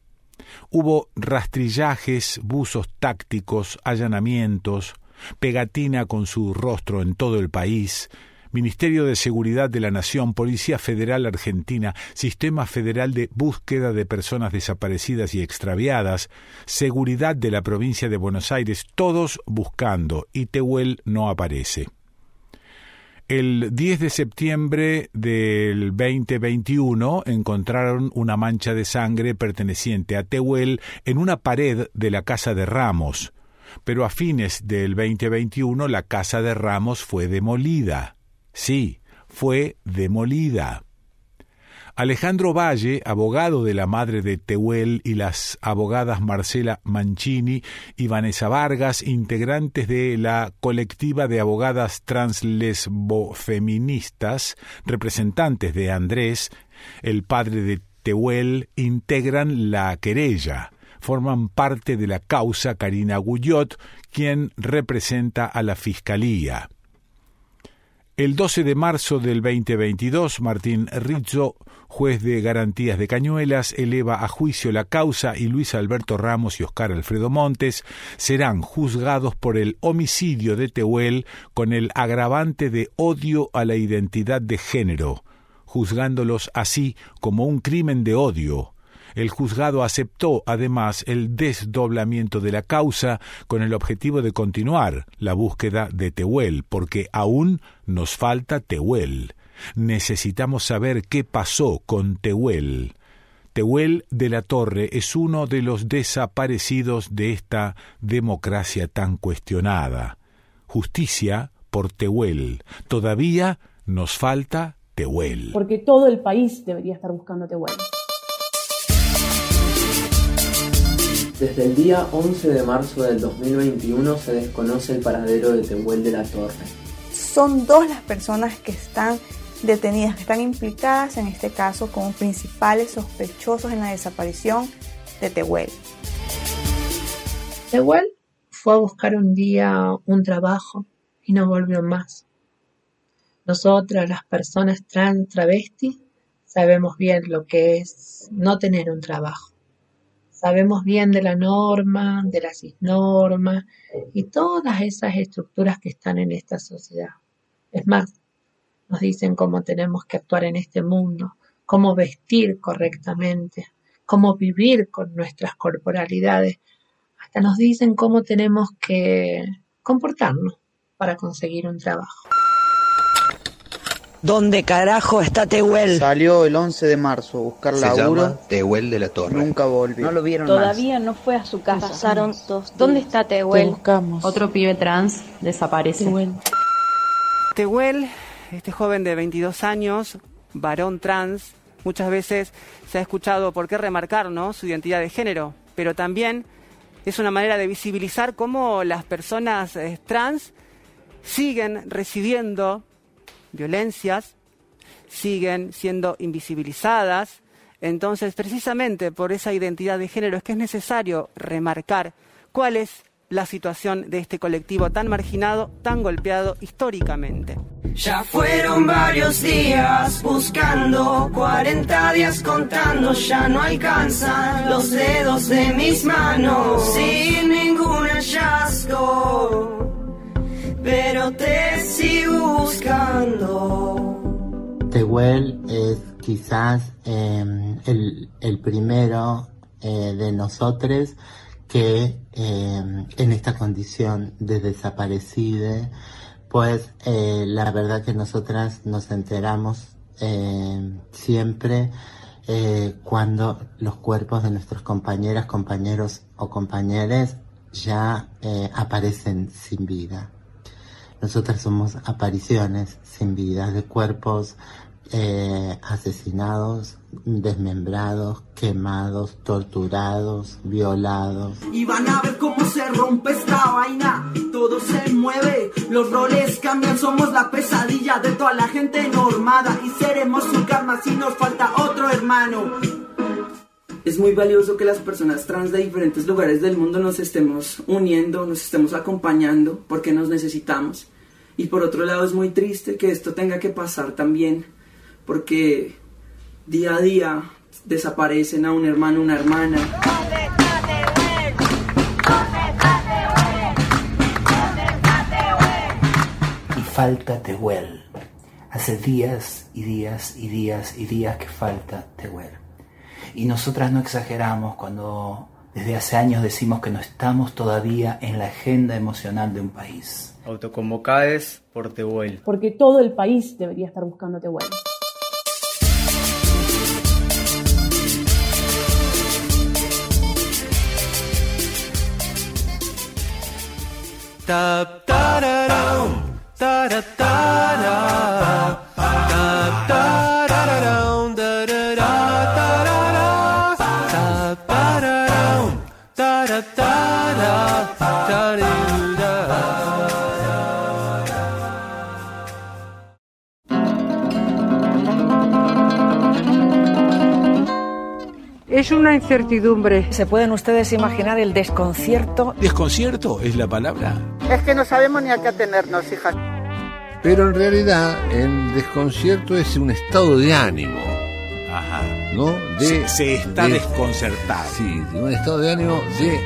Hubo rastrillajes, buzos tácticos, allanamientos, pegatina con su rostro en todo el país, Ministerio de Seguridad de la Nación, Policía Federal Argentina, Sistema Federal de Búsqueda de Personas Desaparecidas y Extraviadas, Seguridad de la Provincia de Buenos Aires, todos buscando, y Tehuel no aparece. El 10 de septiembre del 2021 encontraron una mancha de sangre perteneciente a Tehuel en una pared de la casa de Ramos pero a fines del 2021 la casa de Ramos fue demolida. Sí, fue demolida. Alejandro Valle, abogado de la madre de Tehuel y las abogadas Marcela Mancini y Vanessa Vargas, integrantes de la colectiva de abogadas translesbofeministas, representantes de Andrés, el padre de Tehuel, integran la querella forman parte de la causa Karina Guyot, quien representa a la Fiscalía. El 12 de marzo del 2022, Martín Rizzo, juez de garantías de Cañuelas, eleva a juicio la causa y Luis Alberto Ramos y Oscar Alfredo Montes serán juzgados por el homicidio de Tehuel con el agravante de odio a la identidad de género, juzgándolos así como un crimen de odio, el juzgado aceptó además el desdoblamiento de la causa con el objetivo de continuar la búsqueda de Tehuel, porque aún nos falta Tehuel. Necesitamos saber qué pasó con Tehuel. Tehuel de la Torre es uno de los desaparecidos de esta democracia tan cuestionada. Justicia por Tehuel. Todavía nos falta Tehuel. Porque todo el país debería estar buscando Tehuel. Desde el día 11 de marzo del 2021 se desconoce el paradero de Tehuel de la Torre. Son dos las personas que están detenidas, que están implicadas en este caso como principales sospechosos en la desaparición de Tehuel. Tehuel fue a buscar un día un trabajo y no volvió más. Nosotras, las personas trans, travestis, sabemos bien lo que es no tener un trabajo sabemos bien de la norma, de la cisnorma y todas esas estructuras que están en esta sociedad. Es más, nos dicen cómo tenemos que actuar en este mundo, cómo vestir correctamente, cómo vivir con nuestras corporalidades. Hasta nos dicen cómo tenemos que comportarnos para conseguir un trabajo. ¿Dónde carajo está Tehuel? Salió el 11 de marzo a buscar Se laburo. llama Tehuel de la Torre. Nunca volvió. No lo vieron Todavía no fue a su casa. Pasaron dos ¿Dónde está Tehuel? Otro pibe trans desaparece. Tehuel, este joven de 22 años, varón trans, muchas veces se ha escuchado por qué remarcar ¿no? su identidad de género, pero también es una manera de visibilizar cómo las personas eh, trans siguen recibiendo violencias, siguen siendo invisibilizadas. Entonces, precisamente por esa identidad de género es que es necesario remarcar cuál es la situación de este colectivo tan marginado, tan golpeado históricamente. Ya fueron varios días buscando, 40 días contando, ya no alcanzan los dedos de mis manos, sin ningún hallazgo, pero te sigo buscando. Tehuel es quizás eh, el, el, primero eh, de nosotros que eh, en esta condición de desaparecida, pues eh, la verdad que nosotras nos enteramos eh, siempre cuando los cuerpos de nuestros compañeras, compañeros o compañeras ya aparecen sin vida. Nosotras somos apariciones sin vida de cuerpos eh, asesinados, desmembrados, quemados, torturados, violados. Y van a ver cómo se rompe esta vaina, todo se mueve, los roles cambian, somos la pesadilla de toda la gente normada y seremos su karma si nos falta otro hermano. Es muy valioso que las personas trans de diferentes lugares del mundo nos estemos uniendo, nos estemos acompañando, porque nos necesitamos. Y por otro lado es muy triste que esto tenga que pasar también porque día a día desaparecen a un hermano, una hermana. Y falta Tehuel. Hace días y días y días y días que falta Tehuel. Y nosotras no exageramos cuando desde hace años decimos que no estamos todavía en la agenda emocional de un país. Autoconvocades por Tehuel. Porque todo el país debería estar buscando Tehuel. da da Es una incertidumbre. ¿Se pueden ustedes imaginar el desconcierto? ¿Desconcierto es la palabra? Es que no sabemos ni a qué atenernos, hija. Pero en realidad el desconcierto es un estado de ánimo. Ajá. ¿No? De, se, está de, desconcertado. Sí, un estado de ánimo de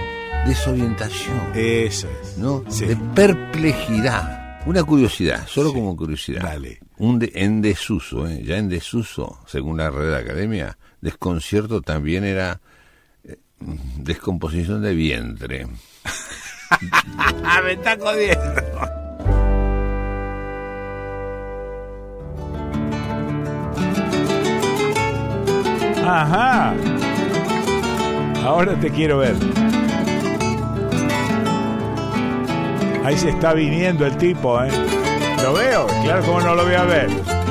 desorientación. Eso es. ¿No? De perplejidad. Una curiosidad, solo como curiosidad. Dale. Un de, en desuso, ¿eh? ya en desuso, según la Red Academia, desconcierto también era eh, descomposición de vientre. Me está jodiendo. Ajá. Ahora te quiero ver. Ahí se está viniendo el tipo, ¿eh? Lo veo, claro, como no lo voy a ver.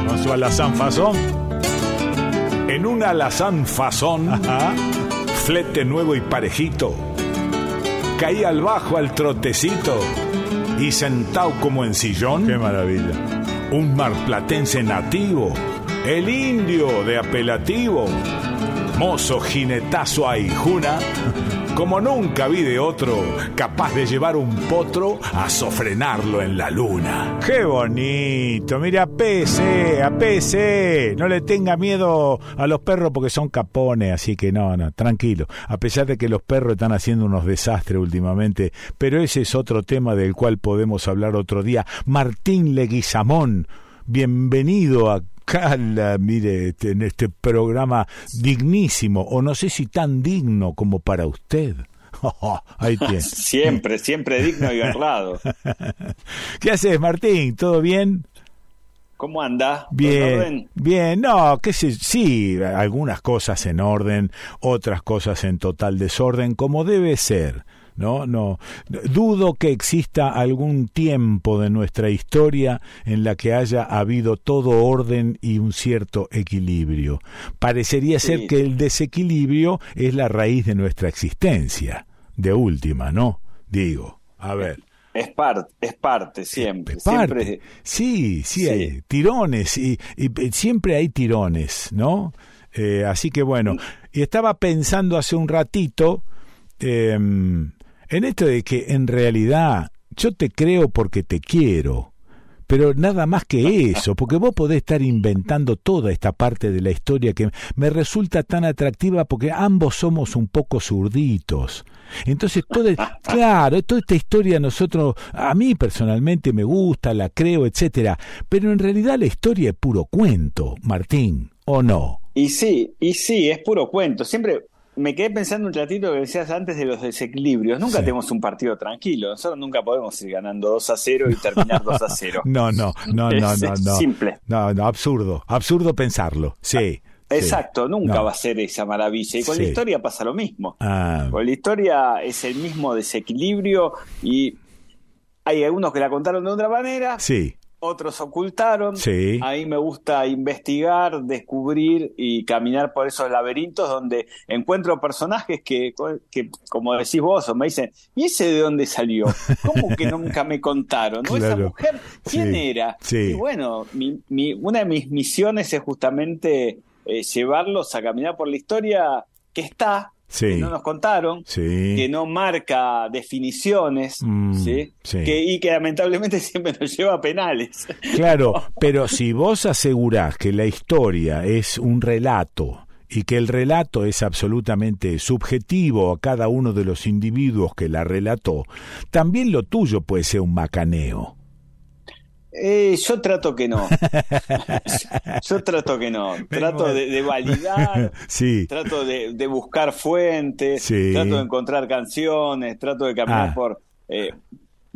Con su alazán fasón. En un alazán fasón, flete nuevo y parejito. Caí al bajo al trotecito y sentado como en sillón. Qué maravilla. Un marplatense nativo, el indio de apelativo, mozo jinetazo a Ijuna, como nunca vi de otro, capaz de llevar un potro a sofrenarlo en la luna. ¡Qué bonito! Mira, PC, a PC. No le tenga miedo a los perros porque son capones, así que no, no, tranquilo. A pesar de que los perros están haciendo unos desastres últimamente, pero ese es otro tema del cual podemos hablar otro día. Martín Leguizamón, bienvenido a Cala, mire, este, en este programa dignísimo, o no sé si tan digno como para usted. Ahí siempre, siempre digno y honrado. ¿Qué haces, Martín? ¿Todo bien? ¿Cómo anda? Bien, orden? bien, no, qué sé, sí, algunas cosas en orden, otras cosas en total desorden, como debe ser. No, no. Dudo que exista algún tiempo de nuestra historia en la que haya habido todo orden y un cierto equilibrio. Parecería ser que el desequilibrio es la raíz de nuestra existencia. de última, ¿no? Digo, a ver. Es parte, es parte, siempre. Es parte. siempre Sí, sí, hay tirones y, y, siempre hay tirones, ¿no? Eh, así que bueno, y estaba pensando hace un ratito eh, en esto de que en realidad yo te creo porque te quiero pero nada más que eso, porque vos podés estar inventando toda esta parte de la historia que me resulta tan atractiva porque ambos somos un poco zurditos. Entonces, toda, claro, toda esta historia nosotros, a mí personalmente me gusta, la creo, etcétera, pero en realidad la historia es puro cuento, Martín, ¿o no? Y sí, y sí, es puro cuento. Siempre me quedé pensando un ratito que decías antes de los desequilibrios. Nunca tenemos un partido tranquilo. Nosotros nunca podemos ir ganando 2 a 0 y terminar 2 a 0. no, no, no, no, no, no. Simple. No, no, absurdo. Absurdo pensarlo. Sí. Exacto, nunca va a ser esa maravilla. Y con la historia pasa lo mismo. Ah. Con la historia es el mismo desequilibrio y hay algunos que la contaron de otra manera. Sí otros ocultaron. Sí. A mí me gusta investigar, descubrir y caminar por esos laberintos donde encuentro personajes que, que como decís vos, o me dicen, ¿y ese de dónde salió? ¿Cómo que nunca me contaron? ¿No? Esa mujer, ¿quién era? Sí. Y bueno, mi, mi, una de mis misiones es justamente eh, llevarlos a caminar por la historia que está, que no nos contaron, que no marca definiciones, Mm, ¿sí? Que, y que lamentablemente siempre nos lleva a penales. Claro, pero si vos asegurás que la historia es un relato y que el relato es absolutamente subjetivo a cada uno de los individuos que la relató, también lo tuyo puede ser un macaneo. Eh, yo trato que no. yo trato que no. Trato de, de validar. Sí. Trato de, de buscar fuentes. Sí. Trato de encontrar canciones. Trato de caminar Ah. por, eh,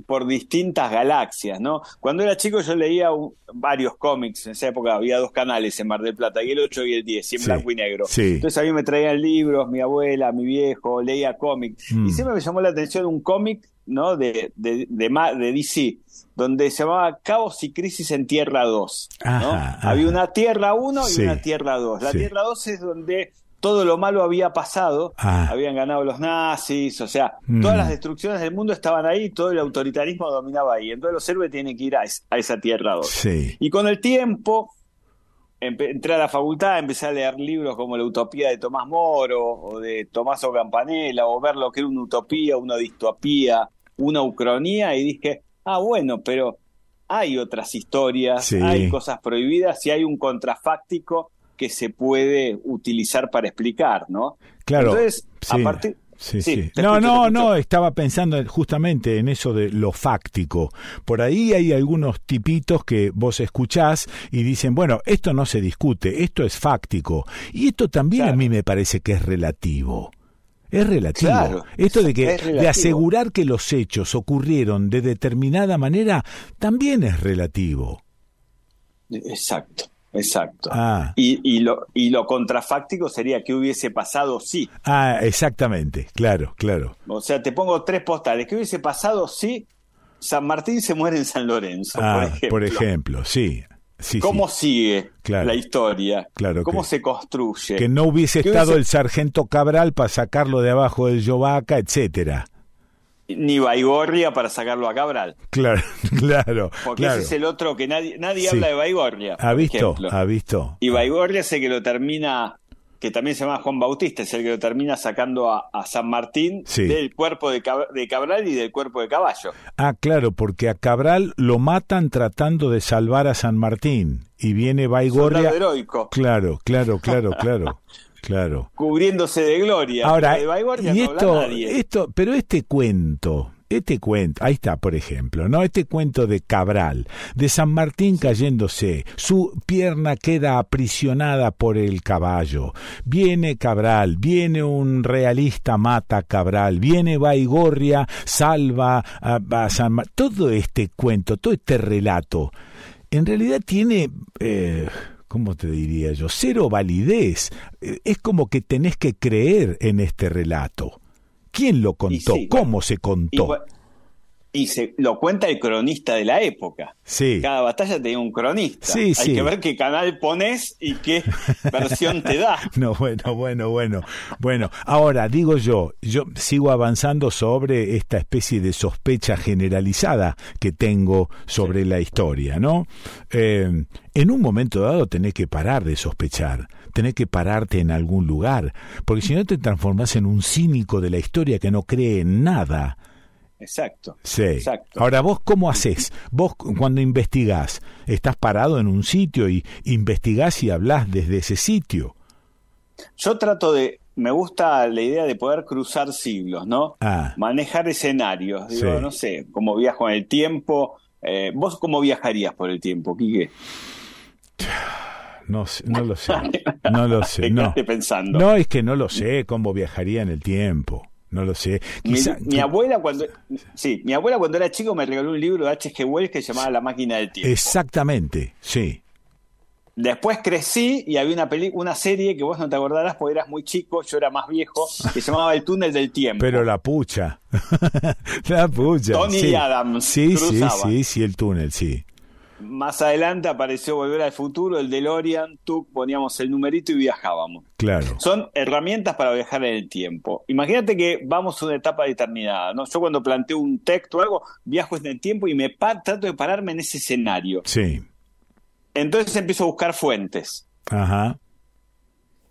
por distintas galaxias, ¿no? Cuando era chico yo leía un- varios cómics. En esa época había dos canales en Mar del Plata, y el 8 y el 10, y en Sí. blanco y negro. Entonces a mí me traían libros, mi abuela, mi viejo, leía cómics. Mm. Y siempre me llamó la atención un cómic, ¿no? De, de, de, de DC, donde se llamaba Caos y Crisis en Tierra 2. ¿no? Ajá. Había una Tierra 1 y Sí. una Tierra 2. La Sí. Tierra 2 es donde todo lo malo había pasado, Ah. habían ganado los nazis, o sea, Mm. todas las destrucciones del mundo estaban ahí, todo el autoritarismo dominaba ahí. Entonces los héroes tienen que ir a, es- a esa Tierra 2. Sí. Y con el tiempo, entré a la facultad, empecé a leer libros como La Utopía de Tomás Moro, o de Tommaso Campanella, o ver lo que era una utopía, una distopía, una ucronía, y dije, ah, bueno, pero hay otras historias, Sí. hay cosas prohibidas y hay un contrafáctico que se puede utilizar para explicar, ¿no? Claro. Entonces, sí. a partir... Sí, Sí, No, no, no, estaba pensando justamente en eso de lo fáctico. Por ahí hay algunos tipitos que vos escuchás y dicen, bueno, esto no se discute, esto es fáctico. Y esto también a mí me parece que es relativo. Es relativo. Claro, esto de que es de asegurar que los hechos ocurrieron de determinada manera también es relativo. Exacto, exacto. Ah. Y, y, lo, y lo contrafáctico sería que hubiese pasado sí. Ah, exactamente, claro, claro. O sea, te pongo tres postales. ¿Qué hubiese pasado si San Martín se muere en San Lorenzo? Ah, por ejemplo. por ejemplo, sí. Sí ¿Cómo sí. sigue Claro. la historia? Claro ¿Cómo que- se construye? que no hubiese ¿Qué estado hubiese- el sargento Cabral para sacarlo de abajo del Yovaca, etcétera. Ni Baigorria para sacarlo a Cabral. Claro, claro, Porque claro. ese es el otro que nadie, nadie Sí. habla de Baigorria. ¿Ha visto? ejemplo. ¿Ha visto? Y Baigorria el que lo termina, que también se llama Juan Bautista, es el que lo termina sacando a, a San Martín Sí. del cuerpo de, Cab- de Cabral y del cuerpo de Caballo. Ah, claro, porque a Cabral lo matan tratando de salvar a San Martín y viene Baigorria. Heroico. Claro, claro, claro, claro, claro. cubriéndose de gloria. Ahora, de y no esto, nadie. esto, pero este cuento, este cuento, ahí está, por ejemplo, ¿no? Este cuento de Cabral, de San Martín cayéndose, su pierna queda aprisionada por el caballo. Viene Cabral, viene un realista, mata a Cabral, viene Baigorria, salva a, San Martín. Todo este cuento, todo este relato, en realidad tiene. Eh, ¿Cómo te diría yo? Cero validez. Eh, Es como que tenés que creer en este relato. ¿Quién lo contó? sí, ¿Cómo se contó? Y se lo cuenta el cronista de la época. Sí. Cada batalla tenía un cronista. Sí, Hay sí. que ver qué canal pones y qué versión te da. No, bueno, bueno, bueno. Bueno, ahora digo yo, yo sigo avanzando sobre esta especie de sospecha generalizada que tengo sobre la historia, ¿no? Eh, en un momento dado tenés que parar de sospechar, tenés que pararte en algún lugar, porque si no te transformás en un cínico de la historia que no cree en nada. Exacto. Sí. Exacto. Ahora, ¿vos cómo haces? Vos cuando investigás, estás parado en un sitio y investigás y hablás desde ese sitio. Yo trato de, me gusta la idea de poder cruzar siglos, ¿no? Ah. Manejar escenarios. Digo, Sí. no sé, cómo viajo en el tiempo. Eh, ¿Vos cómo viajarías por el tiempo, Quique? No, sé, no lo sé. No lo sé. No. pensando. no, es que no lo sé cómo viajaría en el tiempo. No lo sé. Mi, Quizá, mi abuela cuando sí, mi abuela cuando era chico me regaló un libro de H.G. Wells que se llamaba La máquina del tiempo. Exactamente, sí. Después crecí y había una peli una serie que vos no te acordarás porque eras muy chico, yo era más viejo, que se llamaba El túnel del tiempo. Pero la pucha. la pucha. Tony sí. Adams Sí, sí, sí, sí, el túnel, sí. Más adelante apareció Volver al futuro, el DeLorean, tú poníamos el numerito y viajábamos. Claro. Son herramientas para viajar en el tiempo. Imagínate que vamos a una etapa determinada, ¿no? Yo cuando planteo un texto o algo, viajo en el tiempo y me trato de pararme en ese escenario. Sí. Entonces empiezo a buscar fuentes. Ajá.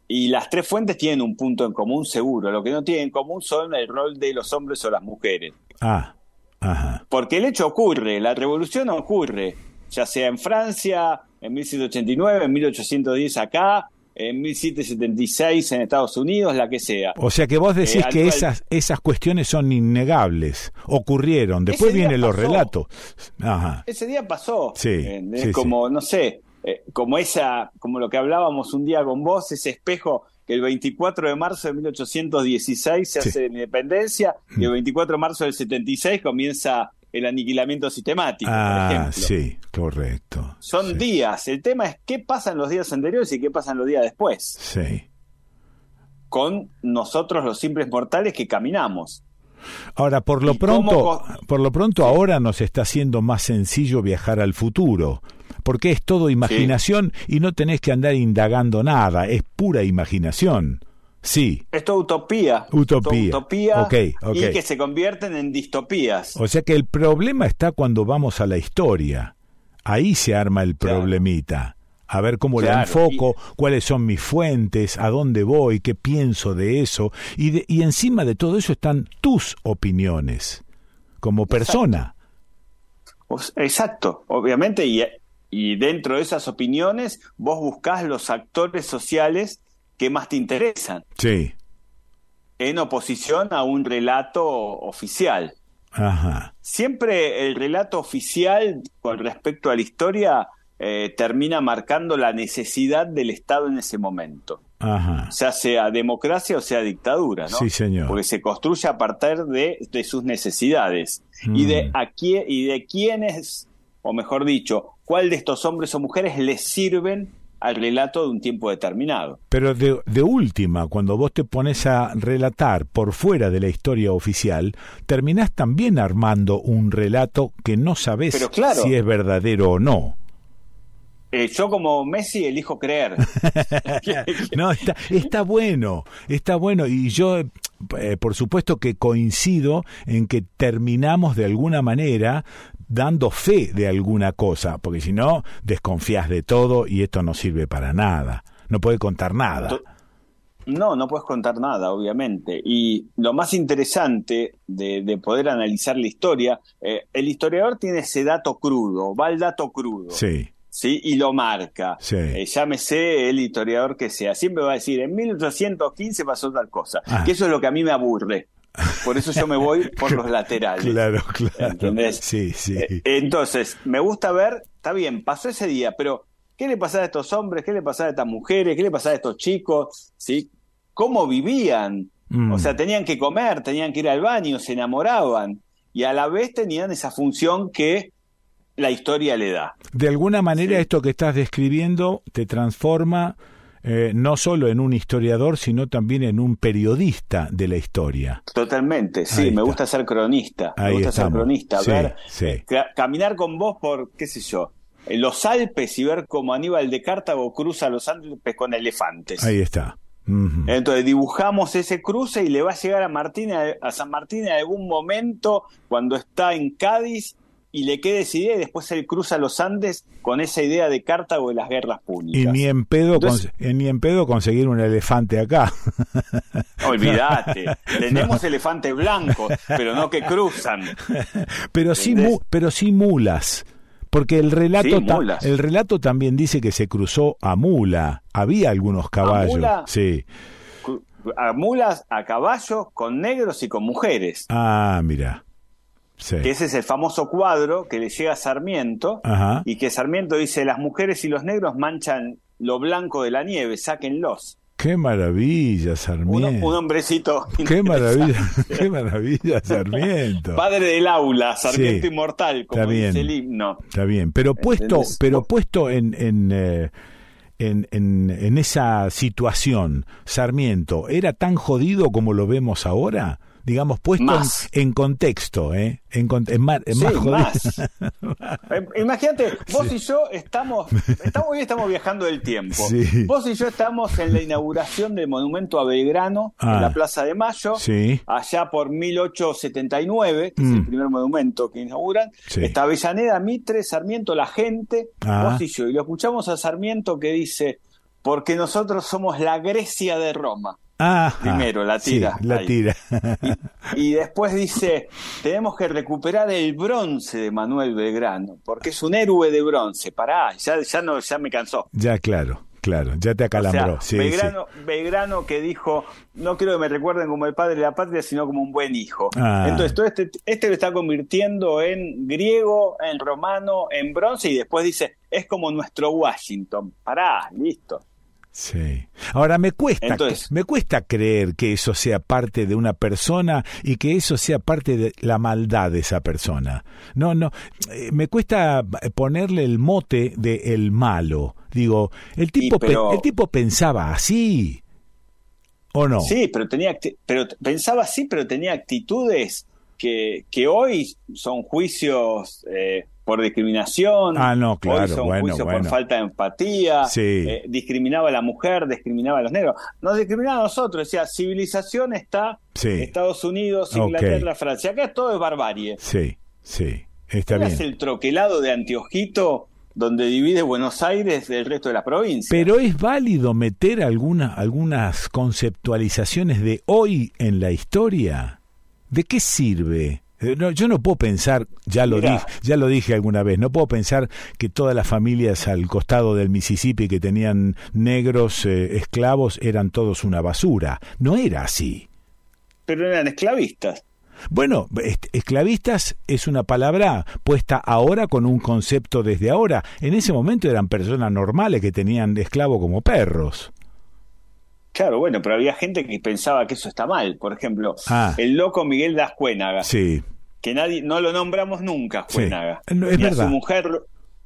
Y las tres fuentes tienen un punto en común seguro. Lo que no tienen en común son el rol de los hombres o las mujeres. Ah. Ajá. Porque el hecho ocurre, la revolución ocurre, ya sea en Francia, en 1789, en 1810 acá, en 1776 en Estados Unidos, la que sea. O sea que vos decís Eh, que esas, esas cuestiones son innegables, ocurrieron, después vienen los relatos. Ajá. Ese día pasó. Sí, Eh, es sí, como, no sé, eh, como esa, como lo que hablábamos un día con vos, ese espejo que el 24 de marzo de 1816 se Sí. hace la independencia y el 24 de marzo del 76 comienza el aniquilamiento sistemático, por Ah, ejemplo. sí, correcto. Son días. El tema es qué pasa en los días anteriores y qué pasa en los días después. Sí. Con nosotros los simples mortales que caminamos. Ahora, por lo ¿Y cómo pronto, por lo pronto ahora nos está haciendo más sencillo viajar al futuro, porque es todo imaginación y no tenés que andar indagando nada, es pura imaginación. Sí, Esto es utopía. Utopía. Esto utopía Ok, ok. y que se convierten en distopías. o sea que el problema está cuando vamos a la historia. Ahí se arma el problemita. A ver cómo la Claro, enfoco, cuáles son mis fuentes, a dónde voy, qué pienso de eso. Y, de- y encima de todo eso están tus opiniones, como persona. Os- Exacto, obviamente, y, y dentro de esas opiniones vos buscás los actores sociales que más te interesan, Sí. en oposición a un relato oficial. Ajá. Siempre el relato oficial con respecto a la historia eh, termina marcando la necesidad del Estado en ese momento. Ajá. ya sea democracia o sea dictadura, ¿no? Sí, señor. Porque se construye a partir de, de sus necesidades y de Mm. a quién y de quiénes, o mejor dicho, cuál de estos hombres o mujeres les sirven al relato de un tiempo determinado. Pero de, de última, cuando vos te pones a relatar por fuera de la historia oficial, terminás también armando un relato que no sabés Pero claro. si es verdadero o no. Eh, yo como Messi elijo creer. No, está, está bueno, está bueno. Y yo, eh, por supuesto que coincido en que terminamos de alguna manera dando fe de alguna cosa, porque si no, desconfías de todo y esto no sirve para nada. No puede contar nada. No, no puedes contar nada, obviamente. Y lo más interesante de, de poder analizar la historia, eh, el historiador tiene ese dato crudo, va al dato crudo. Sí. ¿sí? Y lo marca. Sí. Eh, llámese el historiador que sea. Siempre va a decir, en 1815 pasó tal cosa. Ah. Que eso es lo que a mí me aburre. Por eso yo me voy por los laterales. Claro, claro. ¿Entendés? Sí, sí. Eh, entonces, me gusta ver, está bien, pasó ese día, pero ¿qué le pasaba a estos hombres? ¿Qué le pasaba a estas mujeres? ¿Qué le pasaba a estos chicos? ¿Sí? ¿Cómo vivían? Mm. O sea, tenían que comer, tenían que ir al baño, se enamoraban. Y a la vez tenían esa función que la historia le da. De alguna manera esto que estás describiendo te transforma eh, no solo en un historiador, sino también en un periodista de la historia. Totalmente, sí, me gusta ser cronista. me gusta ser cronista, ver, caminar con vos por, qué sé yo, en los Alpes y ver cómo Aníbal de Cartago cruza los Alpes con elefantes. Ahí está. Entonces dibujamos ese cruce y le va a llegar a Martín a San Martín en algún momento cuando está en Cádiz y le queda esa idea y después él cruza los Andes con esa idea de Cartago de las guerras púnicas. Y ni en pedo, ni en pedo conseguir un elefante acá. Olvídate, tenemos elefantes blancos, pero no que cruzan. Pero sí, pero sí mulas. Porque el relato, el relato también dice que se cruzó a mula. Había algunos caballos. ¿A Sí. A mulas, a caballos, con negros y con mujeres. Ah, mira. Que ese es el famoso cuadro que le llega a Sarmiento y que Sarmiento dice las mujeres y los negros manchan lo blanco de la nieve, sáquenlos. Qué maravilla, Sarmiento. Un, hombrecito. Qué maravilla, qué maravilla, Sarmiento. Padre del aula, Sarmiento inmortal, como dice el himno. Está bien, pero puesto, pero puesto en, en, eh, en, en, en, esa situación, Sarmiento, ¿era tan jodido como lo vemos ahora? Digamos, puesto en, contexto, ¿eh? En, más, eh, Imagínate, vos y yo estamos, estamos, hoy estamos viajando del tiempo. Vos y yo estamos en la inauguración del monumento a Belgrano, en la ah. Plaza de Mayo, allá por 1879, que es el mm. primer monumento que inauguran. Está Avellaneda, Mitre, Sarmiento, la gente, ah. vos y yo. Y lo escuchamos a Sarmiento que dice, porque nosotros somos la Grecia de Roma. Primero, la tira. la tira. Y, después dice, tenemos que recuperar el bronce de Manuel Belgrano, porque es un héroe de bronce. Pará, ya, ya, no, ya me cansó. Ya, claro. Claro, ya te acalambró. Belgrano, que dijo, no quiero que me recuerden como el padre de la patria, sino como un buen hijo. Ah. Entonces, todo este, este lo está convirtiendo en griego, en romano, en bronce, y después dice, es como nuestro Washington. Pará, listo. Sí. Ahora me cuesta, me cuesta creer que eso sea parte de una persona y que eso sea parte de la maldad de esa persona. No, no, eh, me cuesta ponerle el mote de el malo. Digo, el tipo, el tipo pensaba así. ¿O no? Sí, pero tenía, pero pensaba así, pero tenía actitudes que, que hoy son juicios eh, por discriminación, ah, no, claro, bueno, por falta de empatía, eh, discriminaba a la mujer, discriminaba a los negros, nos discriminaba a nosotros, decía, civilización está Estados Unidos, Inglaterra, Francia, acá todo es barbarie. Sí, sí, está bien. Es el troquelado de Antiojito donde divide Buenos Aires del resto de la provincia. Pero es válido meter alguna, algunas conceptualizaciones de hoy en la historia. ¿De qué sirve? Eh, no, yo no puedo pensar, ya lo, dije, ya lo dije alguna vez, no puedo pensar que todas las familias al costado del Mississippi que tenían negros eh, esclavos eran todos una basura. No era así. Pero eran esclavistas. Bueno, esclavistas es una palabra puesta ahora con un concepto desde ahora. En ese momento eran personas normales que tenían esclavo como perros. Claro, bueno, pero había gente que pensaba que eso está mal. Por ejemplo, ah. el loco Miguel das Cuénaga. Sí que nadie no lo nombramos nunca, Juenaga. ni a su mujer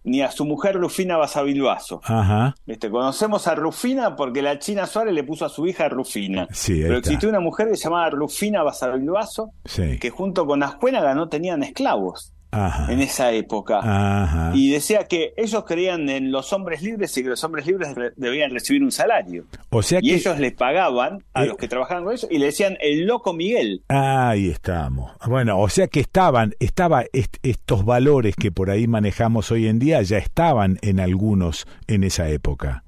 ni a su mujer Rufina Basavilbaso. Ajá. Este, conocemos a Rufina porque la China Suárez le puso a su hija Rufina. Sí, Pero existió una mujer que se llamaba Rufina Basavilbaso que junto con Ascuénaga no tenían esclavos en esa época. Y decía que ellos creían en los hombres libres y que los hombres libres debían recibir un salario. O sea y ellos le pagaban a eh, los que trabajaban con ellos y le decían el loco Miguel. Ahí estamos. Bueno, o sea que estaban, estaba estos valores que por ahí manejamos hoy en día ya estaban en algunos en esa época.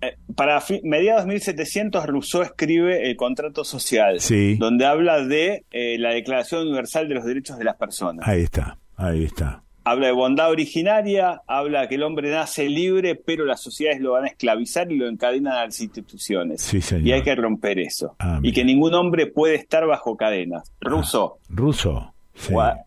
Eh, para mediados de 1700 Rousseau escribe el contrato social, donde habla de eh, la Declaración Universal de los Derechos de las Personas. Ahí está. Ahí está. Habla de bondad originaria, habla que el hombre nace libre, pero las sociedades lo van a esclavizar y lo encadenan a las instituciones. Y hay que romper eso. Ah, y que ningún hombre puede estar bajo cadenas. Ruso. Ah, ruso.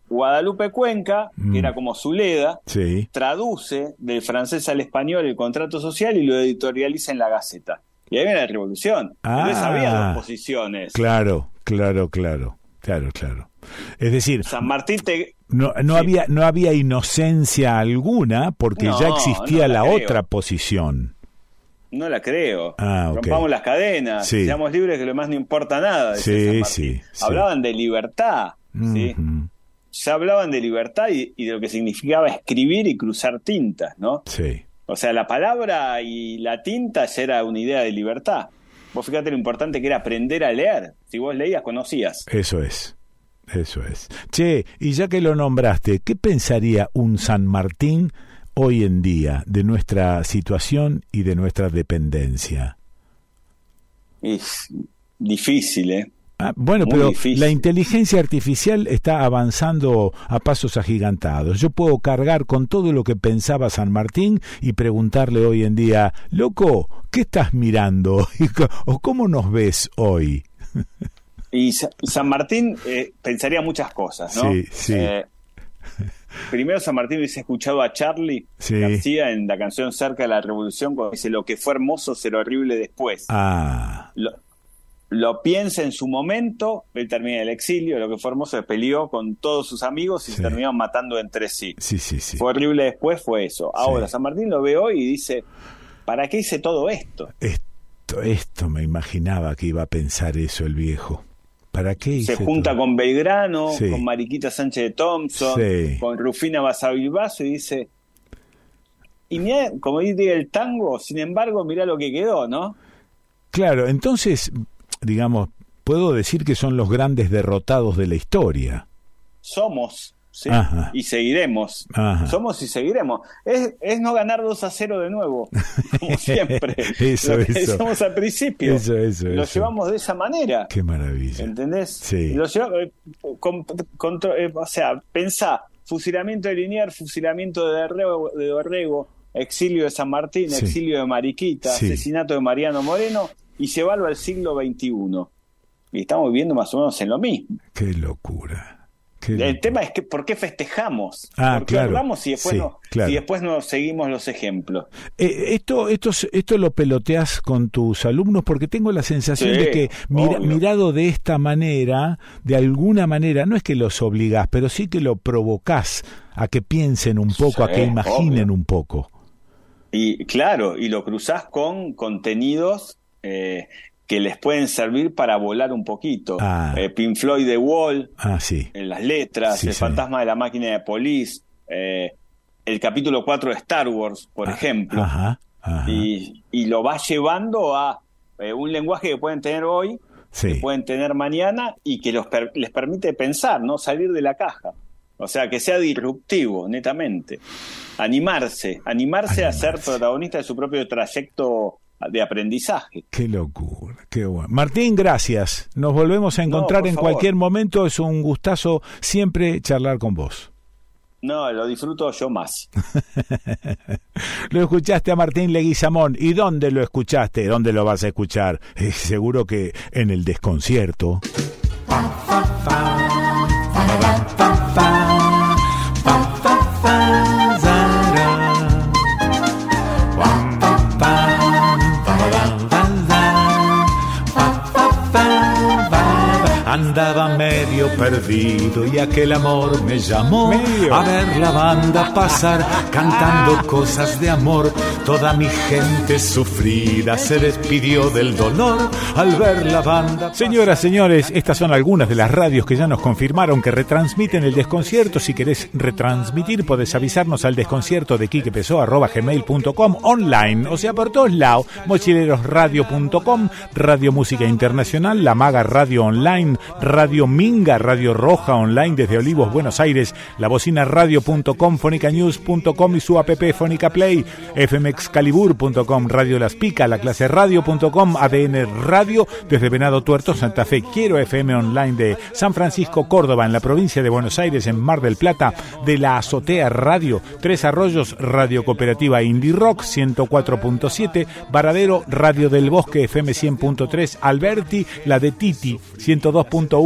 Guadalupe Cuenca, que mm. era como Zuleda, sí. traduce del francés al español el contrato social y lo editorializa en la Gaceta. Y ahí viene la revolución. Entonces había dos ah. posiciones. Claro, claro, claro. Claro, claro. Es decir, San Martín te, no, no, había, no había inocencia alguna porque ya existía la otra posición. No la creo. Ah. Rompamos las cadenas, Sí. seamos libres que lo más no importa nada. Sí, sí, sí. Hablaban de libertad, ¿sí? Ujú. Ya hablaban de libertad y, y de lo que significaba escribir y cruzar tintas, ¿no? Sí. O sea, la palabra y la tinta ya era una idea de libertad. Vos fíjate lo importante que era aprender a leer. Si vos leías, conocías. Eso es. Eso es. Che, y ya que lo nombraste, ¿qué pensaría un San Martín hoy en día de nuestra situación y de nuestra dependencia? Es difícil, ¿eh? Ah, bueno, Muy pero difícil. la inteligencia artificial está avanzando a pasos agigantados. Yo puedo cargar con todo lo que pensaba San Martín y preguntarle hoy en día, loco, ¿qué estás mirando? ¿O cómo nos ves hoy? Y Sa- San Martín eh, pensaría muchas cosas, ¿no? Sí, sí. Eh, primero San Martín hubiese escuchado a Charlie Sí. García en la canción Cerca de la Revolución cuando dice lo que fue hermoso será horrible después. Ah, Lo, lo piensa en su momento, él termina el exilio, lo que fue hermoso se peleó con todos sus amigos y se terminaron matando entre sí. sí, sí, sí. Fue horrible después, fue eso. Ahora, San Martín lo ve hoy y dice, ¿para qué hice todo esto? Esto, esto me imaginaba que iba a pensar eso el viejo. ¿Para qué hice Se junta todo? con Belgrano, Sí. con Mariquita Sánchez de Thompson, con Rufina Basavilbaso y dice, y mira, como dice el tango, sin embargo, mira lo que quedó, ¿no? Claro, entonces, digamos, puedo decir que son los grandes derrotados de la historia. Somos, ¿sí? Y seguiremos. Ajá. Somos y seguiremos. Es, es no ganar 2 a 0 de nuevo, como siempre. Eso, lo que eso. decíamos al principio. Eso, eso, Lo llevamos de esa manera. Qué maravilla. ¿Entendés? Sí. Lo eh, con- eh, o sea, pensá, fusilamiento de Linier, fusilamiento de Dorrego, de Dorrego, exilio de San Martín, Sí. exilio de Mariquita, Sí. asesinato de Mariano Moreno y llevarlo al siglo XXI. Y estamos viviendo más o menos en lo mismo. Qué locura. Qué El tema es que ¿por qué festejamos? Ah, ¿Por qué claro. hablamos y después, Sí, no, claro. y después no seguimos los ejemplos? Eh, esto, esto, esto lo peloteas con tus alumnos porque tengo la sensación Sí, de que mira- mirado de esta manera, de alguna manera, no es que los obligás, pero sí que lo provocás a que piensen un poco, a que imaginen obvio. un poco. Y claro, y lo cruzás con contenidos eh, que les pueden servir para volar un poquito. Ah. Eh, Pink Floyd The Wall, Ah, sí. en las letras, Sí, El fantasma de la máquina de police, eh, el capítulo 4 de Star Wars, por ejemplo. Ah, Ajá. ajá. Y, y lo vas llevando a un lenguaje que pueden tener hoy, Sí. que pueden tener mañana y que los per- les permite pensar, ¿no? Salir de la caja. O sea, que sea disruptivo, netamente. Animarse, animarse, a ser protagonista de su propio trayecto de aprendizaje. Qué locura, qué bueno. Martín, gracias. Nos volvemos a encontrar en favor. cualquier momento. Es un gustazo siempre charlar con vos. No, lo disfruto yo más. Lo escuchaste a Martín Leguizamón. ¿Y dónde lo escuchaste? ¿Dónde lo vas a escuchar? Eh, seguro que en el desconcierto. Andaba medio perdido y aquel amor me llamó a ver la banda pasar cantando cosas de amor. Toda mi gente sufrida se despidió del dolor al ver la banda. Señoras, señores, estas son algunas de las radios que ya nos confirmaron que retransmiten el desconcierto. Si querés retransmitir, podés avisarnos al desconcierto de quiquepesó.gmail.com online, o sea, por todos lados, mochilerosradio.com, Radio Música Internacional, La Maga Radio Online, Radio Minga, Radio Roja Online desde Olivos, Buenos Aires, La Bocina Radio.com, FonicaNews.com y su app Fónica Play, FMXcalibur.com, Radio Las Pica, La Clase Radio.com, ADN Radio desde Venado Tuerto, Santa Fe, Quiero FM Online de San Francisco, Córdoba, en la provincia de Buenos Aires, en Mar del Plata, de la Azotea Radio, Tres Arroyos, Radio Cooperativa Indie Rock 104.7, Varadero, Radio del Bosque FM 100.3, Alberti, la de Titi 102.1,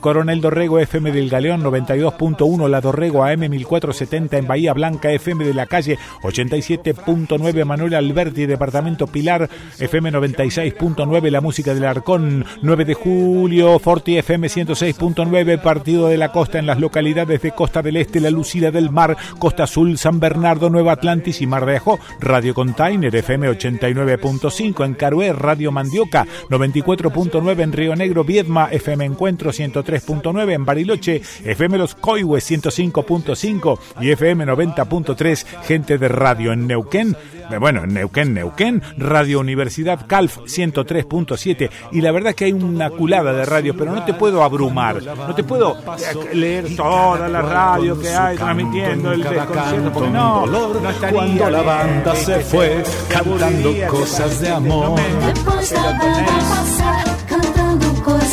Coronel Dorrego FM del Galeón 92.1, La Dorrego AM 1470 en Bahía Blanca FM de la calle 87.9, Manuel Alberti, Departamento Pilar FM 96.9, La Música del Arcón 9 de julio, Forti FM 106.9, Partido de la Costa en las localidades de Costa del Este, La Lucida del Mar, Costa Azul, San Bernardo, Nueva Atlantis y Mar de Ajó, Radio Container FM 89.5 en Carué, Radio Mandioca 94.9 en Río Negro, Viedma FM Encuentro 103.9 en Bariloche, FM Los Coihues 105.5 y FM 90.3 Gente de Radio en Neuquén, eh, bueno, en Neuquén, Neuquén, Radio Universidad Calf 103.7 y la verdad que hay una culada de radio, pero no te puedo abrumar, no te puedo eh, leer toda la radio que hay transmitiendo el desconcierto, porque no, no estaría Cuando la banda se fue cantando cosas de amor.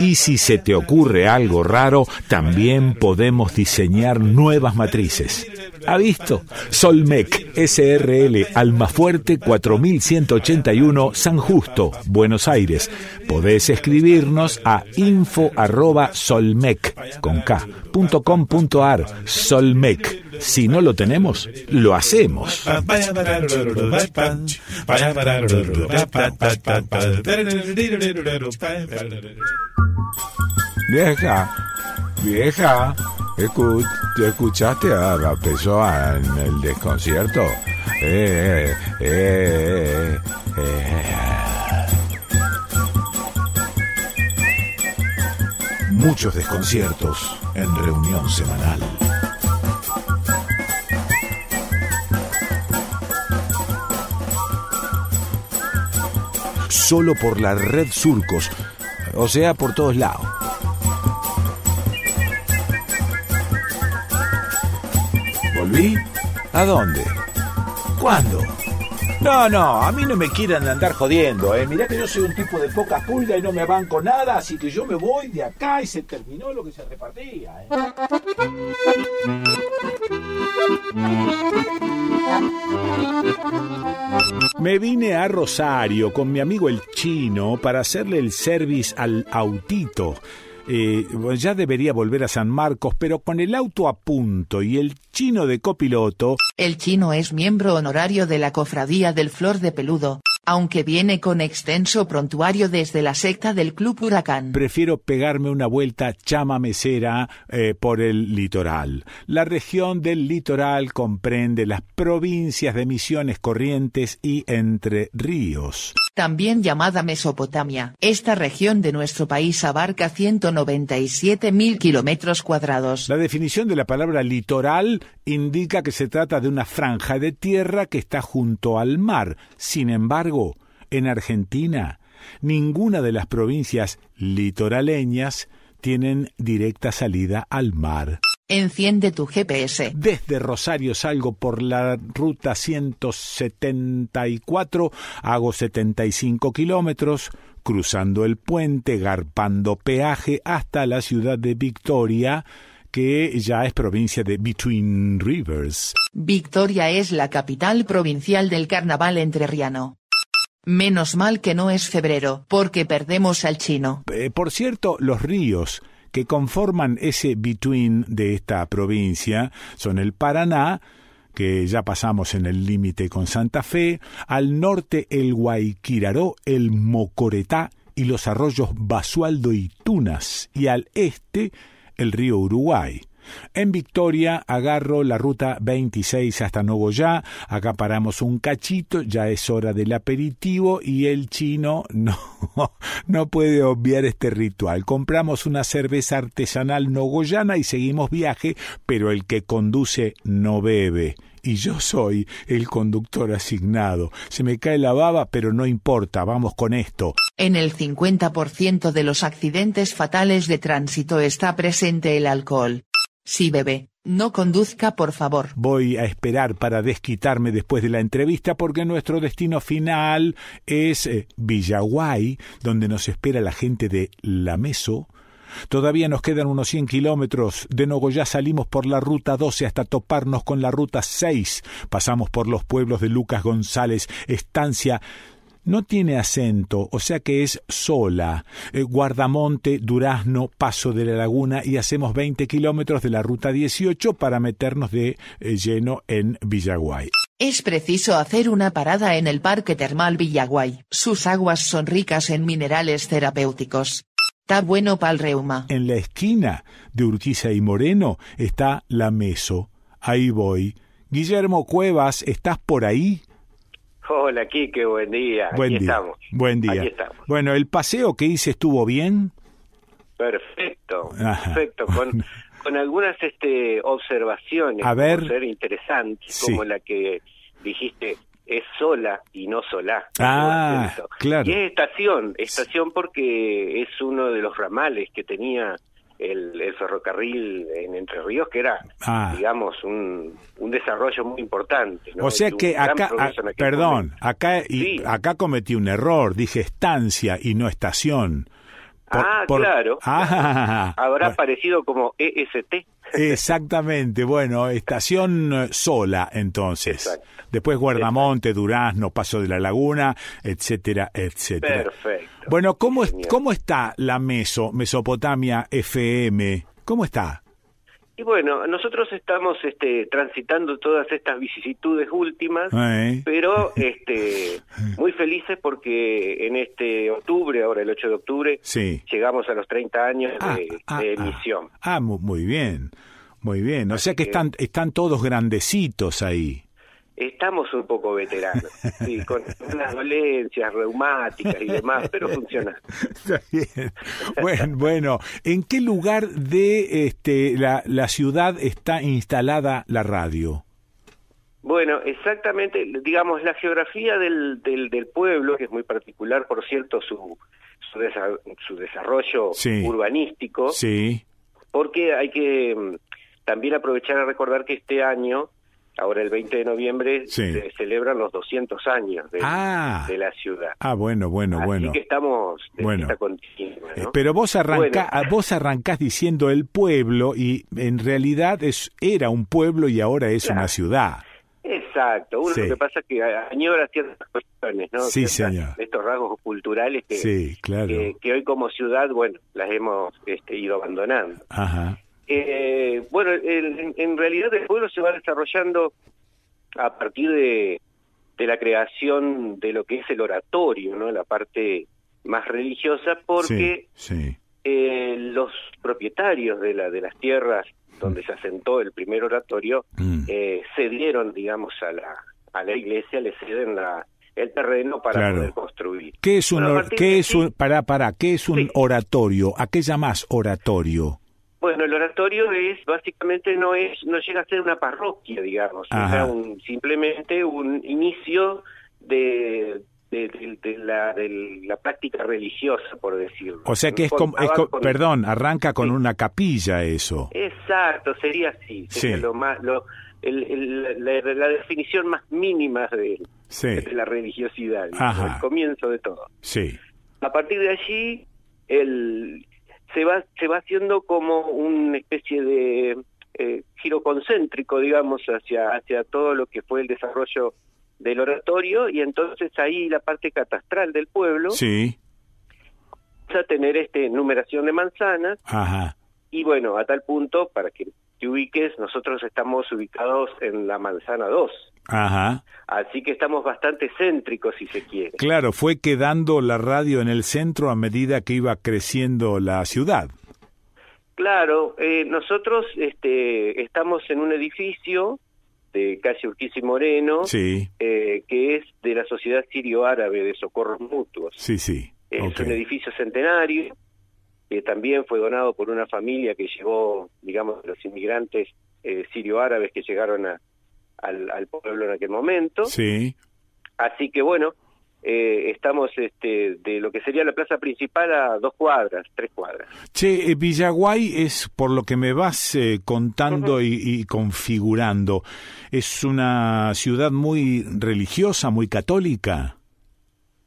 Y si se te ocurre algo raro, también podemos diseñar nuevas matrices. ¿Ha visto? Solmec SRL Almafuerte 4181 San Justo, Buenos Aires. Podés escribirnos a info arroba solmec con K, punto com punto ar, Solmec. Si no lo tenemos, lo hacemos. Vieja, vieja, escu- ¿te escuchaste a la persona en el desconcierto? Eh, eh, eh. Muchos desconciertos en reunión semanal. Solo por la red Surcos, o sea, por todos lados. ¿Volví? ¿A dónde? ¿Cuándo? No, no, a mí no me quieran andar jodiendo, eh. Mirá que yo soy un tipo de poca pulga y no me banco nada, así que yo me voy de acá y se terminó lo que se repartía, eh. Me vine a Rosario con mi amigo el chino para hacerle el service al autito. Eh, ya debería volver a San Marcos, pero con el auto a punto y el chino de copiloto. El chino es miembro honorario de la Cofradía del Flor de Peludo, aunque viene con extenso prontuario desde la secta del Club Huracán. Prefiero pegarme una vuelta chama mesera eh, por el litoral. La región del litoral comprende las provincias de Misiones Corrientes y Entre Ríos. También llamada Mesopotamia. Esta región de nuestro país abarca 197.000 kilómetros cuadrados. La definición de la palabra litoral indica que se trata de una franja de tierra que está junto al mar. Sin embargo, en Argentina, ninguna de las provincias litoraleñas tienen directa salida al mar. Enciende tu GPS. Desde Rosario salgo por la ruta 174, hago 75 kilómetros, cruzando el puente, garpando peaje hasta la ciudad de Victoria, que ya es provincia de Between Rivers. Victoria es la capital provincial del carnaval entrerriano. Menos mal que no es febrero, porque perdemos al chino. Eh, por cierto, los ríos que conforman ese between de esta provincia son el Paraná, que ya pasamos en el límite con Santa Fe, al norte el Guayquiraró, el Mocoretá y los arroyos Basualdo y Tunas, y al este el río Uruguay. En Victoria agarro la ruta 26 hasta Nogoyá, acá paramos un cachito, ya es hora del aperitivo y el chino no, no puede obviar este ritual. Compramos una cerveza artesanal nogoyana y seguimos viaje, pero el que conduce no bebe y yo soy el conductor asignado. Se me cae la baba, pero no importa, vamos con esto. En el 50% de los accidentes fatales de tránsito está presente el alcohol. Si bebe, no conduzca por favor. Voy a esperar para desquitarme después de la entrevista porque nuestro destino final es eh, Villaguay, donde nos espera la gente de La Meso. Todavía nos quedan unos 100 kilómetros. De Nogoyá salimos por la ruta 12 hasta toparnos con la ruta 6. Pasamos por los pueblos de Lucas González, Estancia no tiene acento, o sea que es sola. Eh, Guardamonte, Durazno, Paso de la Laguna y hacemos 20 kilómetros de la ruta 18 para meternos de eh, lleno en Villaguay. Es preciso hacer una parada en el Parque Termal Villaguay. Sus aguas son ricas en minerales terapéuticos. Está bueno para el reuma. En la esquina de Urquiza y Moreno está la Meso. Ahí voy. Guillermo Cuevas, ¿estás por ahí? Hola, Kike, buen día. Buen Aquí día. estamos. Buen día. Aquí estamos. Bueno, el paseo que hice estuvo bien. Perfecto, Ajá. perfecto. Con, con algunas este, observaciones A ver. ser interesantes, Sí. como la que dijiste, es sola y no sola. Ah, claro. Y es estación, estación porque es uno de los ramales que tenía el, el ferrocarril en Entre Ríos, que era, Ah. digamos, un, un desarrollo muy importante. ¿no? O sea que acá, ah, perdón, momento. acá, y, acá cometí un error, dije estancia y no estación. Por- ah, por- claro. Ah, Habrá aparecido como E EST. exactamente, bueno, estación eh, sola entonces. Después Guardamonte, Durazno, Paso de la Laguna, etcétera, etcétera. Perfecto. Bueno, ¿cómo, es- ¿cómo está la Meso, Mesopotamia FM? ¿Cómo está? Y bueno, nosotros estamos este, transitando todas estas vicisitudes últimas, pero este, muy felices porque en este octubre, ahora el 8 de octubre, Sí. llegamos a los 30 años de, ah, de ah. emisión. Ah, mu- muy bien, muy bien. O sea que que- están, están todos grandecitos ahí. Estamos un poco veteranos, sí, con unas dolencias reumáticas y demás, pero funciona. Está bien. Bueno, bueno, ¿en qué lugar de este, la, la ciudad está instalada la radio? Bueno, exactamente, digamos, la geografía del, del, del pueblo, que es muy particular, por cierto, su, su, desa- su desarrollo Sí. urbanístico, Sí. porque hay que mm, también aprovechar a recordar que este año, ahora el 20 de noviembre, Sí. se celebran los 200 años de, Ah. de la ciudad. Ah, bueno, bueno, Así bueno. que estamos de Bueno. continua, Eh, ¿no? Pero vos arranca, Bueno. ah, vos arrancás diciendo el pueblo y en realidad es era un pueblo y ahora es Claro. una ciudad. Exacto, uno Sí. lo que pasa es que añora ciertas cuestiones, ¿no? Sí, señor. Estos rasgos culturales que, Sí, claro. que, que hoy como ciudad, bueno, las hemos este, ido abandonando. Ajá. Eh, bueno, en, en realidad el pueblo se va desarrollando a partir de, de la creación de lo que es el oratorio, ¿no? La parte más religiosa, porque Sí, sí. eh, los propietarios de, la, de las tierras donde se asentó el primer oratorio Mm. eh, cedieron, digamos, a la, a la iglesia, le ceden la, el terreno para Claro. poder construir. ¿Qué es un, Bueno, qué es un, pará, qué es un oratorio? ¿A qué llamas oratorio? Bueno, el oratorio es básicamente no es no llega a ser una parroquia, digamos, es un, simplemente un inicio de, de, de- de la, de la práctica religiosa, por decirlo. O sea que es como, es con- perdón, arranca con una capilla eso. Exacto, sería así, sería Sí. lo más lo el- el- la, la definición más mínima de, Sí. de la religiosidad, el comienzo de todo. Sí. A partir de allí, el, se va se va haciendo como una especie de eh, giro concéntrico, digamos, hacia hacia todo lo que fue el desarrollo del oratorio y entonces ahí la parte catastral del pueblo Sí. a tener este numeración de manzanas Ajá. y bueno, a tal punto para que te ubiques, nosotros estamos ubicados en la manzana 2, Ajá. así que estamos bastante céntricos si se quiere. Claro, fue quedando la radio en el centro a medida que iba creciendo la ciudad. Claro, eh, nosotros este, estamos en un edificio de calle Urquiza y Moreno, Sí. eh, que es de la Sociedad Sirio-Árabe de Socorros Mutuos. Sí, sí. Es un edificio centenario que también fue donado por una familia que llegó, digamos, los inmigrantes eh, sirio-árabes que llegaron a- al, al pueblo en aquel momento. Sí. Así que bueno, eh, estamos este, de lo que sería la plaza principal a dos cuadras, tres cuadras. Che, eh, Villaguay es, por lo que me vas eh, contando y, y configurando, es una ciudad muy religiosa, muy católica.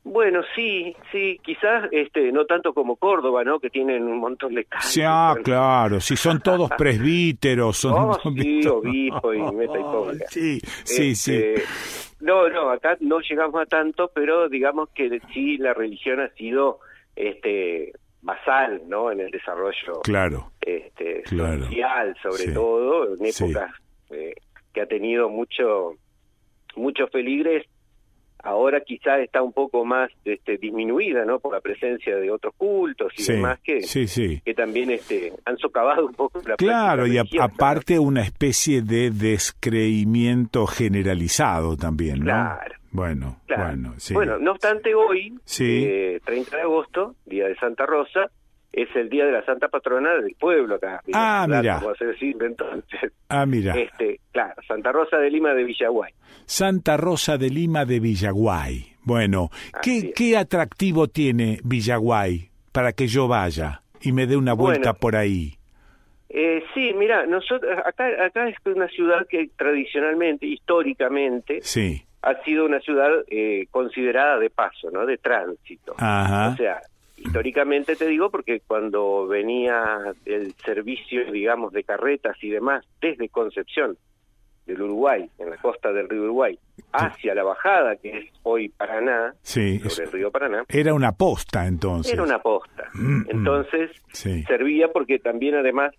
Bueno, sí, sí, quizás este, no tanto como Córdoba, ¿no? Que tienen un montón de casas. Sí, ah, claro, si son todos presbíteros, son... Oh, sí, obispo y meta. Sí, sí, sí. Este, No, no, acá no llegamos a tanto, pero digamos que sí la religión ha sido este basal, ¿no? En el desarrollo Claro, este, Claro. social, sobre Sí. todo, en épocas eh, que ha tenido mucho muchos peligres. Ahora quizá está un poco más este, disminuida, ¿no? Por la presencia de otros cultos y sí, demás que, sí, sí. que también este, han socavado un poco la Claro, y a- aparte una especie de descreimiento generalizado también, ¿no? Claro. Bueno, Claro. bueno, sí. Bueno, no obstante, hoy, Sí. eh, 30 de agosto, día de Santa Rosa, es el día de la Santa Patrona del pueblo acá. Ah, mirá. Como se decir, entonces. Ah, mira. Este, claro, Santa Rosa de Lima de Villaguay. Santa Rosa de Lima de Villaguay. Bueno, ¿qué, ¿qué atractivo tiene Villaguay para que yo vaya y me dé una vuelta Bueno. por ahí? Eh, sí, mira, nosotros acá acá es una ciudad que tradicionalmente, históricamente, Sí. ha sido una ciudad eh, considerada de paso, ¿no? De tránsito. Ajá. O sea, históricamente te digo porque cuando venía el servicio, digamos, de carretas y demás desde Concepción del Uruguay, en la costa del río Uruguay, hacia la bajada que es hoy Paraná, Sí, sobre el río Paraná, era una posta entonces. era una posta. Mm, mm. Entonces, Sí. servía porque también además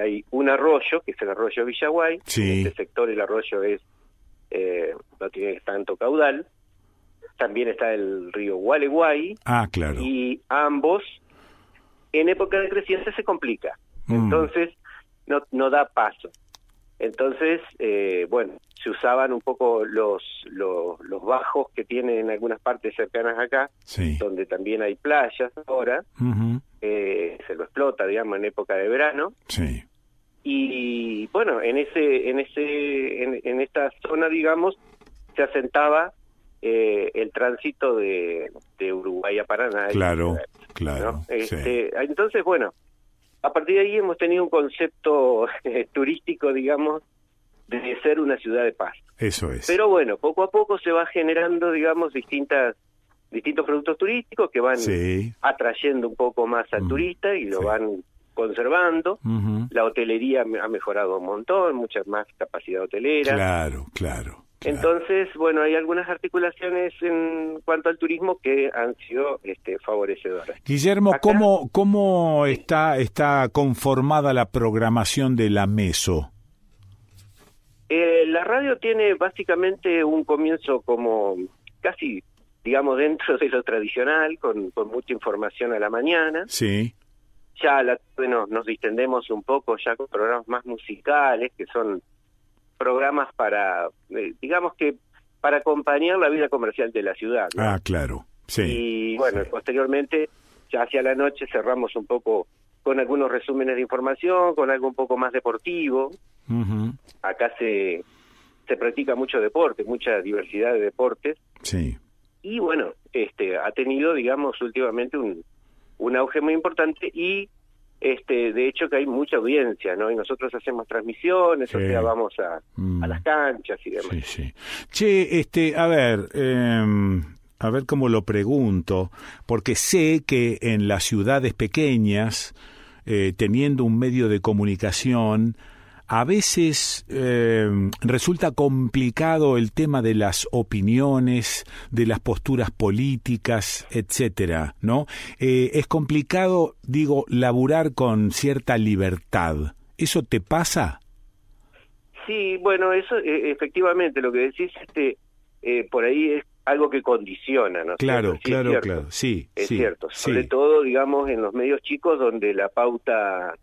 hay un arroyo, que es el arroyo Villaguay, Sí. en este sector el arroyo es eh, no tiene tanto caudal, también está el río Gualeguay, Ah, claro. y ambos en época de creciente se complica, Mm. entonces no, no da paso. Entonces, eh, bueno, se usaban un poco los, los, los bajos que tienen en algunas partes cercanas acá, Sí. donde también hay playas ahora, eh, se lo explota, digamos, en época de verano, Sí. y bueno, en ese, en ese, en, en esta zona, digamos, se asentaba eh, el tránsito de, de Uruguay a Paraná. Claro, viceversa, claro. ¿no? sí. Este, Entonces, bueno, a partir de ahí hemos tenido un concepto eh, turístico, digamos, de ser una ciudad de paz. Eso es. Pero bueno, poco a poco se va generando, digamos, distintas distintos productos turísticos que van Sí. atrayendo un poco más al turista y lo van conservando. La hotelería me- ha mejorado un montón, mucha más capacidad hotelera. Claro, claro. Entonces, bueno, hay algunas articulaciones en cuanto al turismo que han sido este, favorecedoras. Guillermo, ¿cómo, cómo está, está conformada la programación de la MESO? Eh, la radio tiene básicamente un comienzo como casi, digamos, dentro de lo tradicional, con, con mucha información a la mañana. Sí. Ya a la tarde nos, nos distendemos un poco ya con programas más musicales, que son programas para, eh, digamos que para acompañar la vida comercial de la ciudad. ¿no? Ah, claro. Sí. Y bueno, posteriormente, ya hacia la noche cerramos un poco con algunos resúmenes de información, con algo un poco más deportivo. Acá se, se practica mucho deporte, mucha diversidad de deportes. Sí. Y bueno, este ha tenido, digamos, últimamente un, un auge muy importante y este de hecho que hay mucha audiencia, ¿no? Y nosotros hacemos transmisiones, o sea, vamos a, Mm. a las canchas y demás. Sí, sí. Che, este, a ver, em, a ver cómo lo pregunto, porque sé que en las ciudades pequeñas, eh, teniendo un medio de comunicación, a veces em, resulta complicado el tema de las opiniones, de las posturas políticas, etcétera, ¿no? Eh, es complicado, digo, laburar con cierta libertad. ¿Eso te pasa? Sí, bueno, eso eh, efectivamente lo que decís este eh, por ahí es algo que condiciona, ¿no? Claro? Sí, claro, claro. Sí, Es sí, cierto, sí. sobre todo, digamos, en los medios chicos donde la pauta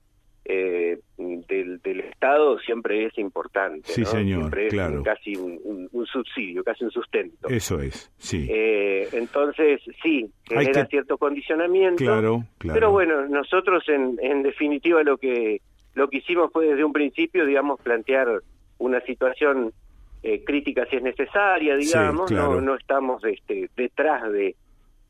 eh, del, del Estado siempre es importante. Sí, ¿no? señor, Siempre es claro. casi un, un- un subsidio, casi un sustento. Eso es, sí. Eh, entonces, sí, genera que- cierto condicionamiento. Claro, claro. Pero bueno, nosotros en, en definitiva lo que lo que hicimos fue desde un principio, digamos, plantear una situación eh, crítica si es necesaria, Sí, digamos, claro. no, no estamos este, detrás de,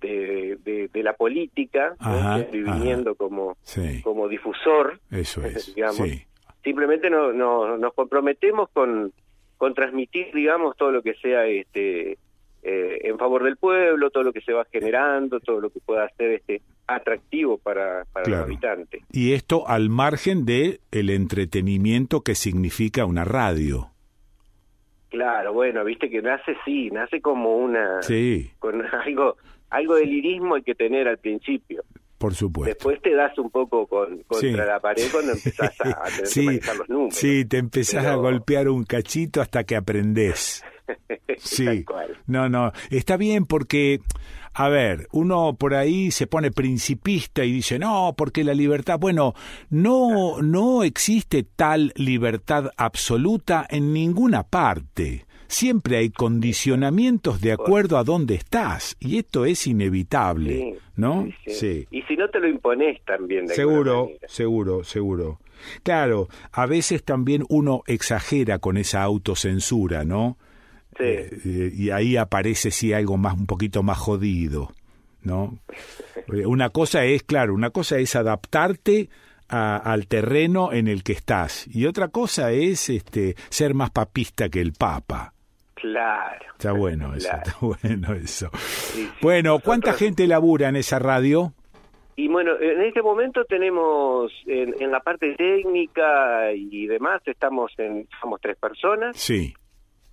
de, de- de la política, ¿no? Ajá, viniendo como, Sí. como difusor, Eso es, digamos. sí. Simplemente no, no- nos comprometemos con, con transmitir, digamos, todo lo que sea este eh, en favor del pueblo, todo lo que se va generando, todo lo que pueda ser este atractivo para, para Claro. el habitante. Y esto al margen de el entretenimiento que significa una radio. Claro, bueno, viste que nace sí, nace como una Sí, con algo algo de lirismo hay que tener al principio. por supuesto. Después te das un poco con, contra Sí. la pared cuando empezás a, a tener Sí, que manejar los números. sí, te empezás a Pero- golpear un cachito hasta que aprendés. Sí. No, no, está bien porque, a ver, uno por ahí se pone principista y dice, no, porque la libertad, bueno, no, no existe tal libertad absoluta en ninguna parte. Siempre hay condicionamientos de acuerdo a dónde estás y esto es inevitable, Sí, ¿no? sí. Y si no te lo impones también. de Seguro, seguro, seguro. Claro, a veces también uno exagera con esa autocensura, ¿no? Sí. Eh, y ahí aparece sí algo más un poquito más jodido, ¿no? Eh, Una cosa es, claro, una cosa es adaptarte a- al terreno en el que estás y otra cosa es este ser más papista que el papa. Claro. Está bueno eso, está bueno eso. Sí, sí. Bueno, ¿cuánta Nosotros- gente labura en esa radio? Y bueno, en este momento tenemos en, en la parte técnica y demás, estamos en, somos tres personas Sí,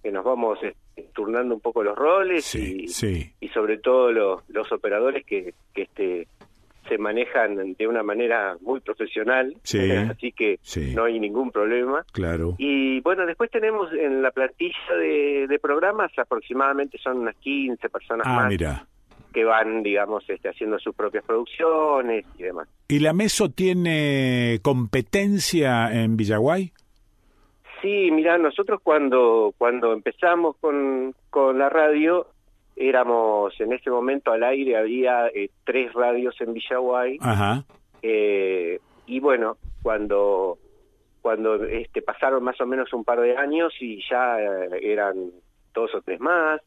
que nos vamos eh, turnando un poco los roles sí, y, sí. y sobre todo los, los operadores que, que este se manejan de una manera muy profesional, Sí, así que sí. no hay ningún problema. Claro. Y bueno, después tenemos en la plantilla de, de programas aproximadamente son unas 15 personas Ah, más mira. que van, digamos, este, haciendo sus propias producciones y demás. ¿Y la MESO tiene competencia en Villaguay? Sí, mira, nosotros cuando cuando empezamos con, con la radio éramos en ese momento al aire había eh, tres radios en Villaguay Ajá. eh, y bueno cuando cuando este pasaron más o menos un par de años y ya eh, eran dos o tres más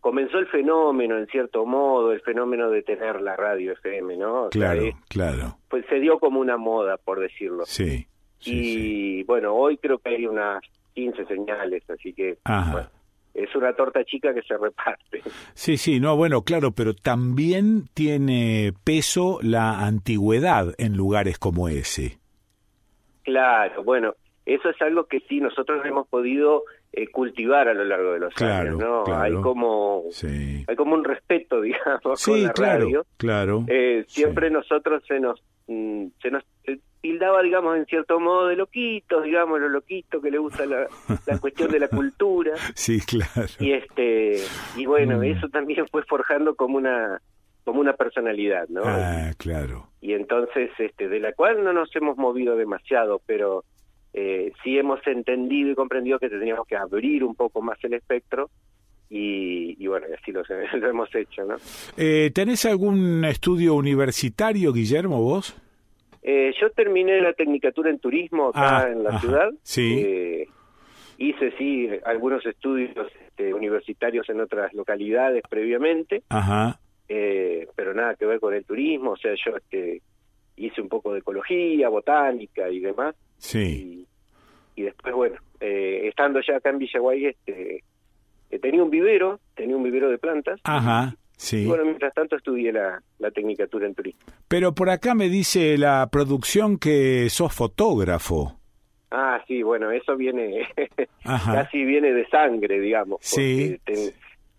comenzó el fenómeno en cierto modo el fenómeno de tener la radio FM no O Claro, claro. pues se dio como una moda por decirlo Sí. y bueno, hoy creo que hay unas 15 señales, así que Ajá. bueno, es una torta chica que se reparte. Sí, sí, no, bueno, claro, pero también tiene peso la antigüedad en lugares como ese. Claro, bueno, eso es algo que sí nosotros hemos podido eh, cultivar a lo largo de los Claro, años, ¿no? claro. Hay como Sí. hay como un respeto, digamos, con la claro, radio. claro. Eh, siempre nosotros se nos mm, se nos tildaba, digamos, en cierto modo de loquitos, digamos, los loquitos que le gusta la, la cuestión de la cultura. Sí, claro. y este y bueno Mm. eso también fue forjando como una como una personalidad no Ah, claro. y entonces este de la cual no nos hemos movido demasiado pero eh, sí hemos entendido y comprendido que teníamos que abrir un poco más el espectro y, y bueno, así lo, lo hemos hecho, ¿no? Eh, ¿Tenés algún estudio universitario, Guillermo, vos? Eh, yo terminé la tecnicatura en turismo acá Ah, en la ajá, ciudad. sí. Eh, hice, sí, algunos estudios este, universitarios en otras localidades previamente, Ajá. eh, pero nada que ver con el turismo. O sea, yo este, hice un poco de ecología, botánica y demás. Sí. Y después, bueno, eh, estando ya acá en Villaguay, este, eh, tenía un vivero, tenía un vivero de plantas. Ajá. Y bueno, mientras tanto estudié la, la tecnicatura en turismo. Pero por acá me dice la producción que sos fotógrafo. Ah, sí, bueno, eso viene, casi viene de sangre, digamos. Sí. ten-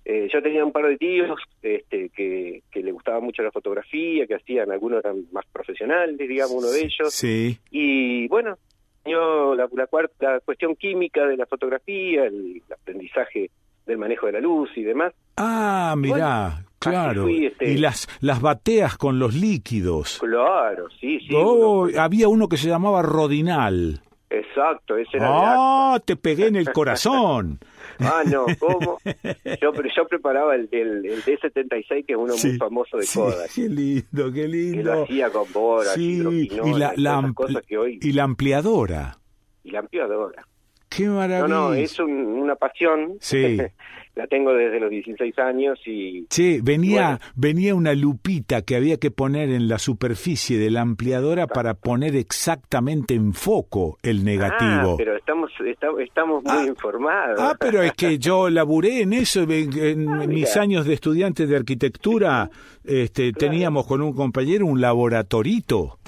eh, yo tenía un par de tíos este, que, que le gustaba mucho la fotografía, que hacían, algunos eran más profesionales, digamos, uno de ellos. Sí. Y bueno, yo la, la cuarta cuestión química de la fotografía, el aprendizaje del manejo de la luz y demás. Ah, mirá, claro. fui, este- Y las, las bateas con los líquidos. Claro, sí, sí. Oh, había uno que se llamaba Rodinal. Exacto, ese era ¡Ah! te pegué en el corazón. Ah, no, ¿cómo? Yo, pero yo preparaba el, el, el D76, que es uno Sí, muy famoso de sí, Kodak. Qué lindo, qué Que lo lindo. hacía con boras, Sí, y la, y la cosas que hoy... y la ampliadora. Y la ampliadora. Qué No, maravilla. no, es un- una pasión. Sí. la tengo desde los 16 años y... Che, venía, venía una lupita que había que poner en la superficie de la ampliadora para poner exactamente en foco el negativo. Ah, pero estamos, esta- estamos muy informados. Ah, pero es que yo laburé en eso en, en mis años de estudiante de arquitectura. Este, teníamos con un compañero un laboratorito.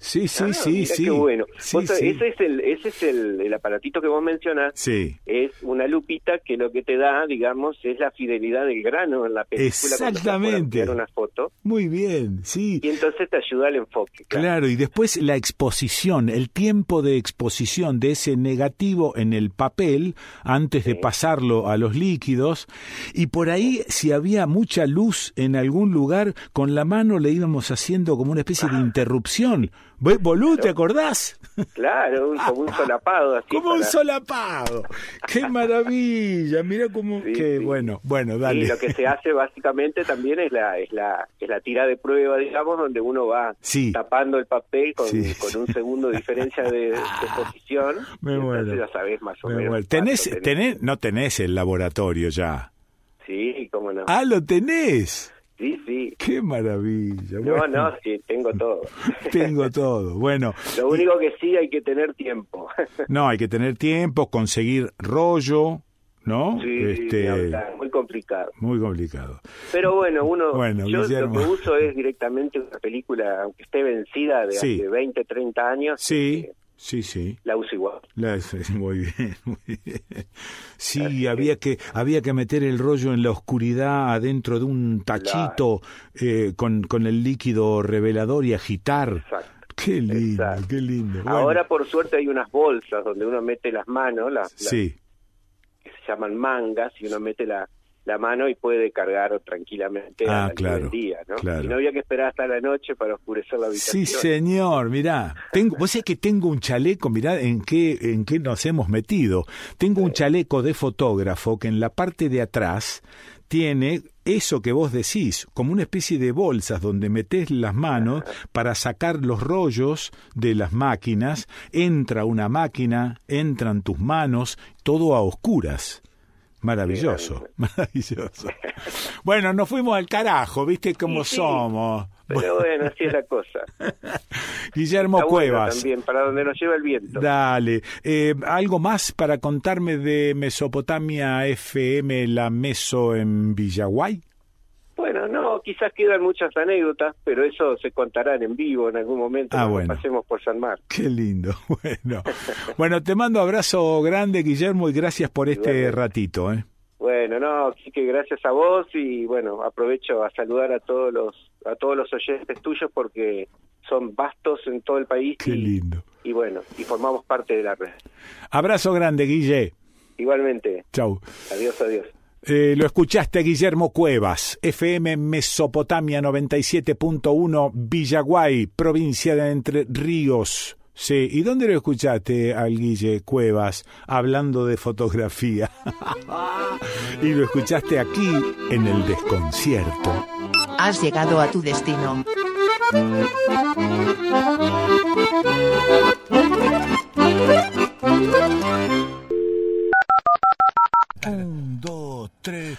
Sí, sí, Ah, sí, sí. Qué bueno. Sí, Vos sabés, sí. Ese es, el, ese es el, el aparatito que vos mencionás. Sí. Es una lupita que lo que te da, digamos, es la fidelidad del grano en la película. Exactamente. una foto. Muy bien, sí. Y entonces te ayuda al enfoque. Claro, y después la exposición, el tiempo de exposición de ese negativo en el papel antes de pasarlo a los líquidos. Y por ahí, si había mucha luz en algún lugar, con la mano le íbamos haciendo como una especie de interrupción. Bolú, ¿te acordás? Claro, un- como un solapado. Así Como un para- solapado. ¡Qué maravilla! Mira cómo... qué bueno, bueno, dale. Y lo que se hace básicamente también es la, es la, es la tira de prueba, digamos, donde uno va Sí. tapando el papel con, con un segundo de diferencia de, de exposición. Me muero. ya sabés más o Me menos. muero. ¿Tenés, cuánto tenés. tenés- no tenés el laboratorio ya. Sí, cómo no. Ah, lo tenés. Sí, sí. Qué maravilla. No, Bueno, no, sí, tengo todo. Tengo todo. Bueno, Lo único que sí hay que tener tiempo. no, hay que tener tiempo, conseguir rollo, ¿no? Sí, este, muy complicado. muy complicado. Pero bueno, uno, Bueno, yo Guillermo. lo que uso es directamente una película, aunque esté vencida de Sí. hace 20, 30 años, Sí, sí, sí. la uso igual. La- muy bien, muy bien. Sí, había que había que meter el rollo en la oscuridad adentro de un tachito eh, con, con el líquido revelador y agitar. Qué lindo, qué lindo. Bueno, Ahora, por suerte, hay unas bolsas donde uno mete las manos, las, las sí, que se llaman mangas, y uno mete la, la mano y puede cargar tranquilamente Ah, a la luz claro, del día, ¿no? claro. Y no había que esperar hasta la noche para oscurecer la habitación. Sí, señor, mirá. Tengo, vos sabés que tengo un chaleco, mirá en qué, en qué nos hemos metido. Tengo un chaleco de fotógrafo que en la parte de atrás tiene eso que vos decís, como una especie de bolsas donde metés las manos para sacar los rollos de las máquinas, entra una máquina, entran tus manos, todo a oscuras. Maravilloso, maravilloso. Bueno, nos fuimos al carajo, ¿viste cómo Sí, somos? Pero bueno, así es la cosa. Guillermo Está Cuevas. también, para donde nos lleva el viento. Dale. Eh, ¿Algo más para contarme de Mesopotamia FM, la Meso en Villaguay? Bueno, no, quizás quedan muchas anécdotas, pero eso se contarán en vivo en algún momento Ah, cuando bueno. pasemos por San Marcos. Qué lindo. Bueno, bueno te mando abrazo grande, Guillermo, y gracias por este ratito. ¿eh? Bueno, no, así que gracias a vos y bueno, aprovecho a saludar a todos los a todos los oyentes tuyos porque son vastos en todo el país Qué y, lindo. y bueno, y formamos parte de la red. Abrazo grande, Guille. Igualmente, Chau. adiós, adiós. Eh, lo escuchaste, Guillermo Cuevas, FM Mesopotamia 97.1, Villaguay, provincia de Entre Ríos. Sí, ¿y dónde lo escuchaste al Guille Cuevas hablando de fotografía? y lo escuchaste aquí en el desconcierto. Has llegado a tu destino. Un, dos, tres.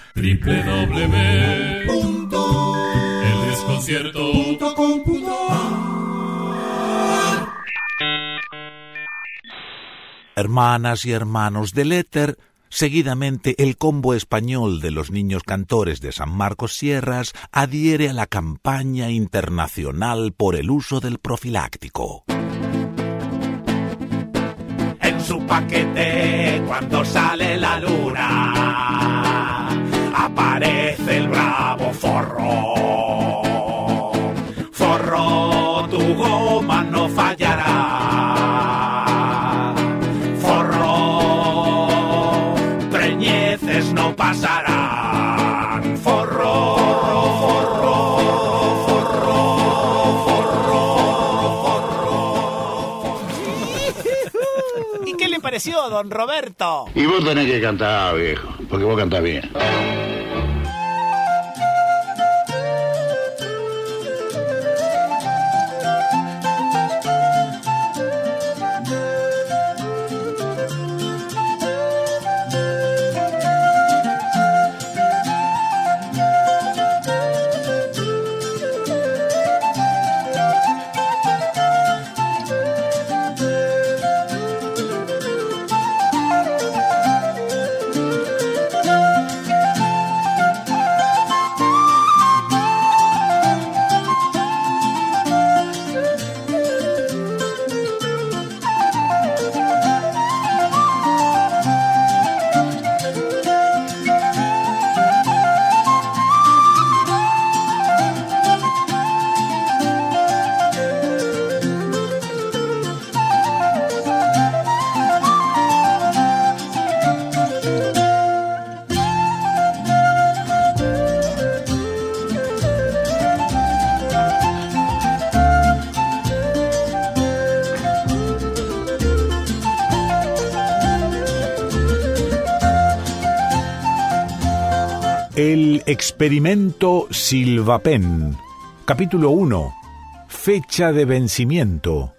Hermanas y hermanos del éter, seguidamente el combo español de los niños cantores de San Marcos Sierras adhiere a la campaña internacional por el uso del profiláctico. En su paquete cuando sale la luna aparece el bravo forro. Forro, tu goma no fallará. Forro, preñeces no pasarán. ¿Y qué le pareció, don Roberto? Y vos tenés que cantar, viejo, porque vos cantás bien. Experimento Silvapen. Capítulo 1. Fecha de vencimiento.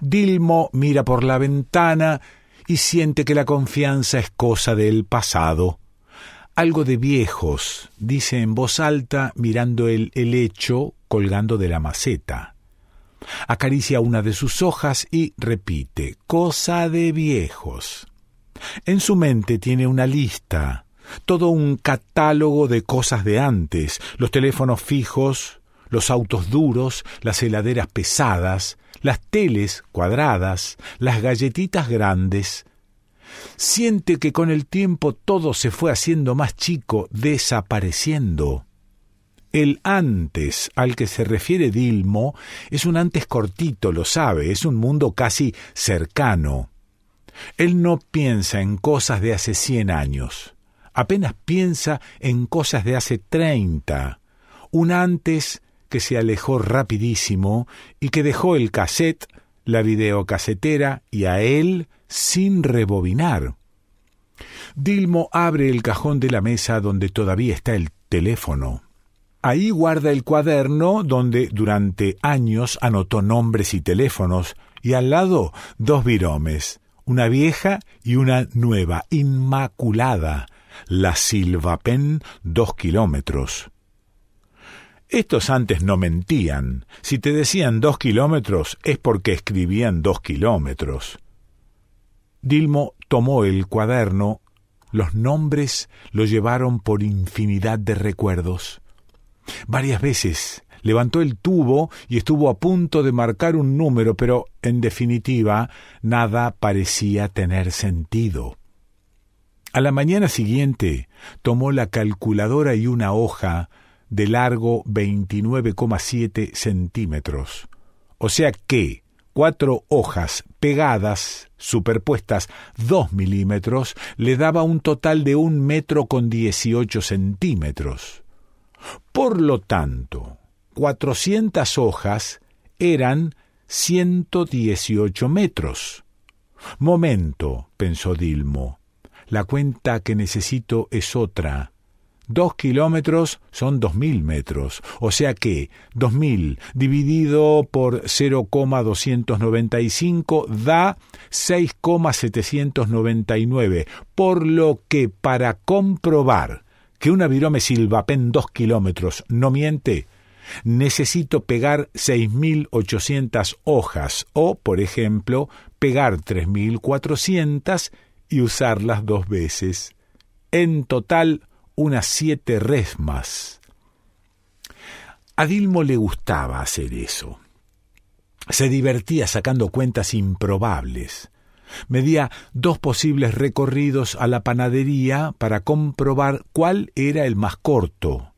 Dilmo mira por la ventana y siente que la confianza es cosa del pasado. Algo de viejos, dice en voz alta mirando el helecho colgando de la maceta. Acaricia una de sus hojas y repite, cosa de viejos. En su mente tiene una lista, todo un catálogo de cosas de antes, los teléfonos fijos, los autos duros, las heladeras pesadas, las teles cuadradas, las galletitas grandes. Siente que con el tiempo todo se fue haciendo más chico, desapareciendo. El antes al que se refiere Dilmo es un antes cortito, lo sabe, es un mundo casi cercano. Él no piensa en cosas de hace cien años, apenas piensa en cosas de hace treinta, un antes que se alejó rapidísimo y que dejó el cassette, la videocasetera y a él sin rebobinar. Dilmo abre el cajón de la mesa donde todavía está el teléfono. Ahí guarda el cuaderno donde durante años anotó nombres y teléfonos, y al lado dos viromes, una vieja y una nueva, inmaculada, la Silvapen dos kilómetros. Estos antes no mentían. Si te decían dos kilómetros es porque escribían dos kilómetros. Dilmo tomó el cuaderno. Los nombres lo llevaron por infinidad de recuerdos. Varias veces levantó el tubo y estuvo a punto de marcar un número, pero en definitiva nada parecía tener sentido. A la mañana siguiente tomó la calculadora y una hoja de largo 29,7 centímetros. O sea que cuatro hojas pegadas, superpuestas dos milímetros, le daba un total de un metro con dieciocho centímetros. Por lo tanto, cuatrocientas hojas eran 118 metros. Momento, pensó Dilmo. La cuenta que necesito es otra. Dos kilómetros son dos mil metros, o sea que dos mil dividido por 0,295 da 6,799, por lo que para comprobar que una virome silvapen dos kilómetros no miente, necesito pegar 6.800 hojas o, por ejemplo, pegar 3.400 y usarlas dos veces. En total, unas siete resmas. A Dilmo le gustaba hacer eso. Se divertía sacando cuentas improbables. Medía dos posibles recorridos a la panadería para comprobar cuál era el más corto.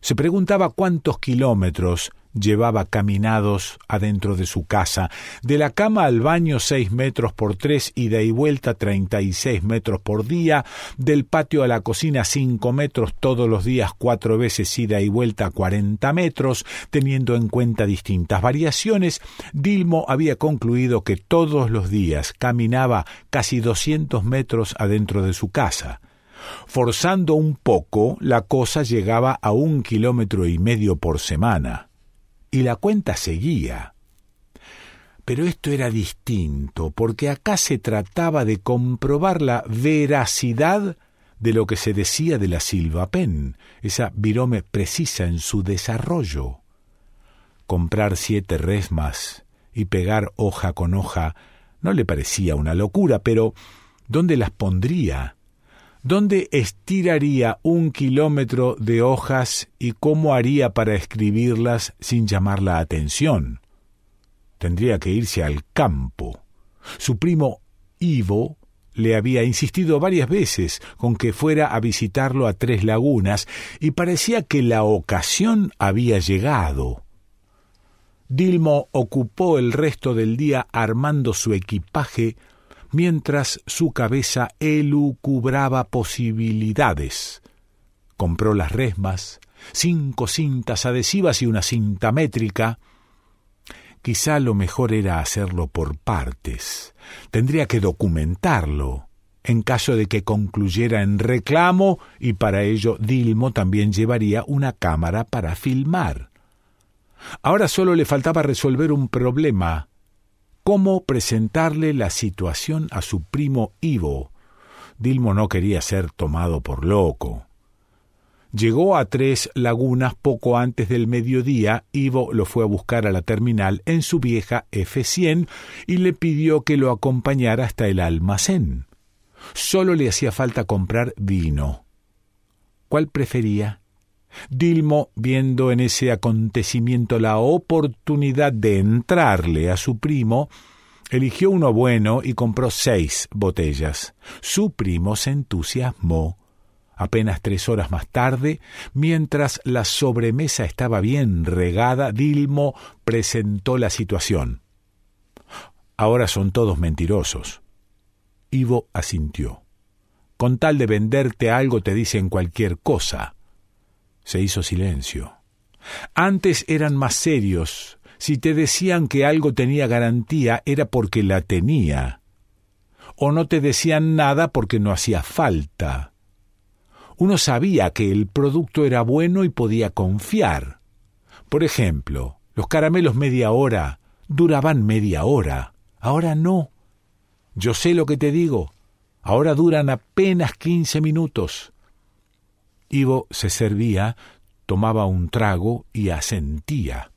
Se preguntaba cuántos kilómetros llevaba caminados adentro de su casa, de la cama al baño seis metros por tres, ida y vuelta treinta y seis metros por día, del patio a la cocina cinco metros todos los días cuatro veces ida y vuelta cuarenta metros, teniendo en cuenta distintas variaciones, Dilmo había concluido que todos los días caminaba casi doscientos metros adentro de su casa. Forzando un poco, la cosa llegaba a un kilómetro y medio por semana y la cuenta seguía. Pero esto era distinto, porque acá se trataba de comprobar la veracidad de lo que se decía de la Silva Pen, esa virome precisa en su desarrollo. Comprar siete resmas y pegar hoja con hoja no le parecía una locura, pero ¿dónde las pondría? ¿Dónde estiraría un kilómetro de hojas y cómo haría para escribirlas sin llamar la atención? Tendría que irse al campo. Su primo Ivo le había insistido varias veces con que fuera a visitarlo a Tres Lagunas y parecía que la ocasión había llegado. Dilmo ocupó el resto del día armando su equipaje mientras su cabeza elucubraba posibilidades. Compró las resmas, cinco cintas adhesivas y una cinta métrica. Quizá lo mejor era hacerlo por partes. Tendría que documentarlo, en caso de que concluyera en reclamo, y para ello Dilmo también llevaría una cámara para filmar. Ahora solo le faltaba resolver un problema cómo presentarle la situación a su primo Ivo. Dilmo no quería ser tomado por loco. Llegó a Tres Lagunas poco antes del mediodía, Ivo lo fue a buscar a la terminal en su vieja F100 y le pidió que lo acompañara hasta el almacén. Solo le hacía falta comprar vino. ¿Cuál prefería? Dilmo, viendo en ese acontecimiento la oportunidad de entrarle a su primo, eligió uno bueno y compró seis botellas. Su primo se entusiasmó. Apenas tres horas más tarde, mientras la sobremesa estaba bien regada, Dilmo presentó la situación. Ahora son todos mentirosos. Ivo asintió. Con tal de venderte algo te dicen cualquier cosa. Se hizo silencio. Antes eran más serios. Si te decían que algo tenía garantía era porque la tenía. O no te decían nada porque no hacía falta. Uno sabía que el producto era bueno y podía confiar. Por ejemplo, los caramelos media hora duraban media hora. Ahora no. Yo sé lo que te digo. Ahora duran apenas quince minutos. Ivo se servía, tomaba un trago y asentía.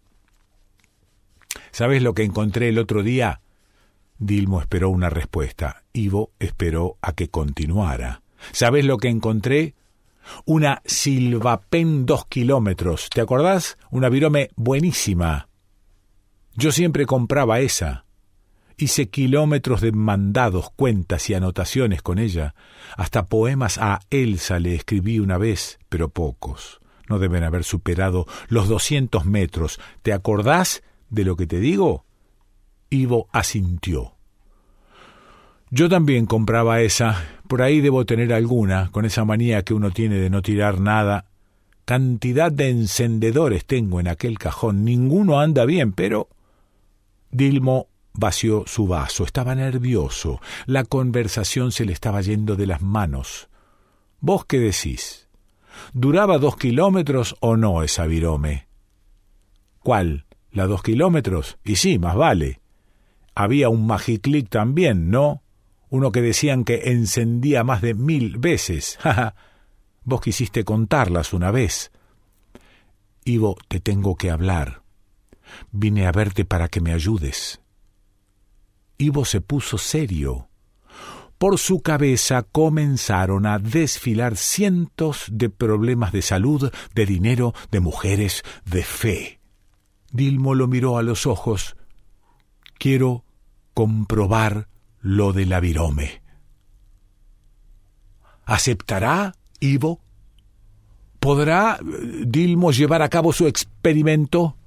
¿Sabes lo que encontré el otro día? Dilmo esperó una respuesta. Ivo esperó a que continuara. ¿Sabes lo que encontré? Una Silvapen dos kilómetros. ¿Te acordás? Una virome buenísima. Yo siempre compraba esa. Hice kilómetros de mandados, cuentas y anotaciones con ella. Hasta poemas a Elsa le escribí una vez, pero pocos. No deben haber superado los doscientos metros. ¿Te acordás de lo que te digo? Ivo asintió. Yo también compraba esa. Por ahí debo tener alguna, con esa manía que uno tiene de no tirar nada. Cantidad de encendedores tengo en aquel cajón. Ninguno anda bien, pero Dilmo vació su vaso, estaba nervioso, la conversación se le estaba yendo de las manos. ¿Vos qué decís? ¿Duraba dos kilómetros o no esa virome? ¿Cuál? ¿La dos kilómetros? Y sí, más vale. Había un magiclic también, ¿no? Uno que decían que encendía más de mil veces. Vos quisiste contarlas una vez. Ivo, te tengo que hablar. Vine a verte para que me ayudes. Ivo se puso serio. Por su cabeza comenzaron a desfilar cientos de problemas de salud, de dinero, de mujeres, de fe. Dilmo lo miró a los ojos. Quiero comprobar lo de la virome. ¿Aceptará, Ivo? ¿Podrá eh, Dilmo llevar a cabo su experimento?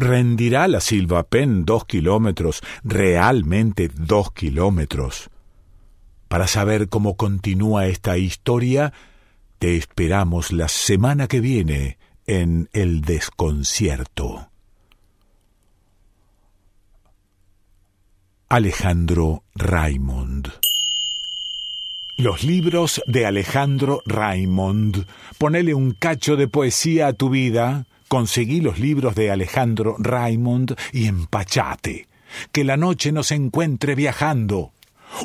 ¿Rendirá la Silva Pen dos kilómetros, realmente dos kilómetros? Para saber cómo continúa esta historia, te esperamos la semana que viene en El Desconcierto. Alejandro Raymond los libros de Alejandro Raymond. Ponele un cacho de poesía a tu vida. Conseguí los libros de Alejandro Raymond y empachate. Que la noche nos encuentre viajando.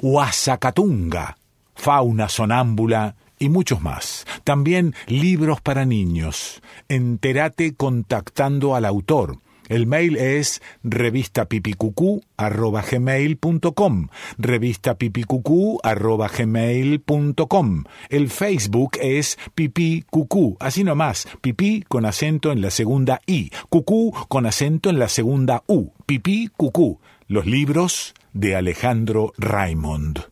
Huasacatunga, fauna sonámbula y muchos más. También libros para niños. Entérate contactando al autor. El mail es revistapipicucú.gmail.com revistapipicucú.gmail.com El Facebook es pipí cucú, así nomás, pipí con acento en la segunda I, cucú con acento en la segunda U, pipí cucú. Los libros de Alejandro Raymond.